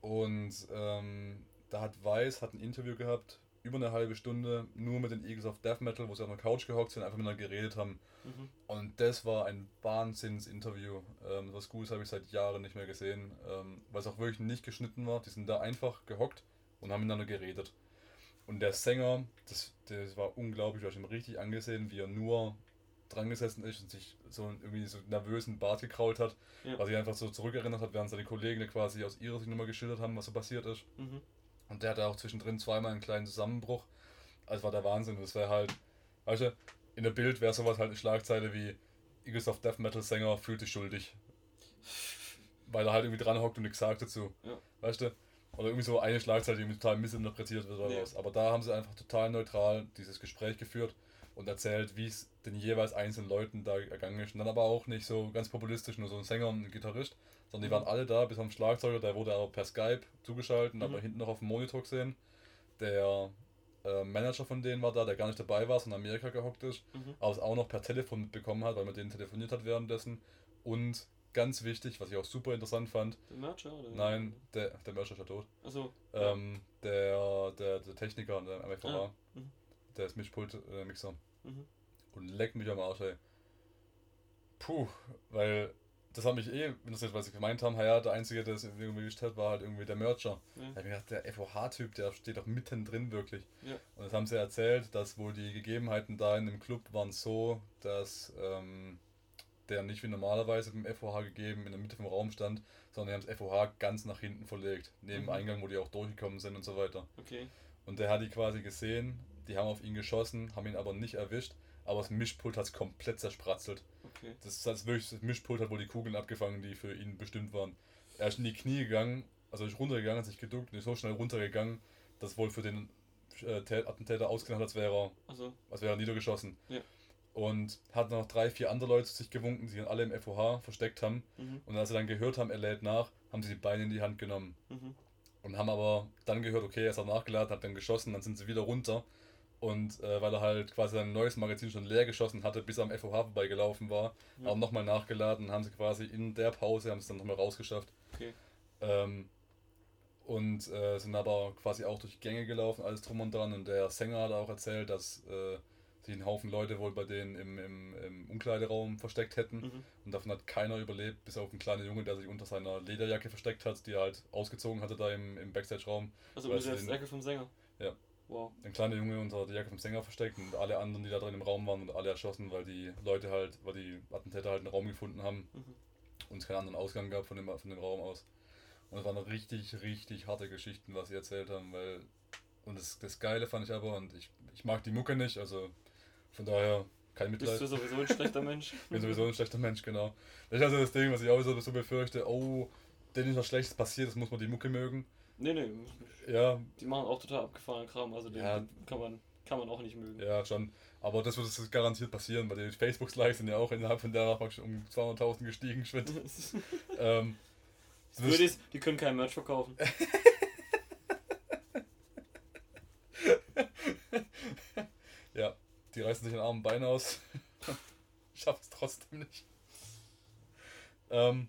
und ähm, da hat Weiß hat ein Interview gehabt, über eine halbe Stunde, nur mit den Eagles of Death Metal, wo sie auf einer Couch gehockt sind, einfach miteinander geredet haben. Mhm. Und das war ein Wahnsinns-Interview. Ähm, was Gutes habe ich seit Jahren nicht mehr gesehen, ähm, weil es auch wirklich nicht geschnitten war. Die sind da einfach gehockt und haben miteinander geredet. Und der Sänger, das, das war unglaublich, ich habe ihm richtig angesehen, wie er nur dran gesessen ist und sich so irgendwie so nervösen Bart gekrault hat, Ja. was sich einfach so zurückerinnert hat, während seine Kollegen quasi aus ihrer Sicht nochmal geschildert haben, was so passiert ist. Mhm. Und der hatte auch zwischendrin zweimal einen kleinen Zusammenbruch. Also war der Wahnsinn. Das wäre halt, weißt du, in der Bild wäre sowas halt eine Schlagzeile wie Eagles of Death Metal Sänger fühlt sich schuldig. Weil er halt irgendwie dran hockt und nichts sagt dazu. Ja. Weißt du? Oder irgendwie so eine Schlagzeile, die irgendwie total missinterpretiert wird oder Ja. was. Aber da haben sie einfach total neutral dieses Gespräch geführt und erzählt, wie es den jeweils einzelnen Leuten da ergangen ist. Und dann aber auch nicht so ganz populistisch, nur so ein Sänger und ein Gitarrist, sondern die Mhm. waren alle da, bis auf den Schlagzeuger, der wurde aber per Skype zugeschaltet, Mhm. aber hinten noch auf dem Monitor gesehen. Der äh, Manager von denen war da, der gar nicht dabei war, sondern in Amerika gehockt ist, Mhm. aber es auch noch per Telefon mitbekommen hat, weil man denen telefoniert hat währenddessen. Und ganz wichtig, was ich auch super interessant fand, Der Mercher, oder? nein, der, der Mercher ist ja tot. Achso. Ähm, der, der, der Techniker, der MFVA, Ah, mhm. Der ist Mischpult-Mixer. Mhm. Und leck mich am Arsch, ey. Puh, weil das hat mich eh, wenn das jetzt, was sie gemeint haben, ja, der Einzige, der es irgendwie gestellt hat, war halt irgendwie der Mercher. Ja. Da hab ich mir gedacht, der FOH-Typ, der steht doch mittendrin wirklich. Ja. Und das haben sie erzählt, dass wohl die Gegebenheiten da in dem Club waren so, dass ähm, der nicht wie normalerweise beim FOH gegeben in der Mitte vom Raum stand, sondern die haben das FOH ganz nach hinten verlegt, neben Mhm. Eingang, wo die auch durchgekommen sind und so weiter. Okay. Und der hat die quasi gesehen, die haben auf ihn geschossen, haben ihn aber nicht erwischt, aber das Mischpult hat es komplett zerspratzelt. Okay. Das, das, wirklich, das Mischpult hat wohl die Kugeln abgefangen, die für ihn bestimmt waren. Er ist in die Knie gegangen, also ist runtergegangen, hat sich geduckt und ist so schnell runtergegangen, dass wohl für den äh, Tä- Attentäter ausgesehen hat, als wäre er, Also. als wäre er niedergeschossen. Ja. Und hat noch drei, vier andere Leute zu sich gewunken, die sich alle im FOH versteckt haben. Mhm. Und als sie dann gehört haben, er lädt nach, haben sie die Beine in die Hand genommen. Mhm. Und haben aber dann gehört, okay, er ist auch nachgeladen, hat dann geschossen, dann sind sie wieder runter. Und äh, weil er halt quasi sein neues Magazin schon leer geschossen hatte, bis er am FOH vorbeigelaufen war, Ja. haben nochmal nachgeladen, haben sie quasi in der Pause, haben es dann nochmal rausgeschafft. Okay. Ähm, und äh, sind aber quasi auch durch Gänge gelaufen, alles drum und dran. Und der Sänger hat auch erzählt, dass äh, sich ein Haufen Leute wohl bei denen im, im, im Umkleideraum versteckt hätten. Mhm. Und davon hat keiner überlebt, bis auf einen kleinen Junge, der sich unter seiner Lederjacke versteckt hat, die er halt ausgezogen hatte da im, im Backstage-Raum. Also unter der Jacke vom Sänger. Ja. Wow. Ein kleiner Junge unter der Jacke vom Sänger versteckt und alle anderen, die da drin im Raum waren, und alle erschossen, weil die Leute halt, weil die Attentäter halt einen Raum gefunden haben Mhm. und es keinen anderen Ausgang gab von dem, von dem Raum aus. Und es waren richtig, richtig harte Geschichten, was sie erzählt haben, weil. Und das, das Geile fand ich aber, und ich, ich mag die Mucke nicht, also von daher kein Mitleid. Bist du sowieso ein schlechter Mensch? Ich bin sowieso ein schlechter Mensch, genau. Das ist also das Ding, was ich auch so, so befürchte, oh, denen ist was Schlechtes passiert, das muss man die Mucke mögen. Nee, nee. Ja, Die machen auch total abgefahrenen Kram. Also den, Ja. den kann, man, kann man auch nicht mögen. ja, schon. Aber das wird das garantiert passieren, weil die Facebook-Likes sind ja auch innerhalb von der praktisch um 200.000 gestiegen, Schritt. ähm, das Würde es- die können kein Merch verkaufen. Ja, die reißen sich den armen Bein aus. Schaffen es trotzdem nicht. Ähm,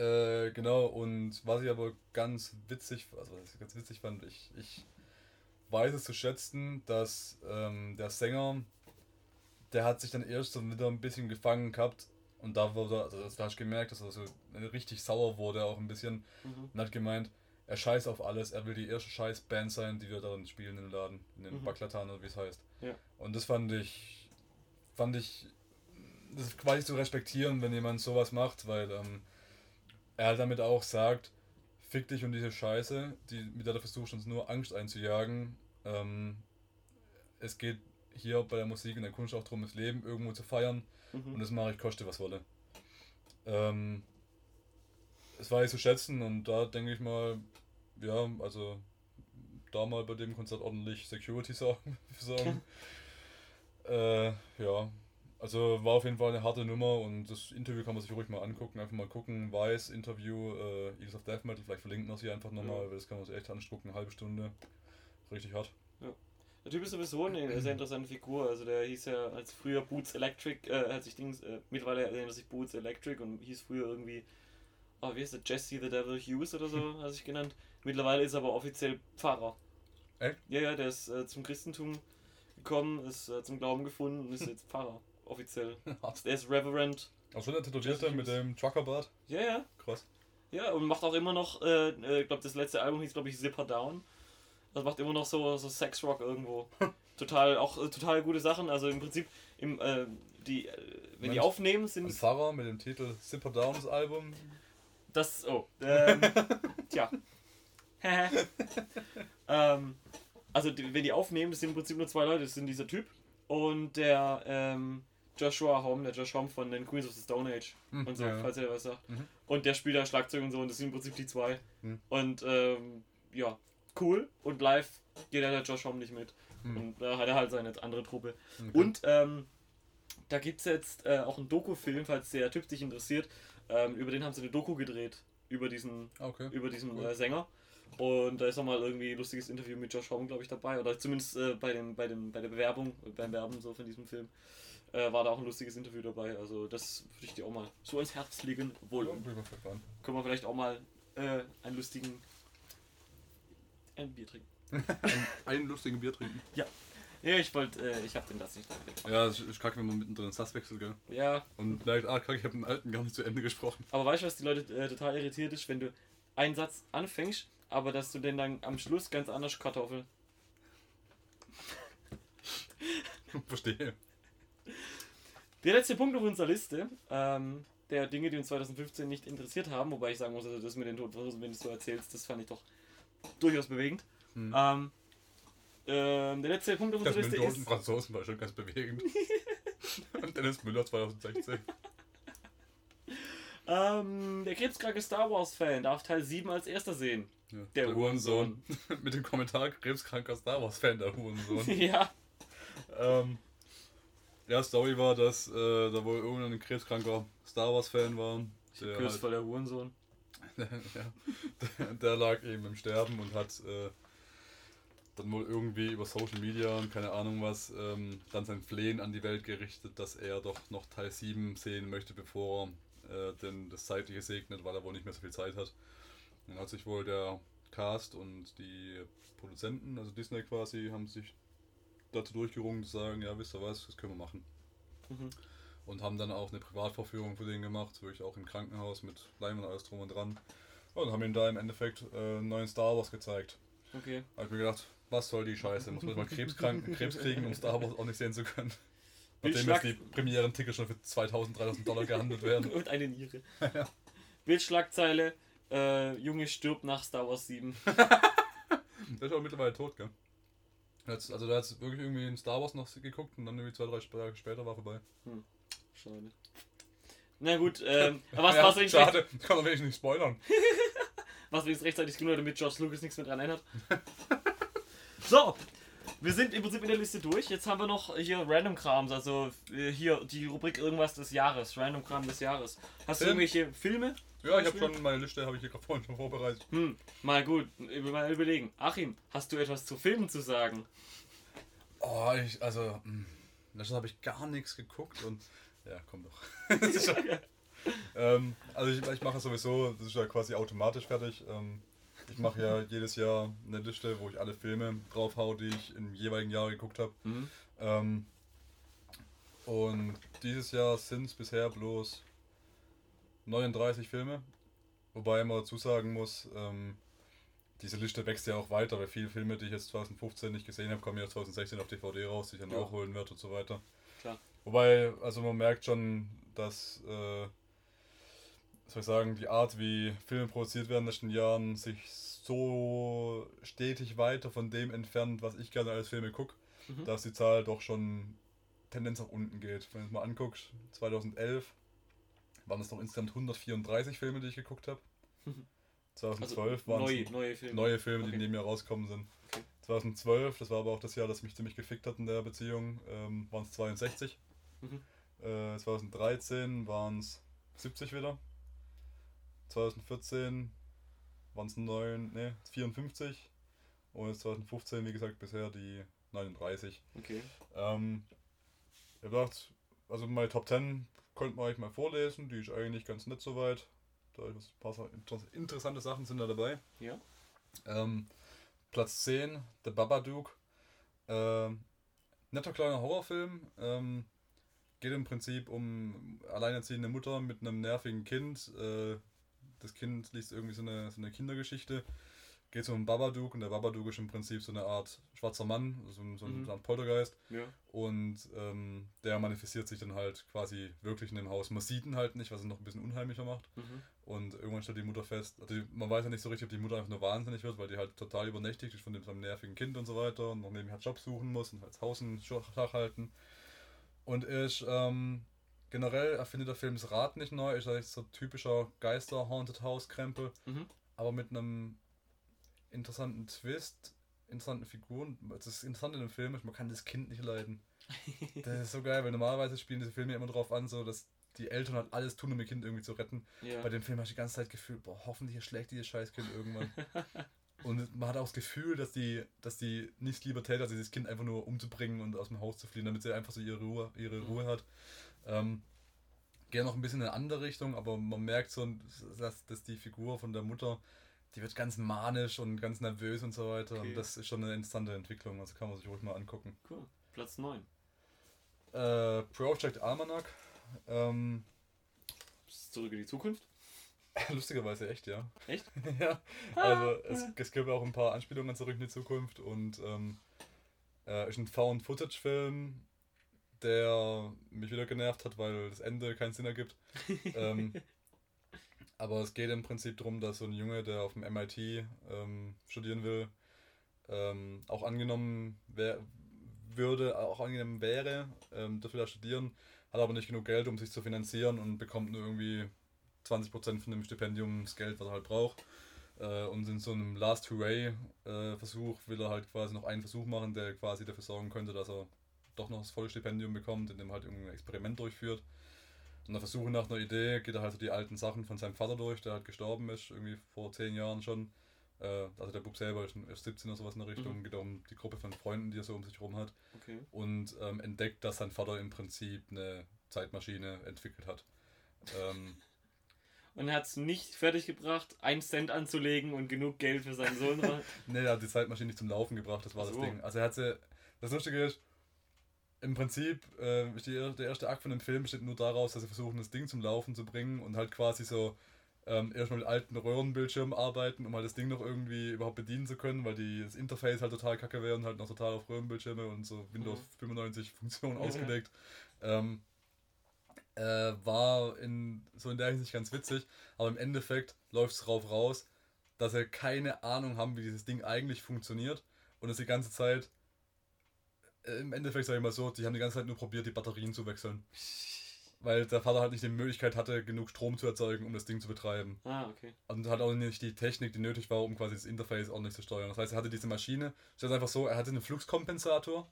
äh, genau, und was ich aber ganz witzig, also was ich ganz witzig fand, ich, ich weiß es zu schätzen, dass ähm, der Sänger, der hat sich dann erst so wieder ein bisschen gefangen gehabt und da wurde, also das, da hast du gemerkt, dass er so richtig sauer wurde auch ein bisschen Mhm. und hat gemeint, er scheißt auf alles, er will die erste scheiß Band sein, die wir darin spielen im Laden, in dem Mhm. Baklatan oder wie es heißt. Ja. Und das fand ich, fand ich, das ist quasi zu respektieren, wenn jemand sowas macht, weil ähm, er halt damit auch sagt, fick dich um diese Scheiße, die, mit der du versuchst uns nur Angst einzujagen. Ähm, es geht hier bei der Musik und der Kunst auch darum, das Leben irgendwo zu feiern. Mhm. Und das mache ich, koste was wolle. Ähm, das war ich zu schätzen und da denke ich mal, ja, also da mal bei dem Konzert ordentlich Security sorgen. sorgen. äh, ja, also war auf jeden Fall eine harte Nummer und das Interview kann man sich ruhig mal angucken. Einfach mal gucken, Weiß, Interview, äh, Eagles of Death Metal, vielleicht verlinken wir sie einfach nochmal, Ja. weil das kann man sich echt angucken, eine halbe Stunde. Richtig hart. Der Typ ist sowieso eine sehr interessante Figur. Also der hieß ja als früher Boots Electric, äh, als sich Dings, äh, mittlerweile nennt er sich Boots Electric und hieß früher irgendwie, oh, wie heißt der, Jesse the Devil Hughes oder so, hat er sich genannt. Mittlerweile ist er aber offiziell Pfarrer. Echt? Ja, ja, der ist äh, zum Christentum gekommen, ist äh, zum Glauben gefunden und ist jetzt Pfarrer. Offiziell. Der ist Reverend. Auch schon der Tätowierte mit dem Truckerbart. Ja, ja. Krass. Ja, und macht auch immer noch, äh, äh, ich glaube, das letzte Album hieß, glaube ich, Zipper Down. Das macht immer noch so, so Sex-Rock irgendwo. total, auch äh, total gute Sachen. Also im Prinzip, im, äh, die, äh, wenn die Mensch, aufnehmen, sind Pfarrer mit dem Titel Zipper Downs Album. Das, oh, ähm, tja. ähm, also, die, wenn die aufnehmen, das sind im Prinzip nur zwei Leute. Das sind dieser Typ und der ähm, Joshua Home, der Josh Home von den Queens of the Stone Age Hm, und so, ja. falls ihr was sagt. Mhm. Und der spielt da Schlagzeug und so und das sind im Prinzip die zwei. Mhm. Und ähm, ja, cool. Und live geht ja der Josh Home nicht mit. Mhm. Und da hat er halt seine andere Truppe. Okay. Und ähm, da gibt es jetzt äh, auch einen Doku-Film, falls der Typ dich interessiert. Ähm, über den haben sie eine Doku gedreht. Über diesen, okay. über diesen Cool. äh, Sänger. Und da ist nochmal irgendwie ein lustiges Interview mit Josh Homme, glaube ich, dabei. Oder zumindest äh, bei, dem, bei, dem, bei der Bewerbung, beim Werben so von diesem Film. Äh, war da auch ein lustiges Interview dabei. Also das würde ich dir auch mal so ans Herz legen. Obwohl, Ja, ich können wir vielleicht auch mal äh, einen lustigen ein Bier trinken. Einen lustigen Bier trinken. Ja, ich wollte, äh, ich habe den das nicht. Ja, es ist kacke, wenn man mittendrin Sass wechselt, gell? Ja, Und merkt, ah, kacke, ich habe den alten gar nicht zu Ende gesprochen. aber weißt du, was die Leute äh, total irritiert ist, wenn du einen Satz anfängst, aber dass du den dann am Schluss ganz anders Kartoffel. Verstehe. Der letzte Punkt auf unserer Liste, ähm, der Dinge, die uns 2015 nicht interessiert haben, wobei ich sagen muss, also das mit den Toten, wenn du es so erzählst, das fand ich doch durchaus bewegend. Hm. Ähm, ähm, der letzte Punkt auf Das unserer Liste ist. Franzosen war schon ganz bewegend. Und Dennis Müller 2016. Ähm, der krebskranke Star Wars-Fan darf Teil 7 als erster sehen. Ja, Der Hurensohn. mit dem Kommentar krebskranker Star Wars Fan, der Hurensohn. ja. ähm, ja, Story war, dass äh, da wohl irgendein krebskranker Star Wars Fan war. Der, Kürs halt, der Hurensohn. ja, der, der lag eben im Sterben und hat äh, dann wohl irgendwie über Social Media und keine Ahnung was ähm, dann sein Flehen an die Welt gerichtet, dass er doch noch Teil 7 sehen möchte, bevor er äh, denn das Zeitliche segnet, weil er wohl nicht mehr so viel Zeit hat. Dann hat sich wohl der Cast und die Produzenten, also Disney quasi, haben sich dazu durchgerungen zu sagen, ja wisst ihr was, das können wir machen. Mhm. Und haben dann auch eine Privatvorführung für den gemacht, wirklich auch im Krankenhaus mit Leinwand und alles drum und dran. Und haben ihm da im Endeffekt äh, einen neuen Star Wars gezeigt. Okay. Da hab ich mir gedacht, was soll die Scheiße? Muss man mal Krebs kriegen, um Star Wars auch nicht sehen zu können. Nachdem jetzt die Premieren-Tickets schon für 2000, 3000 Dollar gehandelt werden. Und eine Niere. Bildschlagzeile: äh, Junge stirbt nach Star Wars 7. Der ist aber mittlerweile tot, gell? Also der hat wirklich irgendwie in Star Wars noch geguckt und dann irgendwie zwei, drei Tage später war vorbei. Schade. Na gut, ähm, aber was, ja, was, wenigstens, schade, ich kann doch wenigstens nicht spoilern. was wenigstens rechtzeitig genug, damit George Lucas nichts mehr dran ändert. so, wir sind im Prinzip in der Liste durch. Jetzt haben wir noch hier Random Krams, also äh, hier die Rubrik irgendwas des Jahres, Random Kram des Jahres. Hast du Film? irgendwelche Filme? Ja, ich habe schon meine Liste, habe ich hier gerade vorhin schon vorbereitet. Hm, mal gut, mal überlegen. Achim, hast du etwas zu Filmen zu sagen? Oh, ich, also, mh, letztens habe ich gar nichts geguckt und. Ja, komm doch. Das ähm, also, ich, ich mache es sowieso, das ist ja quasi automatisch fertig. Ähm, ich mache ja jedes Jahr eine Liste, wo ich alle Filme draufhau, die ich im jeweiligen Jahr geguckt habe. Mhm. Ähm, und dieses Jahr sind es bisher bloß 39 Filme. Wobei man dazu sagen muss, ähm, diese Liste wächst ja auch weiter, weil viele Filme, die ich jetzt 2015 nicht gesehen habe, kommen ja 2016 auf DVD raus, die ich dann Ja. auch holen werde und so weiter. Klar. Wobei, also man merkt schon, dass, äh, soll ich sagen, die Art, wie Filme produziert werden in den letzten Jahren, sich so stetig weiter von dem entfernt, was ich gerne als Filme gucke, Mhm. dass die Zahl doch schon Tendenz nach unten geht. Wenn du es mal anguckst, 2011 waren es noch insgesamt 134 Filme, die ich geguckt habe. Mhm. 2012 Also waren neue, es neue Filme. neue Filme, die Okay. neben mir rauskommen sind. Okay. 2012, das war aber auch das Jahr, das mich ziemlich gefickt hat in der Beziehung, ähm, waren es 62. Mhm. Äh, 2013 waren es 70 wieder. 2014 waren es 9, ne, 54. Und jetzt 2015, wie gesagt, bisher die 39. Okay. Ähm, ich hab gedacht, also meine Top 10 könnte man euch mal vorlesen, die ist eigentlich ganz nett soweit. Da ist ein paar Sa- inter- interessante Sachen sind da dabei. Ja. Ähm, Platz 10, The Babadook. Ähm, netter kleiner Horrorfilm. Ähm, geht im Prinzip um alleinerziehende Mutter mit einem nervigen Kind. Äh, das Kind liest irgendwie so eine, so eine Kindergeschichte geht um einen Babadook und der Babadook ist im Prinzip so eine Art schwarzer Mann, so, ein- so Mhm. so ein Poltergeist. Ja. Und ähm, der manifestiert sich dann halt quasi wirklich in dem Haus. Man sieht ihn halt nicht, was es noch ein bisschen unheimlicher macht. Mhm. Und irgendwann stellt die Mutter fest, also man weiß ja nicht so richtig, ob die Mutter einfach nur wahnsinnig wird, weil die halt total übernächtigt ist von dem, seinem nervigen Kind und so weiter und noch nebenher Job suchen muss und halt das Haus in Schach halten. Und ich, ähm, generell erfindet der Film das Rad nicht neu, ist eigentlich so typischer Geister-Haunted-House-Krempel, Mhm. aber mit einem interessanten Twist, interessanten Figuren. Das Interessante in dem Film ist, man kann das Kind nicht leiden. Das ist so geil, weil normalerweise spielen diese Filme immer darauf an, so dass die Eltern halt alles tun, um ihr Kind irgendwie zu retten. Ja. Bei dem Film hast du die ganze Zeit gefühlt, boah, hoffentlich schlägt dieses Scheißkind irgendwann. und man hat auch das Gefühl, dass die, dass die nichts lieber täte, als dieses Kind einfach nur umzubringen und aus dem Haus zu fliehen, damit sie einfach so ihre Ruhe, ihre Mhm. Ruhe hat. Ähm, Gehe noch ein bisschen in eine andere Richtung, aber man merkt so, dass, dass die Figur von der Mutter, die wird ganz manisch und ganz nervös und so weiter. Okay. Und das ist schon eine interessante Entwicklung, also kann man sich ruhig mal angucken. Cool. Platz 9. Äh, Project Almanac. Ähm, Zurück in die Zukunft. lustigerweise echt, ja. Echt? ja, also es, es gibt auch ein paar Anspielungen an zurück in die Zukunft und ähm, äh, ist ein Found-Footage-Film, der mich wieder genervt hat, weil das Ende keinen Sinn ergibt. ähm, aber es geht im Prinzip darum, dass so ein Junge, der auf dem MIT ähm, studieren will, ähm, auch angenommen wär, würde, auch angenommen wäre, ähm, dürfte da studieren, hat aber nicht genug Geld, um sich zu finanzieren und bekommt nur irgendwie 20% von dem Stipendium das Geld, was er halt braucht. Äh, und in so einem Last Hooray-Versuch will er halt quasi noch einen Versuch machen, der quasi dafür sorgen könnte, dass er doch noch das volle Stipendium bekommt, indem er halt irgendein Experiment durchführt. Und der Versuche nach einer Idee geht er halt so die alten Sachen von seinem Vater durch, der halt gestorben ist, irgendwie vor zehn Jahren schon. Äh, also der Bub selber ist erst 17 oder sowas in der Richtung, Mhm. geht um die Gruppe von Freunden, die er so um sich herum hat Okay. und ähm, entdeckt, dass sein Vater im Prinzip eine Zeitmaschine entwickelt hat. Ähm, Und er hat es nicht fertiggebracht, einen Cent anzulegen und genug Geld für seinen Sohn. nee, er hat die Zeitmaschine nicht zum Laufen gebracht, das war Ach das so. Ding. Also er hat sie, das Lustige ist, im Prinzip, äh, der erste Akt von dem Film besteht nur daraus, dass sie versuchen, das Ding zum Laufen zu bringen und halt quasi so ähm, erstmal mit alten Röhrenbildschirmen arbeiten, um halt das Ding noch irgendwie überhaupt bedienen zu können, weil die, das Interface halt total kacke wäre und halt noch total auf Röhrenbildschirme und so Windows Mhm. 95 Funktionen Ja. ausgelegt. Ähm, äh, war in so in der Hinsicht ganz witzig, aber im Endeffekt läuft es drauf raus, dass sie keine Ahnung haben, wie dieses Ding eigentlich funktioniert und es die ganze Zeit, im Endeffekt sage ich mal so, die haben die ganze Zeit nur probiert, die Batterien zu wechseln. Weil der Vater halt nicht die Möglichkeit hatte, genug Strom zu erzeugen, um das Ding zu betreiben. ah, okay. Und hat auch nicht die Technik, die nötig war, um quasi das Interface ordentlich zu steuern. Das heißt, er hatte diese Maschine, ist jetzt einfach so, er hatte einen Fluxkompensator,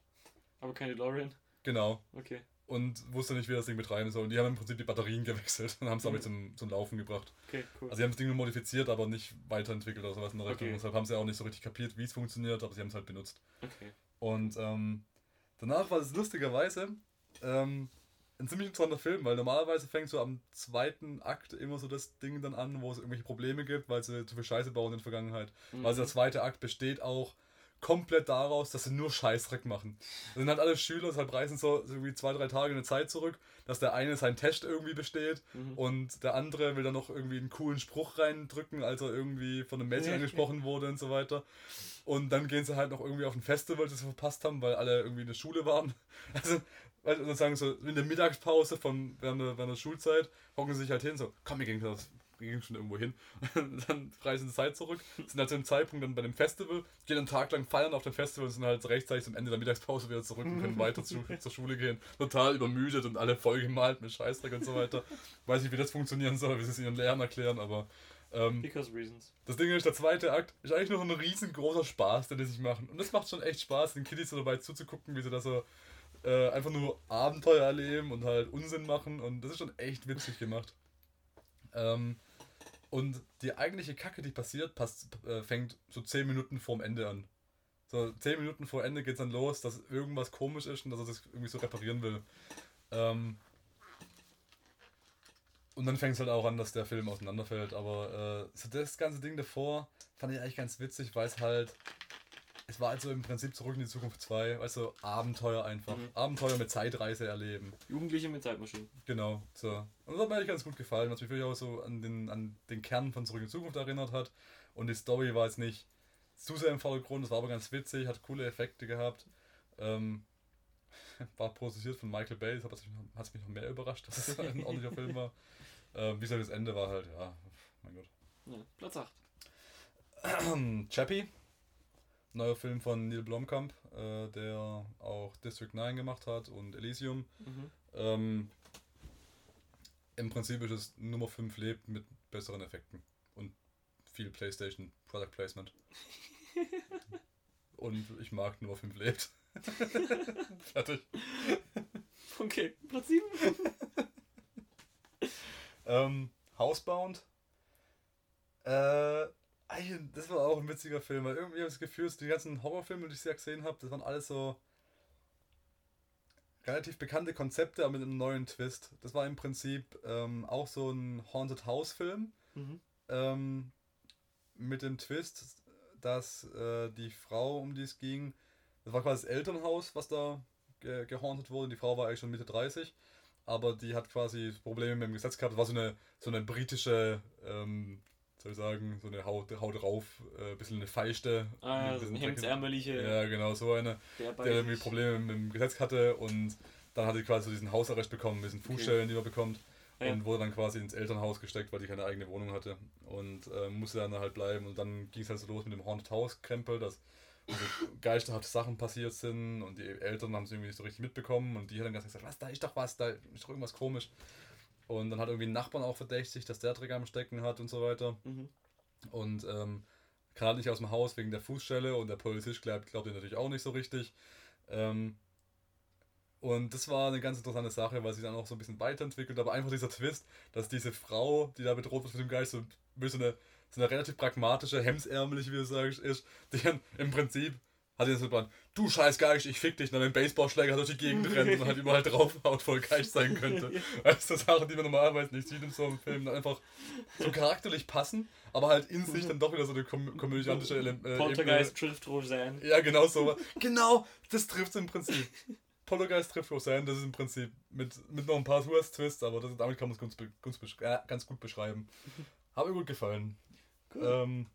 Aber kein DeLorean. genau, Okay. und wusste nicht, wie er das Ding betreiben soll. Und die haben im Prinzip die Batterien gewechselt und haben es damit Mhm. zum, zum Laufen gebracht. Okay, cool. Also sie haben das Ding nur modifiziert, aber nicht weiterentwickelt oder sowas in der Richtung. Okay. Deshalb haben sie auch nicht so richtig kapiert, wie es funktioniert, aber sie haben es halt benutzt. Okay. Und ähm, danach war es lustigerweise ähm, ein ziemlich interessanter Film, weil normalerweise fängt so am zweiten Akt immer so das Ding dann an, wo es irgendwelche Probleme gibt, weil sie zu viel Scheiße bauen in der Vergangenheit. Mhm. Also der zweite Akt besteht auch komplett daraus, dass sie nur Scheißdreck machen. Das sind halt alle Schüler, deshalb reisen so, so wie zwei, drei Tage in eine Zeit zurück, dass der eine seinen Test irgendwie besteht Mhm. und der andere will dann noch irgendwie einen coolen Spruch reindrücken, als er irgendwie von einem Mädchen angesprochen wurde und so weiter. Und dann gehen sie halt noch irgendwie auf ein Festival, das sie verpasst haben, weil alle irgendwie in der Schule waren. Also, und dann sagen so, in der Mittagspause von während der, während der Schulzeit, hocken sie sich halt hin, so, komm, wir gehen, das, gehen schon irgendwo hin. Dann reisen sie Zeit zurück, sind halt zu dem Zeitpunkt dann bei dem Festival, gehen einen Tag lang feiern auf dem Festival und sind halt rechtzeitig zum Ende der Mittagspause wieder zurück und können weiter zu, zur Schule gehen. Total übermüdet und alle vollgemalt mit Scheißdreck und so weiter. Weiß nicht, wie das funktionieren soll, wie sie es ihren Lehrern erklären, aber ähm, Because reasons. das Ding ist, der zweite Akt ist eigentlich noch ein riesengroßer Spaß, den die sich machen. Und das macht schon echt Spaß, den Kiddies so dabei zuzugucken, wie sie da so äh, einfach nur Abenteuer erleben und halt Unsinn machen. Und das ist schon echt witzig gemacht. Ähm, und die eigentliche Kacke, die passiert, passt, äh, fängt so 10 Minuten vorm Ende an. So 10 Minuten vor Ende geht es dann los, dass irgendwas komisch ist und dass er das irgendwie so reparieren will. Ähm, und dann fängt es halt auch an, dass der Film auseinanderfällt. Aber äh, so das ganze Ding davor fand ich eigentlich ganz witzig, weil es halt. Es war also im Prinzip zurück in die Zukunft 2, weißt du, Abenteuer einfach. Mhm. Abenteuer mit Zeitreise erleben. Jugendliche mit Zeitmaschinen. Genau, so. Und das hat mir eigentlich ganz gut gefallen, was mich wirklich auch so an den, an den Kern von Zurück in die Zukunft erinnert hat. Und die Story war jetzt nicht zu sehr im Vordergrund, das war aber ganz witzig, hat coole Effekte gehabt. Ähm, war produziert von Michael Bay, das hat es mich noch mehr überrascht, dass es ein ordentlicher Film war. Ähm, wie gesagt, das Ende war halt, ja, mein Gott. Ja, Platz 8. Chappie, neuer Film von Neil Blomkamp, äh, der auch District 9 gemacht hat und Elysium. Mhm. Ähm, Im Prinzip ist es Nummer 5 lebt mit besseren Effekten und viel PlayStation Product Placement. und ich mag Nummer 5 lebt. Fertig. Okay, Platz 7. Ähm, Housebound. Äh, das war auch ein witziger Film, weil irgendwie habe ich das Gefühl, die ganzen Horrorfilme, die ich ja gesehen habe, das waren alles so relativ bekannte Konzepte, aber mit einem neuen Twist. Das war im Prinzip ähm, auch so ein Haunted House Film. Mhm. Ähm, mit dem Twist, dass äh, die Frau, um die es ging, das war quasi das Elternhaus, was da ge gehauntet wurde. Die Frau war eigentlich schon Mitte 30, aber die hat quasi Probleme mit dem Gesetz gehabt. Das war so eine, so eine britische, ähm, soll ich sagen, so eine Haut, Haut rauf, äh, bisschen eine feichte. Ah, ein so ein bisschen hemdsärmeliche. Ja, genau, so eine, der der irgendwie Probleme mit dem Gesetz hatte und dann hat sie quasi so diesen Hausarrest bekommen, diesen Fußstellen, die man bekommt. Ja. Und wurde dann quasi ins Elternhaus gesteckt, weil die keine eigene Wohnung hatte. Und äh, musste dann halt bleiben. Und dann ging es halt so los mit dem Haunted House Krempel, dass so geisterhafte Sachen passiert sind und die Eltern haben es irgendwie nicht so richtig mitbekommen und die haben dann ganz gesagt, was, da ist doch was, da ist doch irgendwas komisch. Und dann hat irgendwie ein Nachbarn auch verdächtig, dass der Dreck am Stecken hat und so weiter. Mhm. Und ähm, kann halt nicht aus dem Haus wegen der Fußstelle und der Polizist glaubt, glaubt ihn natürlich auch nicht so richtig. Ähm, und das war eine ganz interessante Sache, weil sie dann auch so ein bisschen weiterentwickelt, aber einfach dieser Twist, dass diese Frau, die da bedroht wird mit dem Geist, so, so, eine, so eine relativ pragmatische, hemsärmelige, wie du sagst, ist, die dann im Prinzip hat sie so du scheiß Geist, ich fick dich, dann mit dem Baseballschläger durch die Gegend rennt und halt überall draufhaut, voll Geist sein könnte. Weißt du, Sachen, die man normalerweise nicht sieht in so einem Film, dann einfach so charakterlich passen, aber halt in sich dann doch wieder so eine kom komödiantische Ele äh, Poltergeist trifft Roseanne. ja, genau so. Genau, das trifft im Prinzip. Poltergeist trifft Roseanne, das ist im Prinzip mit, mit noch ein paar Twists, aber das, damit kann man es ganz, ganz, äh, ganz gut beschreiben. Hat mir gut gefallen. Cool. Ähm,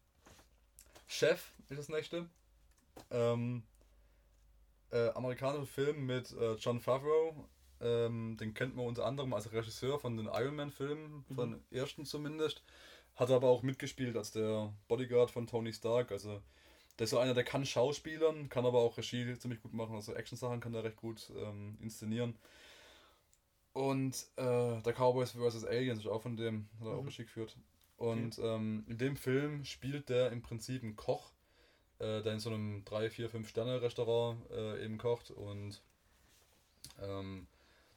Chef ist das nächste. Ähm, äh, amerikanischer Film mit äh, John Favreau. Ähm, den kennt man unter anderem als Regisseur von den Iron Man-Filmen, von den ersten zumindest. Hat aber auch mitgespielt als der Bodyguard von Tony Stark. Also der ist so einer, der kann Schauspielern, kann aber auch Regie ziemlich gut machen. Also Action-Sachen kann er recht gut ähm, inszenieren. Und äh, der Cowboys vs. Aliens ist auch von dem, hat er auch Mhm. Regie geführt. Und ähm, in dem Film spielt der im Prinzip einen Koch, äh, der in so einem 3, 4, 5 Sterne Restaurant äh, eben kocht und ähm,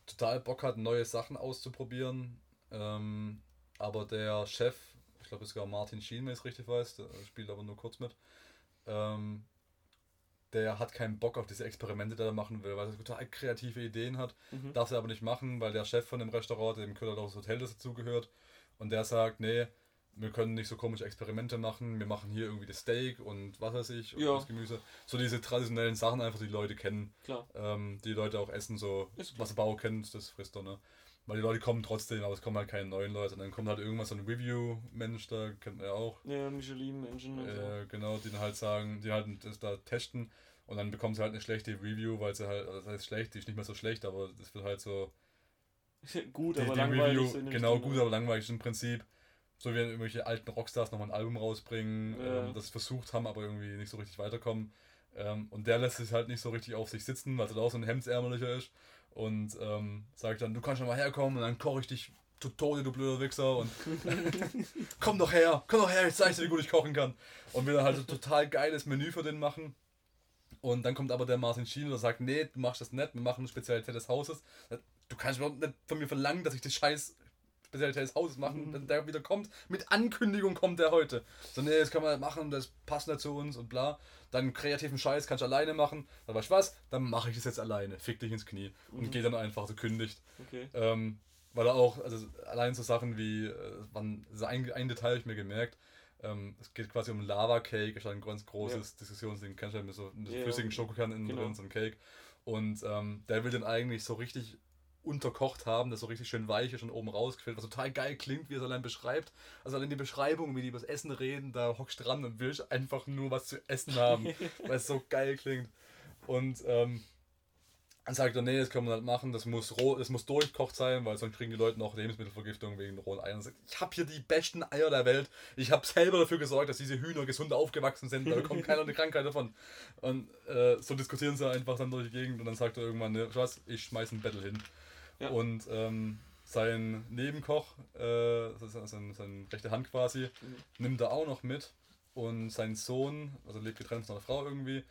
total Bock hat, neue Sachen auszuprobieren. Ähm, aber der Chef, ich glaube, es ist sogar Martin Sheen, wenn ich es richtig weiß, der spielt aber nur kurz mit, ähm, der hat keinen Bock auf diese Experimente, die er machen will, weil er total kreative Ideen hat. Mhm. Darf er aber nicht machen, weil der Chef von dem Restaurant, dem gehört auch das Hotel, das dazugehört, und der sagt, nee, wir können nicht so komische Experimente machen, wir machen hier irgendwie das Steak und was weiß ich und Ja. das Gemüse. So diese traditionellen Sachen einfach, die Leute kennen, Klar. ähm, die Leute auch essen, so was der Bauer kennt, das frisst er, ne? Weil die Leute kommen trotzdem, aber es kommen halt keine neuen Leute. Und dann kommt halt irgendwas so ein Review-Mensch, da kennt man ja auch. Ja, Michelin-Menschen und so. Äh, genau, die dann halt sagen, die halt das da testen und dann bekommen sie halt eine schlechte Review, weil sie halt, also das heißt schlecht, die ist nicht mehr so schlecht, aber das wird halt so, gut, die, aber die langweilig. Review, so genau, gut, aber langweilig ist im Prinzip, so wie irgendwelche alten Rockstars nochmal ein Album rausbringen, Ja. ähm, das versucht haben, aber irgendwie nicht so richtig weiterkommen. Ähm, und der lässt sich halt nicht so richtig auf sich sitzen, weil er auch so ein Hemdsärmelicher ist und ähm, sagt dann, du kannst schon mal herkommen und dann koche ich dich zu Tode, du blöder Wichser und komm doch her, komm doch her, ich zeig dir, wie gut ich kochen kann. Und will dann halt ein total geiles Menü für den machen. Und dann kommt aber der Martin Sheen und sagt, nee, du machst das nicht, wir machen eine Spezialität des Hauses. Du kannst überhaupt nicht von mir verlangen, dass ich die scheiß Spezialität des Hauses machen, wenn der wieder kommt. Mit Ankündigung kommt der heute. So, nee, das kann man nicht machen, das passt nicht zu uns und bla. Dann kreativen Scheiß kannst du alleine machen. Dann weißt du was, dann mache ich das jetzt alleine. Fick dich ins Knie. Und geht dann einfach so kündigt. Okay. Ähm, weil er auch, also allein so Sachen wie, äh, wann, so ein, ein Detail habe ich mir gemerkt, ähm, es geht quasi um Lava Cake, ist ein ganz großes Diskussionsding, kennst du ja mit so, mit so Ja, flüssigen Schokokernen innen genau. drin, so ein Cake. Und ähm, der will den eigentlich so richtig unterkocht haben, das so richtig schön weich ist und oben rausgefällt, was total geil klingt, wie er es allein beschreibt. Also allein die Beschreibung, wie die über das Essen reden, da hockst du dran und willst einfach nur was zu essen haben, weil es so geil klingt. Und ähm, dann sagt er, nee, das kann man nicht machen, das muss roh, das muss durchgekocht sein, weil sonst kriegen die Leute noch Lebensmittelvergiftung wegen rohen Eiern. Sagt, ich habe hier die besten Eier der Welt. Ich habe selber dafür gesorgt, dass diese Hühner gesund aufgewachsen sind. Da kommt keiner eine Krankheit davon. Und äh, so diskutieren sie einfach dann durch die Gegend und dann sagt er irgendwann, ne, was, ich schmeiß ein Battle hin. Ja. Und ähm, sein Nebenkoch, äh, sein, sein rechte Hand quasi, mhm. nimmt er auch noch mit. Und sein Sohn, also lebt getrennt von einer Frau irgendwie,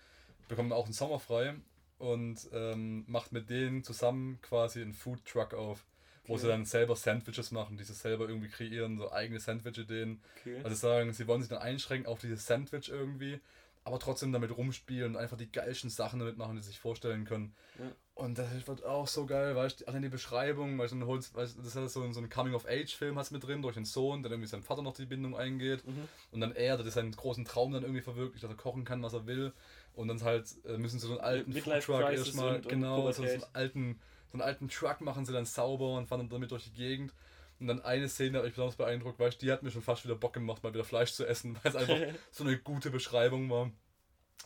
bekommt auch einen Sommer frei und ähm, macht mit denen zusammen quasi einen Food Truck auf, wo okay. sie dann selber Sandwiches machen, die sie selber irgendwie kreieren, so eigene Sandwich-Ideen. Okay. Also sagen, sie wollen sich dann einschränken auf dieses Sandwich irgendwie, aber trotzdem damit rumspielen und einfach die geilsten Sachen damit machen, die sie sich vorstellen können. Ja. Und das wird auch so geil, weißt du, allein die Beschreibung, weißt du, dann holst, weißt, das ist so, so ein Coming-of-Age-Film hat mit drin, durch den Sohn, der irgendwie seinem Vater noch die Bindung eingeht. Mhm. Und dann er, der seinen großen Traum dann irgendwie verwirklicht, dass er kochen kann, was er will. Und dann halt äh, müssen sie so einen alten Foodtruck erstmal, genau, so, so, einen alten, so einen alten Truck machen sie dann sauber und fahren dann damit durch die Gegend. Und dann eine Szene hat mich besonders beeindruckt, weißt die hat mir schon fast wieder Bock gemacht, mal wieder Fleisch zu essen, weil es einfach so eine gute Beschreibung war.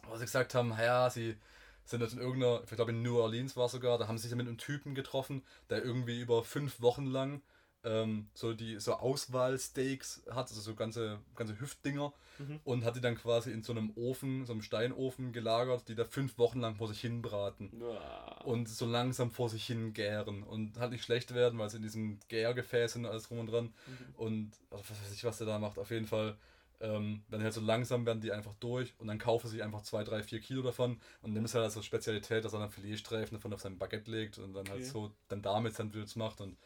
Wo sie gesagt haben, ja, sie sind jetzt in irgendeiner, ich glaube in New Orleans war sogar, da haben sie sich mit einem Typen getroffen, der irgendwie über fünf Wochen lang ähm, so die so Auswahlsteaks hat, also so ganze, ganze Hüftdinger mhm. und hat die dann quasi in so einem Ofen, so einem Steinofen gelagert, die da fünf Wochen lang vor sich hin braten wow. und so langsam vor sich hin gären und halt nicht schlecht werden, weil sie in diesem Gärgefäß sind und alles drum und dran mhm. und also was weiß ich, was der da macht, auf jeden Fall ähm, dann halt so langsam werden die einfach durch und dann kaufen sie einfach 2, 3, 4 Kilo davon und nimmt es halt als so Spezialität, dass er dann Filetstreifen davon auf sein Baguette legt und dann halt okay. halt so dann damit Sandwiches macht und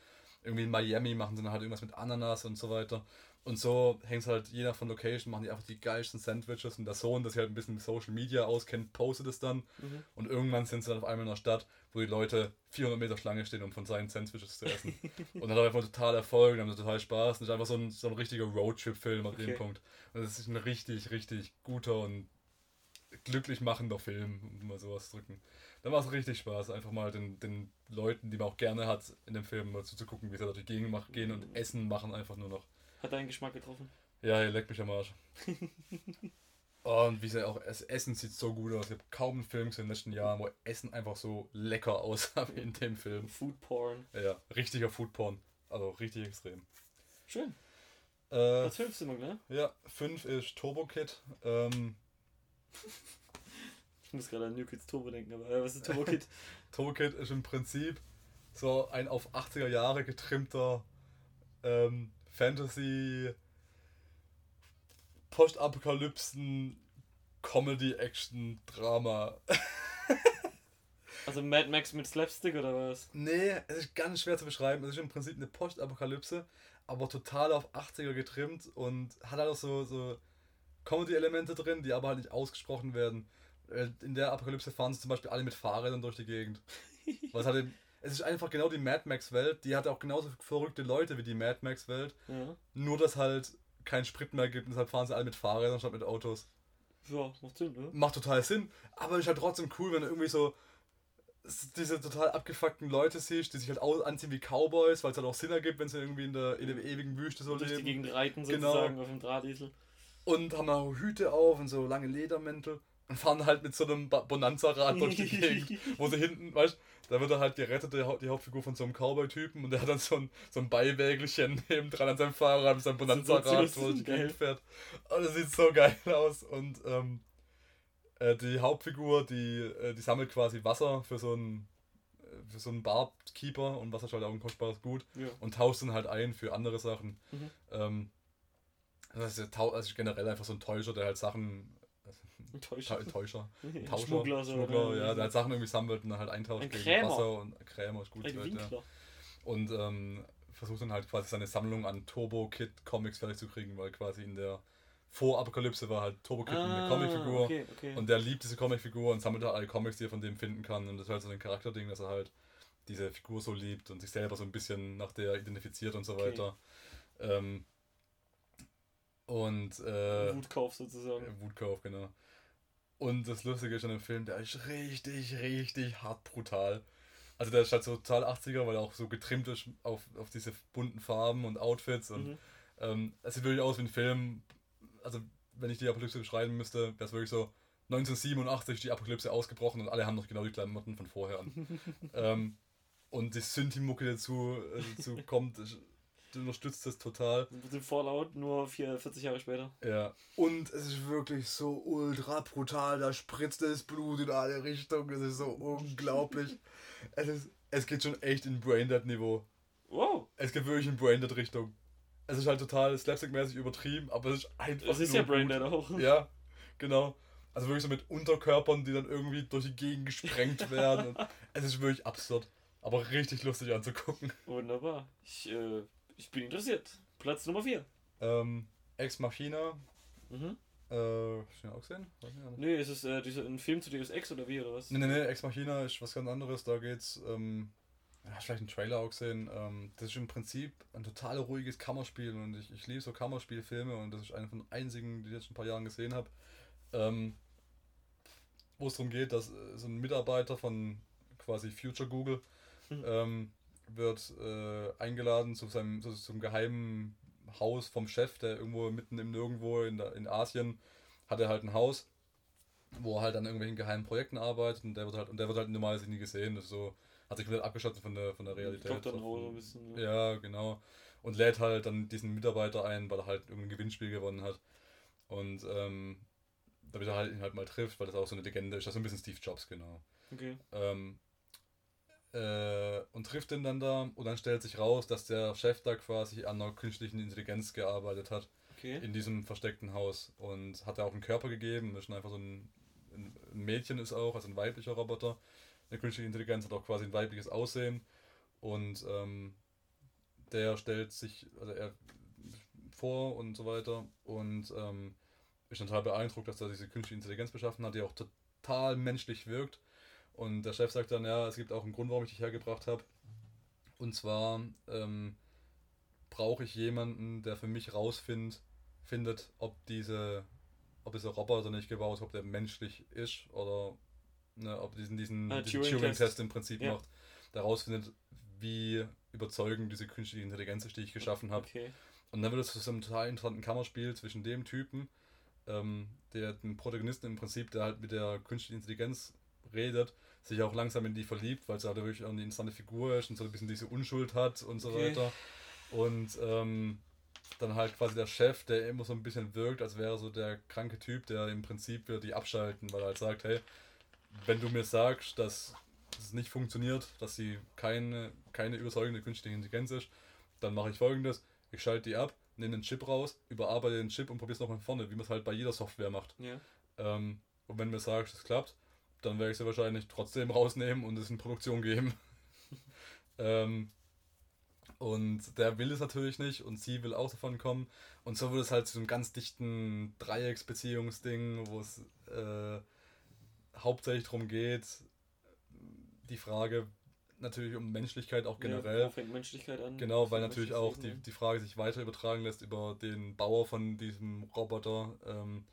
irgendwie in Miami machen sie dann halt irgendwas mit Ananas und so weiter. Und so hängt es halt je nach von Location, machen die einfach die geilsten Sandwiches und der Sohn, der sich halt ein bisschen mit Social Media auskennt, postet es dann. Mhm. Und irgendwann sind sie dann auf einmal in einer Stadt, wo die Leute 400 Meter Schlange stehen, um von seinen Sandwiches zu essen. und dann hat er einfach total Erfolg, dann haben sie total Spaß. Und ist einfach so ein, so ein richtiger Roadtrip-Film an okay. dem Punkt. Und das ist ein richtig, richtig guter und glücklich machender Film, um mal sowas zu drücken da war es richtig Spaß, einfach mal den, den Leuten, die man auch gerne hat, in dem Film mal zuzugucken, wie sie da durch die Gegend gehen und Essen machen einfach nur noch. Hat deinen Geschmack getroffen? Ja, ihr leckt mich am Arsch. und wie sie auch, das Essen sieht so gut aus. Ich habe kaum einen Film gesehen in den letzten Jahren, wo Essen einfach so lecker aussah wie in dem Film. Food Porn. Ja, richtiger Food Porn. Also richtig extrem. Schön. Äh, Platz 5 sind wir, ne? Ja, 5 ist Turbo Kid. Ähm, Ich muss gerade an New Kids Turbo denken, aber äh, was ist Turbo Kid? Turbo Kid ist im Prinzip so ein auf 80er Jahre getrimmter ähm, Fantasy Postapokalypsen Comedy Action Drama. also Mad Max mit Slapstick oder was? Nee, es ist ganz schwer zu beschreiben. Es ist im Prinzip eine Postapokalypse, aber total auf 80er getrimmt und hat halt auch so, so Comedy-Elemente drin, die aber halt nicht ausgesprochen werden. In der Apokalypse fahren sie zum Beispiel alle mit Fahrrädern durch die Gegend. Es, halt, es ist einfach genau die Mad Max-Welt, die hat auch genauso verrückte Leute wie die Mad Max-Welt. Ja. Nur, dass halt kein Sprit mehr gibt deshalb fahren sie alle mit Fahrrädern statt mit Autos. Ja, macht Sinn, ne? Macht total Sinn, aber ist halt trotzdem cool, wenn du irgendwie so diese total abgefuckten Leute siehst, die sich halt anziehen wie Cowboys, weil es halt auch Sinn ergibt, wenn sie irgendwie in der, in der ewigen Wüste so Durch leben. die Gegend reiten genau. sozusagen genau. auf dem Drahtesel. Und haben auch Hüte auf und so lange Ledermäntel und fahren halt mit so einem Bonanza-Rad durch die Gegend, wo sie hinten, weißt da wird er halt gerettet, die Hauptfigur von so einem Cowboy-Typen und der hat dann so ein, so ein Beiwägelchen neben dran an seinem Fahrrad mit seinem Bonanza-Rad, wo er die Gegend fährt. Und das sieht so geil aus und ähm, äh, die Hauptfigur, die, äh, die sammelt quasi Wasser für so einen für so einen Barkeeper und Wasser ist halt auch ein kostbares Gut ja. und tauscht dann halt ein für andere Sachen. Mhm. Ähm, das ist also generell einfach so ein Täuscher, der halt Sachen Täuscher. Täuscher. Tauscher. Schmuggler, so Schmuggler ja, der halt Sachen irgendwie sammelt und dann halt eintauscht ein gegen Krämer. Wasser und Krämer ist gut. Ein halt, ja. Und ähm, versucht dann halt quasi seine Sammlung an Turbo Kid Comics fertig zu kriegen, weil quasi in der Vorapokalypse war halt Turbo Kid ah, eine Comicfigur okay, okay. und der liebt diese Comicfigur und sammelt halt alle Comics, die er von dem finden kann und das ist halt so ein Charakterding, dass er halt diese Figur so liebt und sich selber so ein bisschen nach der identifiziert und so okay. weiter. Ähm, und äh, Wutkauf sozusagen. Wutkauf, genau. Und das Lustige ist an dem Film, der ist richtig, richtig hart brutal. Also der ist halt so total 80er, weil er auch so getrimmt ist auf, auf diese bunten Farben und Outfits. Und Mhm. ähm, es sieht wirklich aus wie ein Film. Also wenn ich die Apokalypse beschreiben müsste, wäre es wirklich so 1987 die Apokalypse ausgebrochen und alle haben noch genau die Klamotten von vorher an. ähm, und die Synthi-Mucke dazu, äh, dazu kommt, ist- unterstützt das total. Den Fallout nur vier, 40 Jahre später. Ja. Und es ist wirklich so ultra brutal. Da spritzt das Blut in alle Richtungen. Es ist so unglaublich. Es, ist, es geht schon echt in Braindead-Niveau. Wow. Es geht wirklich in Braindead-Richtung. Es ist halt total slapstick-mäßig übertrieben, aber es ist einfach. Das ist nur ja. Braindead auch. Ja, genau. Also wirklich so mit Unterkörpern, die dann irgendwie durch die Gegend gesprengt werden. Es ist wirklich absurd. Aber richtig lustig anzugucken. Wunderbar. Ich, äh, ich bin interessiert. Platz Nummer 4. Ähm, Ex Machina. Mhm. Äh, hast du den auch gesehen? Nee, ist es äh, dieser, ein Film zu Deus Ex oder wie oder was? Nee, nee, nee, Ex Machina ist was ganz anderes. Da geht's, ähm, hast vielleicht einen Trailer auch gesehen. Ähm, das ist im Prinzip ein total ruhiges Kammerspiel und ich, ich liebe so Kammerspielfilme und das ist einer von den einzigen, die ich jetzt ein paar Jahren gesehen habe. Ähm, wo es darum geht, dass äh, so ein Mitarbeiter von quasi Future Google Mhm. ähm, wird äh, eingeladen zu seinem zu, zum geheimen Haus vom Chef, der irgendwo mitten im Nirgendwo in, in Asien hat er halt ein Haus, wo er halt an irgendwelchen geheimen Projekten arbeitet und der wird halt und der wird halt normalerweise nie gesehen. Das ist so, hat sich komplett abgeschottet von der von der Realität. So von- ein bisschen. Ja. ja, genau. Und lädt halt dann diesen Mitarbeiter ein, weil er halt irgendein Gewinnspiel gewonnen hat. Und ähm, damit er halt ihn halt mal trifft, weil das auch so eine Legende ist. Das ist so ein bisschen Steve Jobs, genau. Okay. Ähm, äh, und trifft ihn dann da und dann stellt sich raus, dass der Chef da quasi an einer künstlichen Intelligenz gearbeitet hat Okay. in diesem versteckten Haus und hat er auch einen Körper gegeben. Ist schon einfach so ein, ein Mädchen ist auch, also ein weiblicher Roboter. Eine künstliche Intelligenz hat auch quasi ein weibliches Aussehen und ähm, der stellt sich, also er vor und so weiter und ähm, ist total beeindruckt, dass er diese künstliche Intelligenz beschaffen hat, die auch total menschlich wirkt. Und der Chef sagt dann, ja, es gibt auch einen Grund, warum ich dich hergebracht habe. Und zwar ähm, brauche ich jemanden, der für mich rausfindet, findet, ob diese, ob dieser Roboter, den ich gebaut ob der menschlich ist oder ne, ob diesen, diesen, Ah, diesen Turing-Test. Turing-Test im Prinzip Ja. macht, der rausfindet, wie überzeugend diese künstliche Intelligenz ist, die ich geschaffen habe. Okay. Und dann wird es zu so einem total interessanten Kammerspiel zwischen dem Typen, ähm, der den Protagonisten im Prinzip, der halt mit der künstlichen Intelligenz redet, sich auch langsam in die verliebt, weil sie halt wirklich auch eine interessante Figur ist und so ein bisschen diese Unschuld hat und so Okay. weiter. Und ähm, dann halt quasi der Chef, der immer so ein bisschen wirkt, als wäre so der kranke Typ, der im Prinzip wird die abschalten, weil er halt sagt, hey, wenn du mir sagst, dass es nicht funktioniert, dass sie keine, keine überzeugende künstliche Intelligenz ist, dann mache ich folgendes, ich schalte die ab, nehme den Chip raus, überarbeite den Chip und probiere es nochmal von vorne, wie man es halt bei jeder Software macht. Ja. Ähm, und wenn du mir sagst, es klappt, dann werde ich sie wahrscheinlich trotzdem rausnehmen und es in Produktion geben. ähm, und der will es natürlich nicht und sie will auch davon kommen. Und so wird es halt zu einem ganz dichten Dreiecksbeziehungsding, wo es äh, hauptsächlich darum geht, die Frage natürlich um Menschlichkeit auch generell. Ja, fängt Menschlichkeit an? Genau, weil natürlich auch die, die Frage sich weiter übertragen lässt über den Bauer von diesem Roboter, ähm,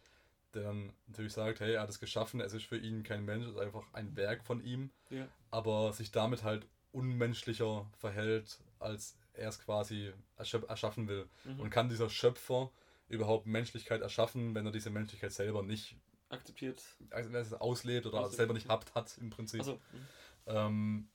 der dann natürlich sagt, hey, er hat es geschaffen, es ist für ihn kein Mensch, es ist einfach ein Werk von ihm, Ja. aber sich damit halt unmenschlicher verhält, als er es quasi erschaffen will. Mhm. Und kann dieser Schöpfer überhaupt Menschlichkeit erschaffen, wenn er diese Menschlichkeit selber nicht Akzeptiert. also wenn er es auslebt oder Auslebt, selber nicht habt hat im Prinzip. Also, Ähm,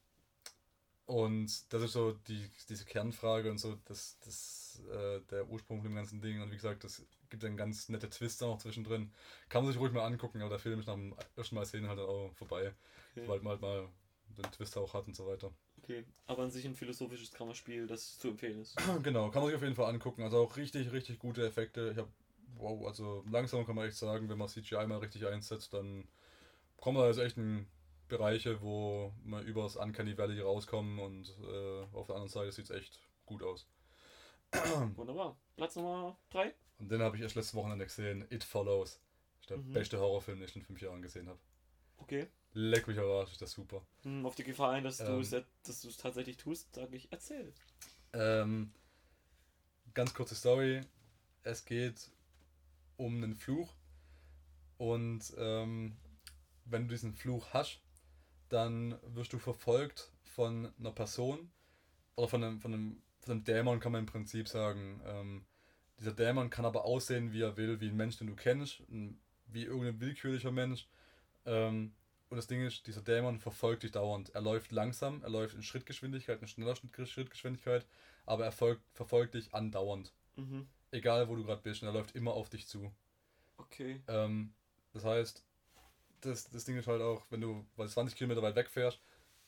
und das ist so die, diese Kernfrage und so das, das, äh, der Ursprung von dem ganzen Ding. Und wie gesagt, das gibt einen ganz nette Twist da noch zwischendrin. Kann man sich ruhig mal angucken, aber der Film ist nach dem ersten Mal sehen halt dann auch vorbei. okay. Sobald man halt mal den Twist auch hat und so weiter. okay. Aber an sich ein philosophisches Kammerspiel, das zu empfehlen ist. genau, kann man sich auf jeden Fall angucken. Also auch richtig, richtig gute Effekte. Ich habe, wow, also langsam kann man echt sagen, wenn man CGI mal richtig einsetzt, dann kommen da jetzt echt in Bereiche, wo man übers Uncanny Valley rauskommen und äh, auf der anderen Seite sieht es echt gut aus. Wunderbar. Platz Nummer 3. Und den habe ich erst letztes Wochenende gesehen. It Follows. Das ist der Mhm. beste Horrorfilm, den ich in fünf Jahren gesehen habe. Okay. Leck mich aber, ist das super. Hm, auf die Gefahr ein, dass du Ähm. du es tatsächlich tust, sage ich, erzähl. Ähm, ganz kurze Story. Es geht um einen Fluch. Und ähm, wenn du diesen Fluch hast, dann wirst du verfolgt von einer Person oder von einem, von einem, von einem Dämon, kann man im Prinzip sagen. Ähm, dieser Dämon kann aber aussehen, wie er will, wie ein Mensch, den du kennst, wie irgendein willkürlicher Mensch. Ähm, und das Ding ist, dieser Dämon verfolgt dich dauernd. Er läuft langsam, er läuft in Schrittgeschwindigkeit, in schneller Schrittgeschwindigkeit, aber er folgt, verfolgt dich andauernd. Mhm. Egal, wo du gerade bist, und er läuft immer auf dich zu. Okay. Ähm, das heißt, das, das Ding ist halt auch, wenn du weil 20 Kilometer weit wegfährst,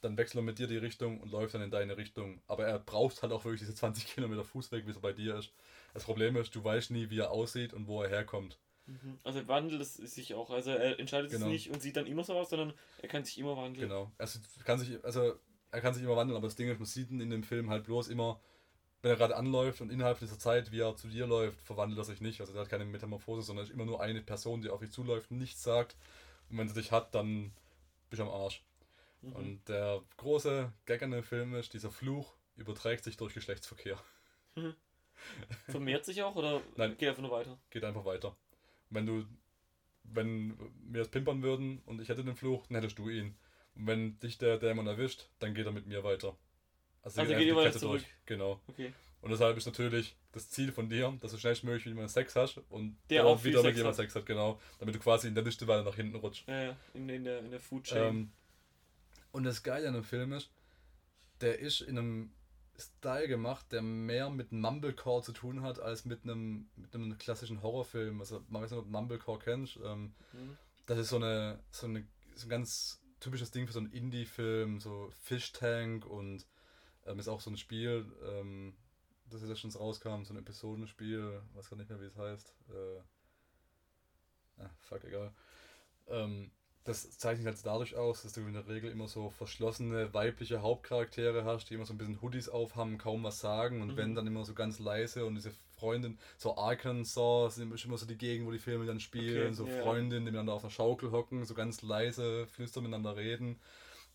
dann wechselt er mit dir die Richtung und läuft dann in deine Richtung. Aber er braucht halt auch wirklich diese 20 Kilometer Fußweg, wie es bei dir ist. Das Problem ist, du weißt nie, wie er aussieht und wo er herkommt. Mhm. Also er wandelt es sich auch. Also er entscheidet Genau. es nicht und sieht dann immer so aus, sondern er kann sich immer wandeln. Genau. Er kann sich, also er kann sich immer wandeln, aber das Ding ist, man sieht ihn in dem Film halt bloß immer, wenn er gerade anläuft und innerhalb dieser Zeit, wie er zu dir läuft, verwandelt er sich nicht. Also er hat keine Metamorphose, sondern ist immer nur eine Person, die auf dich zuläuft nichts sagt. Und wenn sie dich hat, dann bist du am Arsch. Mhm. Und der große Gag an dem Film ist, dieser Fluch überträgt sich durch Geschlechtsverkehr. Vermehrt sich auch oder Nein. geht einfach nur weiter? Geht einfach weiter. Wenn du, wenn wir es pimpern würden und ich hätte den Fluch, dann hättest du ihn. Und wenn dich der Dämon erwischt, dann geht er mit mir weiter. Also geht geht ihr die weiter Kette zurück. Genau. Okay. Und deshalb ist natürlich das Ziel von dir, dass du schnellstmöglich mit jemandem Sex hast und Der auch wieder mit jemandem. Sex hat, genau. Damit du quasi in der Liste weiter nach hinten rutschst. Ja, ja, in, in, der, in der Food Chain. Ähm, und das Geile an dem Film ist, der ist in einem Style gemacht, der mehr mit Mumblecore zu tun hat, als mit einem, mit einem klassischen Horrorfilm. Also, man weiß nicht, ob Mumblecore kennst. Ähm, Mhm. das ist so eine, so eine so ein ganz typisches Ding für so einen Indie-Film, so Fish Tank und ähm, ist auch so ein Spiel, ähm, das jetzt letztens rauskam, so ein Episodenspiel, weiß gar nicht mehr, wie es heißt. Äh, ah, fuck, egal. Ähm, das zeichnet halt dadurch aus, dass du in der Regel immer so verschlossene weibliche Hauptcharaktere hast, die immer so ein bisschen Hoodies aufhaben, kaum was sagen und Mhm. wenn dann immer so ganz leise und diese Freundin, so Arkansas sind immer so die Gegend, wo die Filme dann spielen, Okay, so ja. Freundinnen, die miteinander auf einer Schaukel hocken, so ganz leise, flüstern miteinander reden,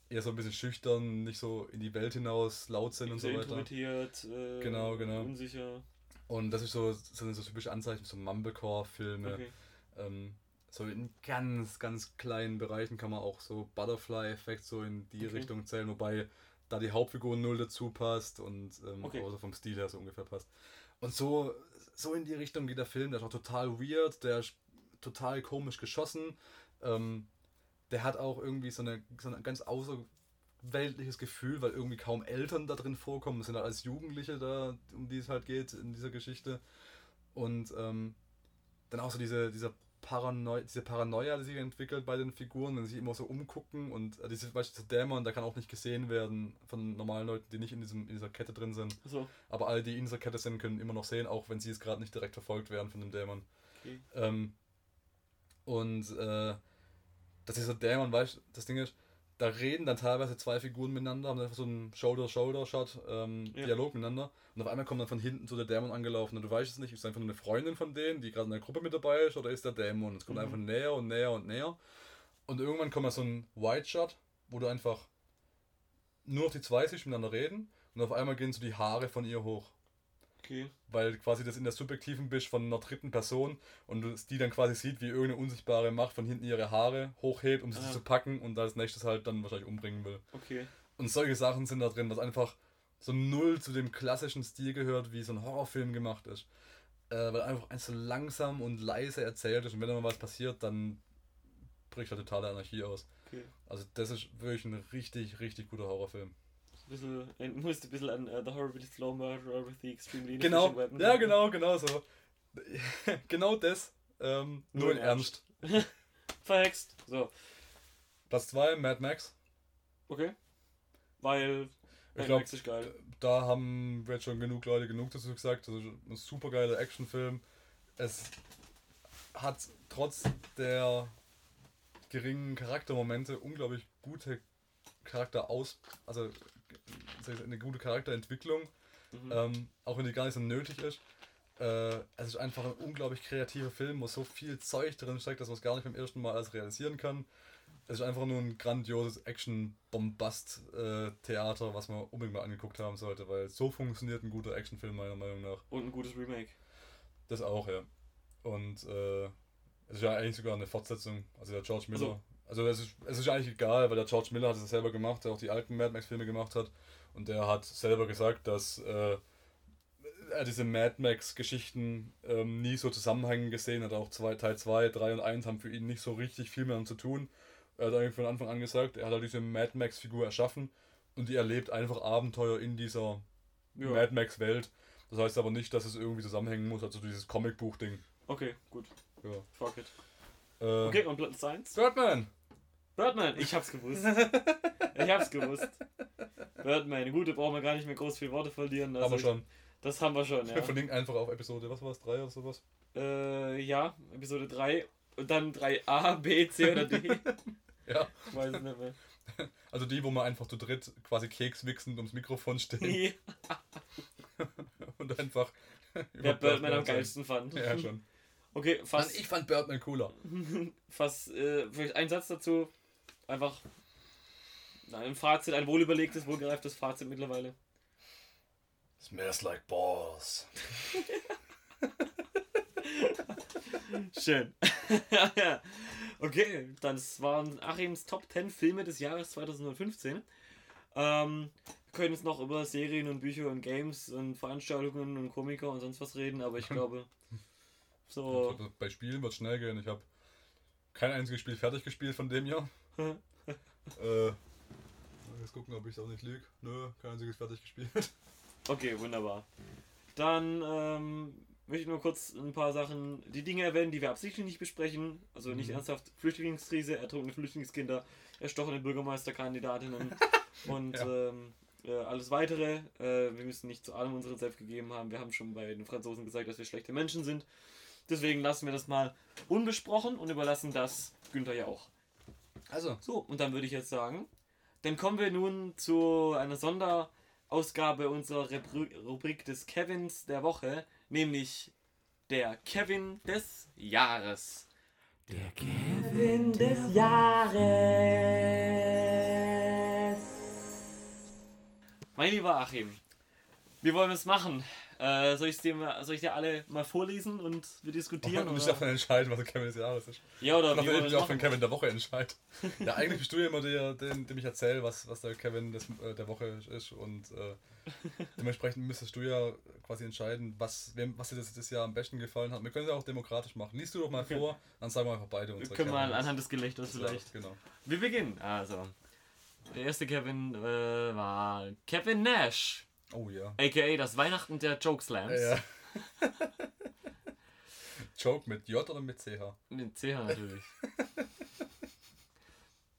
eher so ein bisschen schüchtern, nicht so in die Welt hinaus laut sind und so weiter. introvertiert, äh, Genau, genau. unsicher. Und das ist so, so, so typische Anzeichen, so Mumblecore-Filme. Okay. Ähm, so in ganz, ganz kleinen Bereichen kann man auch so Butterfly-Effekt so in die Okay. Richtung zählen, wobei da die Hauptfigur null dazu passt und ähm, Okay. außer vom Stil her so ungefähr passt. Und so, so in die Richtung geht der Film, der ist auch total weird, der ist total komisch geschossen. Ähm, der hat auch irgendwie so eine, so ein ganz außerweltliches Gefühl, weil irgendwie kaum Eltern da drin vorkommen. Es sind halt alles Jugendliche da, um die es halt geht in dieser Geschichte. Und ähm, dann auch so diese, dieser Paranoi diese Paranoia, die sich entwickelt bei den Figuren, wenn sie sich immer so umgucken und äh, diese, beispielsweise der Dämon, der kann auch nicht gesehen werden von normalen Leuten, die nicht in, diesem, in dieser Kette drin sind. So, Aber alle, die in dieser Kette sind, können immer noch sehen, auch wenn sie es gerade nicht direkt verfolgt werden von dem Dämon. okay. Ähm, und äh, dass dieser Dämon, weißt du, das Ding ist, da reden dann teilweise zwei Figuren miteinander, haben einfach so einen Shoulder-Shoulder-Shot, ähm, Ja. Dialog miteinander. Und auf einmal kommt dann von hinten so der Dämon angelaufen und du weißt es nicht, ist es einfach nur eine Freundin von denen, die gerade in der Gruppe mit dabei ist, oder ist der Dämon? Es kommt Mhm. einfach näher und näher und näher. Und irgendwann kommt mal so ein White-Shot, wo du einfach nur noch die zwei siehst miteinander reden und auf einmal gehen so die Haare von ihr hoch Okay. weil quasi das in der subjektiven bist von einer dritten Person und die dann quasi sieht, wie irgendeine unsichtbare Macht von hinten ihre Haare hochhebt, um sie Ah. zu packen und als nächstes halt dann wahrscheinlich umbringen will. Okay. Und solche Sachen sind da drin, was einfach so null zu dem klassischen Stil gehört, wie so ein Horrorfilm gemacht ist. Äh, weil einfach eins so langsam und leise erzählt ist und wenn da mal was passiert, dann bricht da totale Anarchie aus. Okay. Also das ist wirklich ein richtig, richtig guter Horrorfilm. Ein bisschen, ein, musste ein bisschen an uh, The Horribly Slow Murderer with the Extremely Genau, Weapon. ja genau, genau so. genau das, ähm, nur, Nur in in Ernst. Verhext. So, Platz 2, Mad Max. okay. Weil Ich Mad glaub, Max ist geil. Da haben jetzt schon genug Leute genug dazu gesagt. Das ist ein super geiler Actionfilm. Es hat trotz der geringen Charaktermomente unglaublich gute Charakteraus, also eine gute Charakterentwicklung, Mhm. ähm, auch wenn die gar nicht so nötig ist. Äh, es ist einfach ein unglaublich kreativer Film, wo so viel Zeug drin steckt, dass man es gar nicht beim ersten Mal alles realisieren kann. Es ist einfach nur ein grandioses Action-Bombast-Theater, was man unbedingt mal angeguckt haben sollte, weil so funktioniert ein guter Actionfilm meiner Meinung nach. Und ein gutes Remake. Das auch, ja. Und äh, es ist ja eigentlich sogar eine Fortsetzung. Also der George Miller, Also- Also es ist, es ist eigentlich egal, weil der George Miller hat es selber gemacht, der auch die alten Mad Max-Filme gemacht hat. Und der hat selber gesagt, dass äh, er diese Mad Max-Geschichten ähm, nie so zusammenhängend gesehen hat. Auch zwei, Teil 2, 3 und 1 haben für ihn nicht so richtig viel mehr zu tun. Er hat eigentlich von Anfang an gesagt, er hat halt diese Mad Max-Figur erschaffen und die erlebt einfach Abenteuer in dieser Ja. Mad Max-Welt. Das heißt aber nicht, dass es irgendwie zusammenhängen muss, also dieses Comicbuch-Ding. Okay, gut. Ja. Fuck it. Äh, Okay, und Platz 1? Birdman! Birdman, ich hab's gewusst. ich hab's gewusst. Birdman, gut, da brauchen wir gar nicht mehr groß viele Worte verlieren. Also haben wir schon. Das haben wir schon, Wir ja. verlinken einfach auf Episode, was war es, 3 oder sowas? Äh, ja, Episode 3 und dann 3a, B, C oder D. Ja. Ich weiß es nicht mehr. Also die, wo man einfach zu dritt quasi Keks wichsend ums Mikrofon stehen Nee, und einfach. wer über Birdman am geilsten fand. Ja, schon. Okay, fast, ich fand Birdman cooler. fast äh, vielleicht ein Satz dazu. Einfach ein Fazit, ein wohlüberlegtes, wohlgereiftes Fazit mittlerweile. Smells like balls. Schön. okay, das waren Achims Top 10 Filme des Jahres 2015. Ähm, wir können jetzt noch über Serien und Bücher und Games und Veranstaltungen und Komiker und sonst was reden, aber ich glaube, so. Also bei Spielen wird schnell gehen. Ich habe kein einziges Spiel fertig gespielt von dem Jahr. äh, jetzt gucken, ob ich es auch nicht lüge. Nö, kein einziges fertig gespielt. Okay, wunderbar. Dann ähm, möchte ich nur kurz ein paar Sachen, die Dinge erwähnen, die wir absichtlich nicht besprechen. Also nicht Mhm. ernsthaft Flüchtlingskrise, ertrunkene Flüchtlingskinder, erstochene Bürgermeisterkandidatinnen und Ja. ähm, äh, alles weitere. Äh, wir müssen nicht zu allem unseren Senf gegeben haben. Wir haben schon bei den Franzosen gesagt, dass wir schlechte Menschen sind. Deswegen lassen wir das mal unbesprochen und überlassen das Günther ja auch. Also, So, und dann würde ich jetzt sagen, dann kommen wir nun zu einer Sonderausgabe unserer Rubrik des Kevins der Woche, nämlich der Kevin des Jahres. Der Kevin des Jahres. Mein lieber Achim, wie wollen wir es machen? Äh, soll, dir mal, soll ich dir alle mal vorlesen und wir diskutieren? und ich oder? darf dann entscheiden, was der Kevin des Jahres ist. Ja, oder wie ich es auch für den Kevin der Woche entscheide. Ja, eigentlich bist du ja immer der, den, dem ich erzähle, was, was der Kevin des, äh, der Woche ist. Und äh, dementsprechend müsstest du ja quasi entscheiden, was, wem, was dir das, das Jahr am besten gefallen hat. Wir können es ja auch demokratisch machen. Liest du doch mal Okay. vor, dann sagen wir einfach beide unsere Können wir Kevins. anhand des Gelächters vielleicht. Ja, genau. Wir beginnen. Also, der erste Kevin äh, war Kevin Nash, Oh ja. aka das Weihnachten der Joke Slams. Ja. Joke mit J oder mit CH? Mit CH natürlich.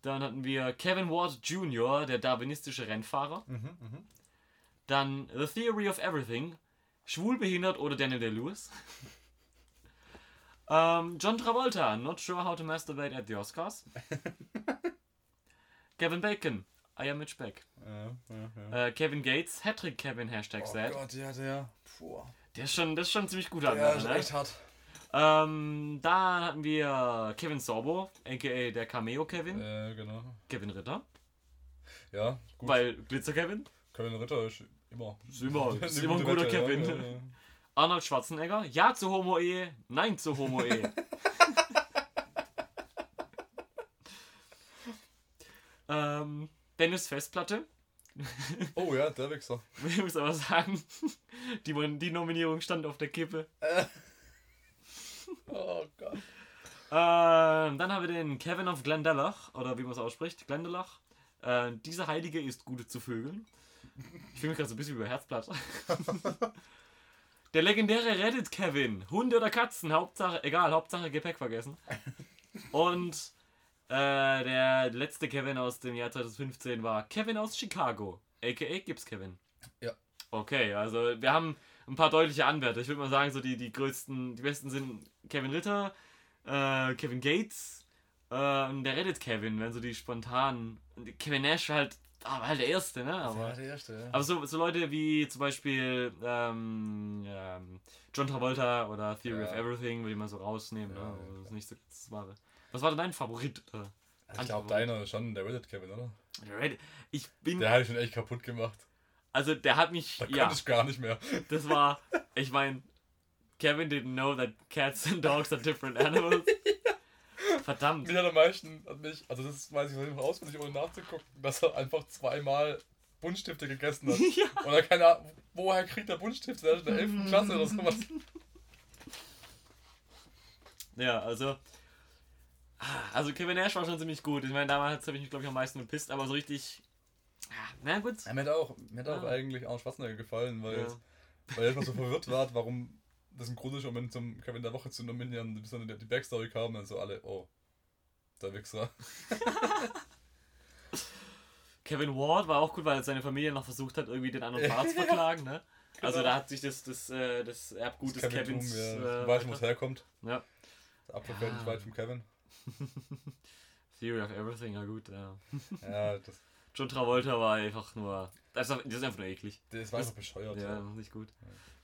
Dann hatten wir Kevin Ward Jr., der darwinistische Rennfahrer. Mhm, mhm. Dann The Theory of Everything, schwulbehindert oder Daniel Day-Lewis. ähm, John Travolta, Not Sure How to Masturbate at the Oscars. Kevin Bacon, I am Mitch Beck. Ja, ja. Äh, Kevin Gates, Hattrick Kevin, Hashtag Oh sad. Gott, ja, der. Puh. Der ist schon, das ist schon ziemlich gut an. Ja, ist ne? echt hart. Ähm, dann hatten wir Kevin Sorbo, aka der Cameo Kevin, Äh, genau. Kevin Ritter, Ja, gut. weil Glitzer Kevin, Kevin Ritter ist immer. ist immer, ist immer ein gute guter ja, Kevin. ja, ja. Arnold Schwarzenegger, ja zu Homo-Ehe, nein zu Homo-Ehe. ähm, Dennis Festplatte, Oh ja, der Wichser. ich muss aber sagen, die, die Nominierung stand auf der Kippe. Oh Gott. Ähm, dann haben wir den Kevin of Glendalach, oder wie man es ausspricht, Glendalach. Äh, dieser Heilige ist gut zu Vögeln. Ich fühle mich gerade so ein bisschen über Herzblatt. Der legendäre Reddit Kevin. Hunde oder Katzen, Hauptsache, egal, Hauptsache Gepäck vergessen. Und äh, der letzte Kevin aus dem Jahr 2015 war Kevin aus Chicago, aka Gibbs Kevin. Ja. Okay, also wir haben ein paar deutliche Anwärter. Ich würde mal sagen, so die, die größten, die besten sind Kevin Ritter, äh, Kevin Gates äh, und der Reddit Kevin, wenn so die spontanen. Kevin Nash war halt, ah, war halt der Erste, ne? Aber, der erste, ja. aber so, so Leute wie zum Beispiel ähm, ähm, John Travolta oder Theory Ja. of Everything, würde ich mal so rausnehmen. Ja, ne? ja, Also, das ist nicht so das Wahre. Was war denn dein Favorit? Äh, ich glaube, deiner schon der Reddit Kevin, oder? der Reddit. Ich bin. Der hat ich schon echt kaputt gemacht. also der hat mich. Da ja, konnte ich gar nicht mehr. das war. Ich meine, Kevin didn't know that cats and dogs are different animals. Verdammt. Mich hat am meisten, mich, also das weiß ich noch auswendig, ohne nachzugucken, dass er einfach zweimal Buntstifte gegessen hat. ja. Oder keine Ahnung, woher kriegt er Buntstifte? Der ist in der 11. Klasse oder sowas. Ja, also. Also Kevin Nash war schon ziemlich gut. Ich meine, damals habe ich mich, glaube ich, am meisten gepisst, aber so richtig. ah, Na gut. Ja, mir hat auch, mir hat auch Ja. eigentlich Arnold Schwarzenegger gefallen, weil, Ja. weil ich immer so verwirrt war, warum das ein Grund ist, um ihn zum Kevin der Woche zu nominieren, bis dann die Backstory kam und so alle, oh, der Wichser. Kevin Ward war auch gut, weil seine Familie noch versucht hat, irgendwie den anderen Part zu verklagen, ne? Also Genau. da hat sich das, das, äh, das Erbgut des Kevintum, Kevins. ja. äh, weiß, wo es herkommt. ja. Der Apfel fällt nicht Ja. weit vom Kevin. Theory of Everything, ja gut. Ja. Ja, das, John Travolta war einfach nur. Das ist, das ist einfach nur eklig. das war einfach bescheuert. Ja, Ja. nicht gut.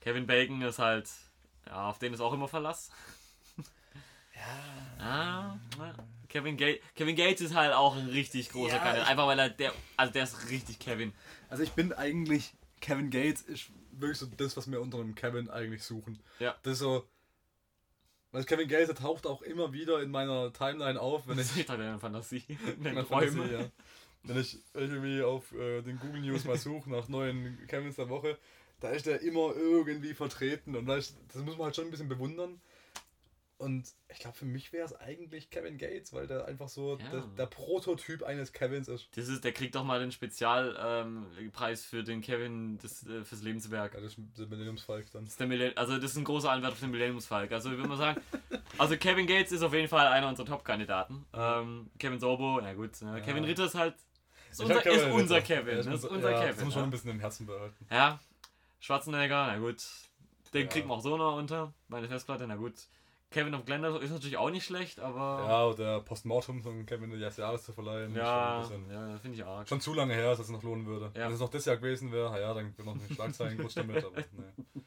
Kevin Bacon ist halt. Ja, auf den ist auch immer Verlass. Ah, ja. Kevin, Ga Kevin Gates ist halt auch ein richtig großer Ja, Kandidat. Einfach weil er der. Also der ist richtig Kevin. Also ich bin eigentlich, Kevin Gates ist wirklich so das, was wir unter einem Kevin eigentlich suchen. Ja. Das ist so, weil Kevin Gates taucht auch immer wieder in meiner Timeline auf, wenn ich Das ist halt Fantasie. Träumen. Fantasie, ja. Wenn ich irgendwie auf äh, den Google News mal suche nach neuen Kevins der Woche, da ist der immer irgendwie vertreten und weißt, das muss man halt schon ein bisschen bewundern. Und ich glaube, für mich wäre es eigentlich Kevin Gates, weil der einfach so Ja. der, der Prototyp eines Kevins ist. Das ist, der kriegt doch mal den Spezialpreis ähm, für den Kevin des, äh, fürs Lebenswerk. Ja, das ist der Millenniumsfalk dann. Das ist der Millenn also das ist ein großer Anwärter auf den Millenniumsfalk. Also ich würde mal sagen, also Kevin Gates ist auf jeden Fall einer unserer Top-Kandidaten. Ähm, Kevin Sorbo, na gut. Äh, Kevin Ritter ist halt ist unser, Kevin ist unser. Kevin. Ja, ist unser- ja, Kevin. Das muss man schon ja. ein bisschen im Herzen behalten. Ja, Schwarzenegger, na gut. Den Ja. kriegt man auch so noch unter. Meine Festplatte, na gut. Kevin of Glendale ist natürlich auch nicht schlecht, aber. Ja, und der Postmortem von Kevin des Jahres zu verleihen. ja, ja finde ich arg. schon zu lange her, dass es noch lohnen würde. Ja. Wenn es noch das Jahr gewesen wäre, ja, dann wäre noch eine Schlagzeilen kurz damit, aber nee.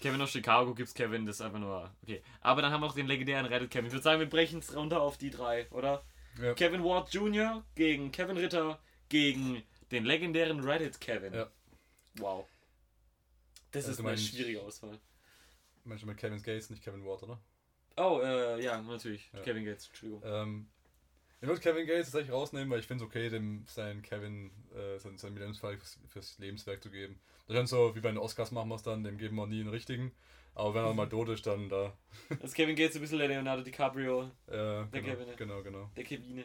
Kevin aus Chicago gibt's Kevin, das ist einfach nur. Okay. Aber dann haben wir noch den legendären Reddit Kevin. Ich würde sagen, wir brechen es runter auf die drei, oder? Ja. Kevin Ward Jr. gegen Kevin Ritter gegen den legendären Reddit Kevin. Ja. Wow. Das Also ist eine schwierige Auswahl. Menschen mit Kevin Gates, nicht Kevin Ward, oder? Oh, äh, ja, natürlich. Ja. Kevin Gates, Entschuldigung. Ähm, ich würde Kevin Gates tatsächlich rausnehmen, weil ich finde es okay, dem sein Kevin äh, sein, sein Millenniumsfall fürs, fürs Lebenswerk zu geben. Das ist so, wie bei den Oscars machen wir es dann, dem geben wir nie einen richtigen. Aber wenn er mal tot ist, dann da. Das ist Kevin Gates ein bisschen der Leonardo DiCaprio, Äh, Der genau, Kevin, ja. genau, genau. der Kevine.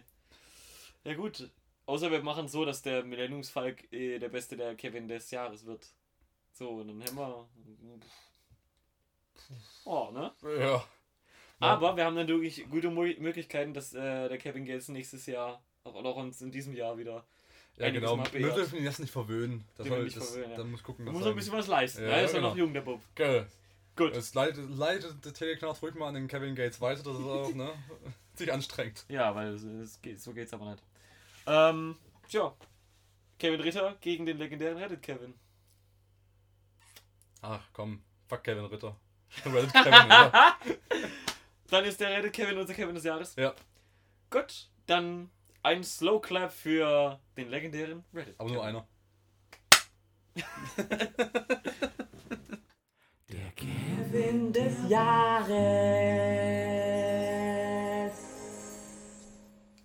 Ja gut. Außer wir machen so, dass der Millenniumsfalk äh, der beste der Kevin des Jahres wird. So, und dann haben wir. Oh, ne? Ja. Aber wir haben dann wirklich gute Möglichkeiten, dass äh, der Kevin Gates nächstes Jahr oder auch uns in diesem Jahr wieder. Ja, einiges genau. Wir dürfen ihn jetzt nicht verwöhnen. Das soll, nicht das, verwöhnen, ja. Dann muss gucken, Da was muss ein bisschen was leisten. Ja, Ja, ist ja genau. noch jung, der Bub. Geil. Gut. Es leitet, leitet der Teleknarz ruhig mal an den Kevin Gates weiter, dass er auch ne, sich anstrengt. Ja, weil es, geht, so geht's aber nicht. Ähm, tja. Kevin Ritter gegen den legendären Reddit Kevin. Ach komm, fuck Kevin Ritter. Reddit Kevin, ja. Dann ist der Reddit Kevin unser Kevin des Jahres. ja. Gut, dann ein Slow Clap für den legendären Reddit. Aber nur einer. Der Kevin des Jahres.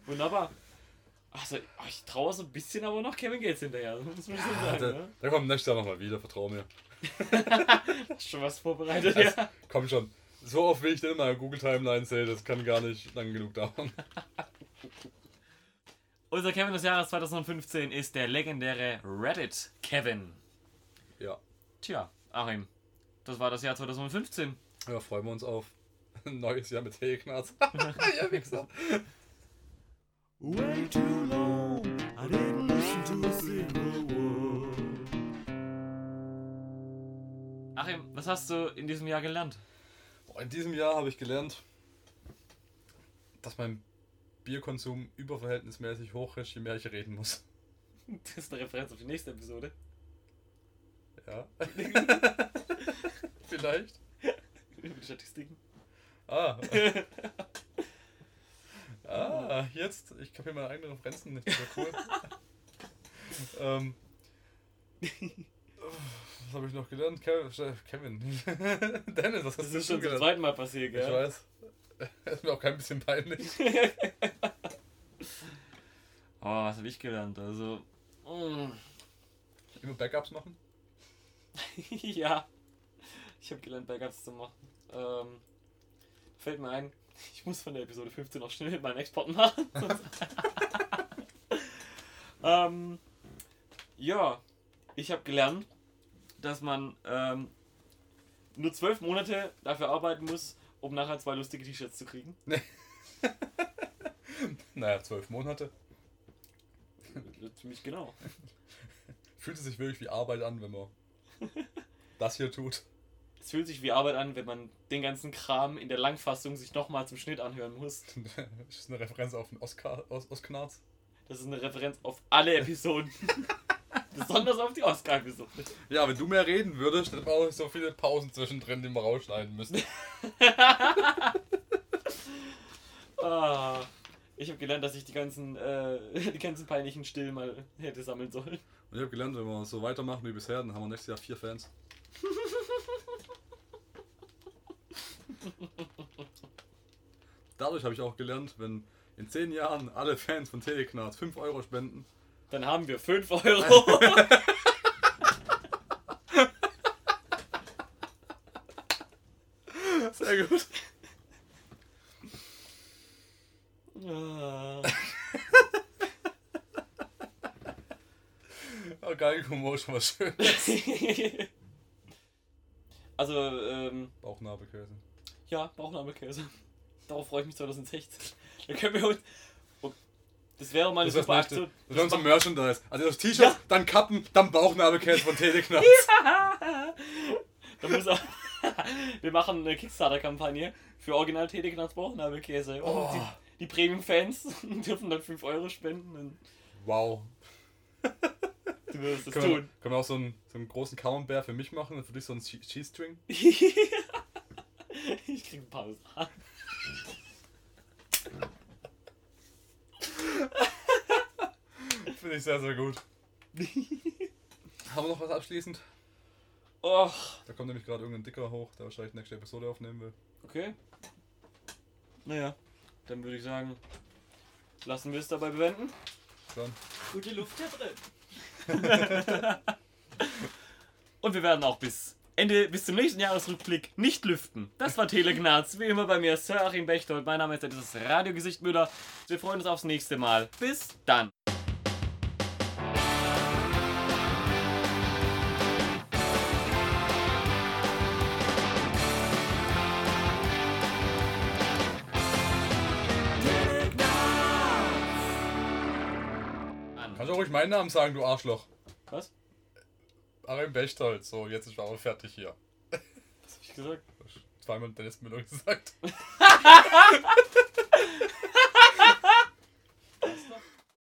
Wunderbar. Also, ich traue so ein bisschen aber noch Kevin Gates hinterher. Das muss man schon sagen. Der, ne? der kommt nächstes Jahr nochmal wieder, vertrau mir. Hast schon was vorbereitet? Also, Ja. Komm schon. So oft wie ich den in meiner Google Timeline sehe, das kann gar nicht lang genug dauern. Unser Kevin des Jahres 2015 ist der legendäre Reddit Kevin. Ja. Tja, Achim, das war das Jahr 2015. Ja, freuen wir uns auf ein neues Jahr mit Teleknarz. ja, Wichser. Way too long, I didn't listen to a single word. Achim, was hast du in diesem Jahr gelernt? In diesem Jahr habe ich gelernt, dass mein Bierkonsum überverhältnismäßig hoch ist, je mehr ich reden muss. Das ist eine Referenz auf die nächste Episode. Ja. Vielleicht. Über die Statistiken. Ah. ah, jetzt. Ich kapiere meine eigenen Referenzen nicht. Das cool. ähm. Was habe ich noch gelernt? Kev- Kevin. Dennis, was hast Das du ist schon zum gelernt? zweiten Mal passiert, Ich gell? weiß. ist mir auch kein bisschen peinlich. Oh, was habe ich gelernt? Also. mm, Immer Backups machen? ja. Ich habe gelernt, Backups zu machen. Ähm, fällt mir ein, ich muss von der Episode 15 noch schnell meinen Export machen. ähm, ja, ich habe gelernt, dass man ähm, nur zwölf Monate dafür arbeiten muss, um nachher zwei lustige T-Shirts zu kriegen. Naja, zwölf Monate. Ziemlich genau. Fühlt es sich wirklich wie Arbeit an, wenn man das hier tut. Es fühlt sich wie Arbeit an, wenn man den ganzen Kram in der Langfassung sich nochmal zum Schnitt anhören muss. Das ist eine Referenz auf den Oscar, Os, Osknarz. Das ist eine Referenz auf alle Episoden. Besonders auf die Oscar-Episode. Ja, wenn du mehr reden würdest, dann brauche ich so viele Pausen zwischendrin, die wir rausschneiden müssen. Ah, ich habe gelernt, dass ich die ganzen, äh, die ganzen peinlichen Still mal hätte sammeln sollen. Und ich habe gelernt, wenn wir so weitermachen wie bisher, dann haben wir nächstes Jahr vier Fans. Dadurch habe ich auch gelernt, wenn in zehn Jahren alle Fans von Teleknarz 5 Euro spenden, Dann haben wir 5 Euro. sehr gut. Ah, Oh, Galgenhumor ist schon was schön. also, ähm, Bauchnabelkäse. ja, Bauchnabelkäse. Darauf freue ich mich 2016. Da können wir uns. Das wäre mal eine Das super. Aktion. Das ist unser Merchandise. Also das T-Shirt, Ja. dann Kappen, dann Bauchnabelkäse von. Da muss auch. Wir machen eine Kickstarter-Kampagne für Original Teleknarz Bauchnabelkäse. Und Oh. die, die Premium-Fans dürfen dann 5 Euro spenden. Wow. du wirst es Können wir, tun. können wir auch so einen, so einen großen Camembert für mich machen und für dich so einen Che- Cheese String? ich krieg ein paar Sachen. Finde ich sehr, sehr gut. Haben wir noch was abschließend? Och, Da kommt nämlich gerade irgendein Dicker hoch, der wahrscheinlich nächste Episode aufnehmen will. okay. Naja, dann würde ich sagen, lassen wir es dabei bewenden. Dann. Gute Luft hier drin. Und wir werden auch bis Ende, bis zum nächsten Jahresrückblick nicht lüften. Das war Telegnaz. Wie immer bei mir Sir Achim Bechtold. Mein Name ist das Radiogesicht Müller. Wir freuen uns aufs nächste Mal. Bis dann. Meinen Namen sagen, du Arschloch. Was? Arim Bechtold. So, jetzt ist aber fertig hier. Was hab ich gesagt? Zweimal Dennis Müller gesagt.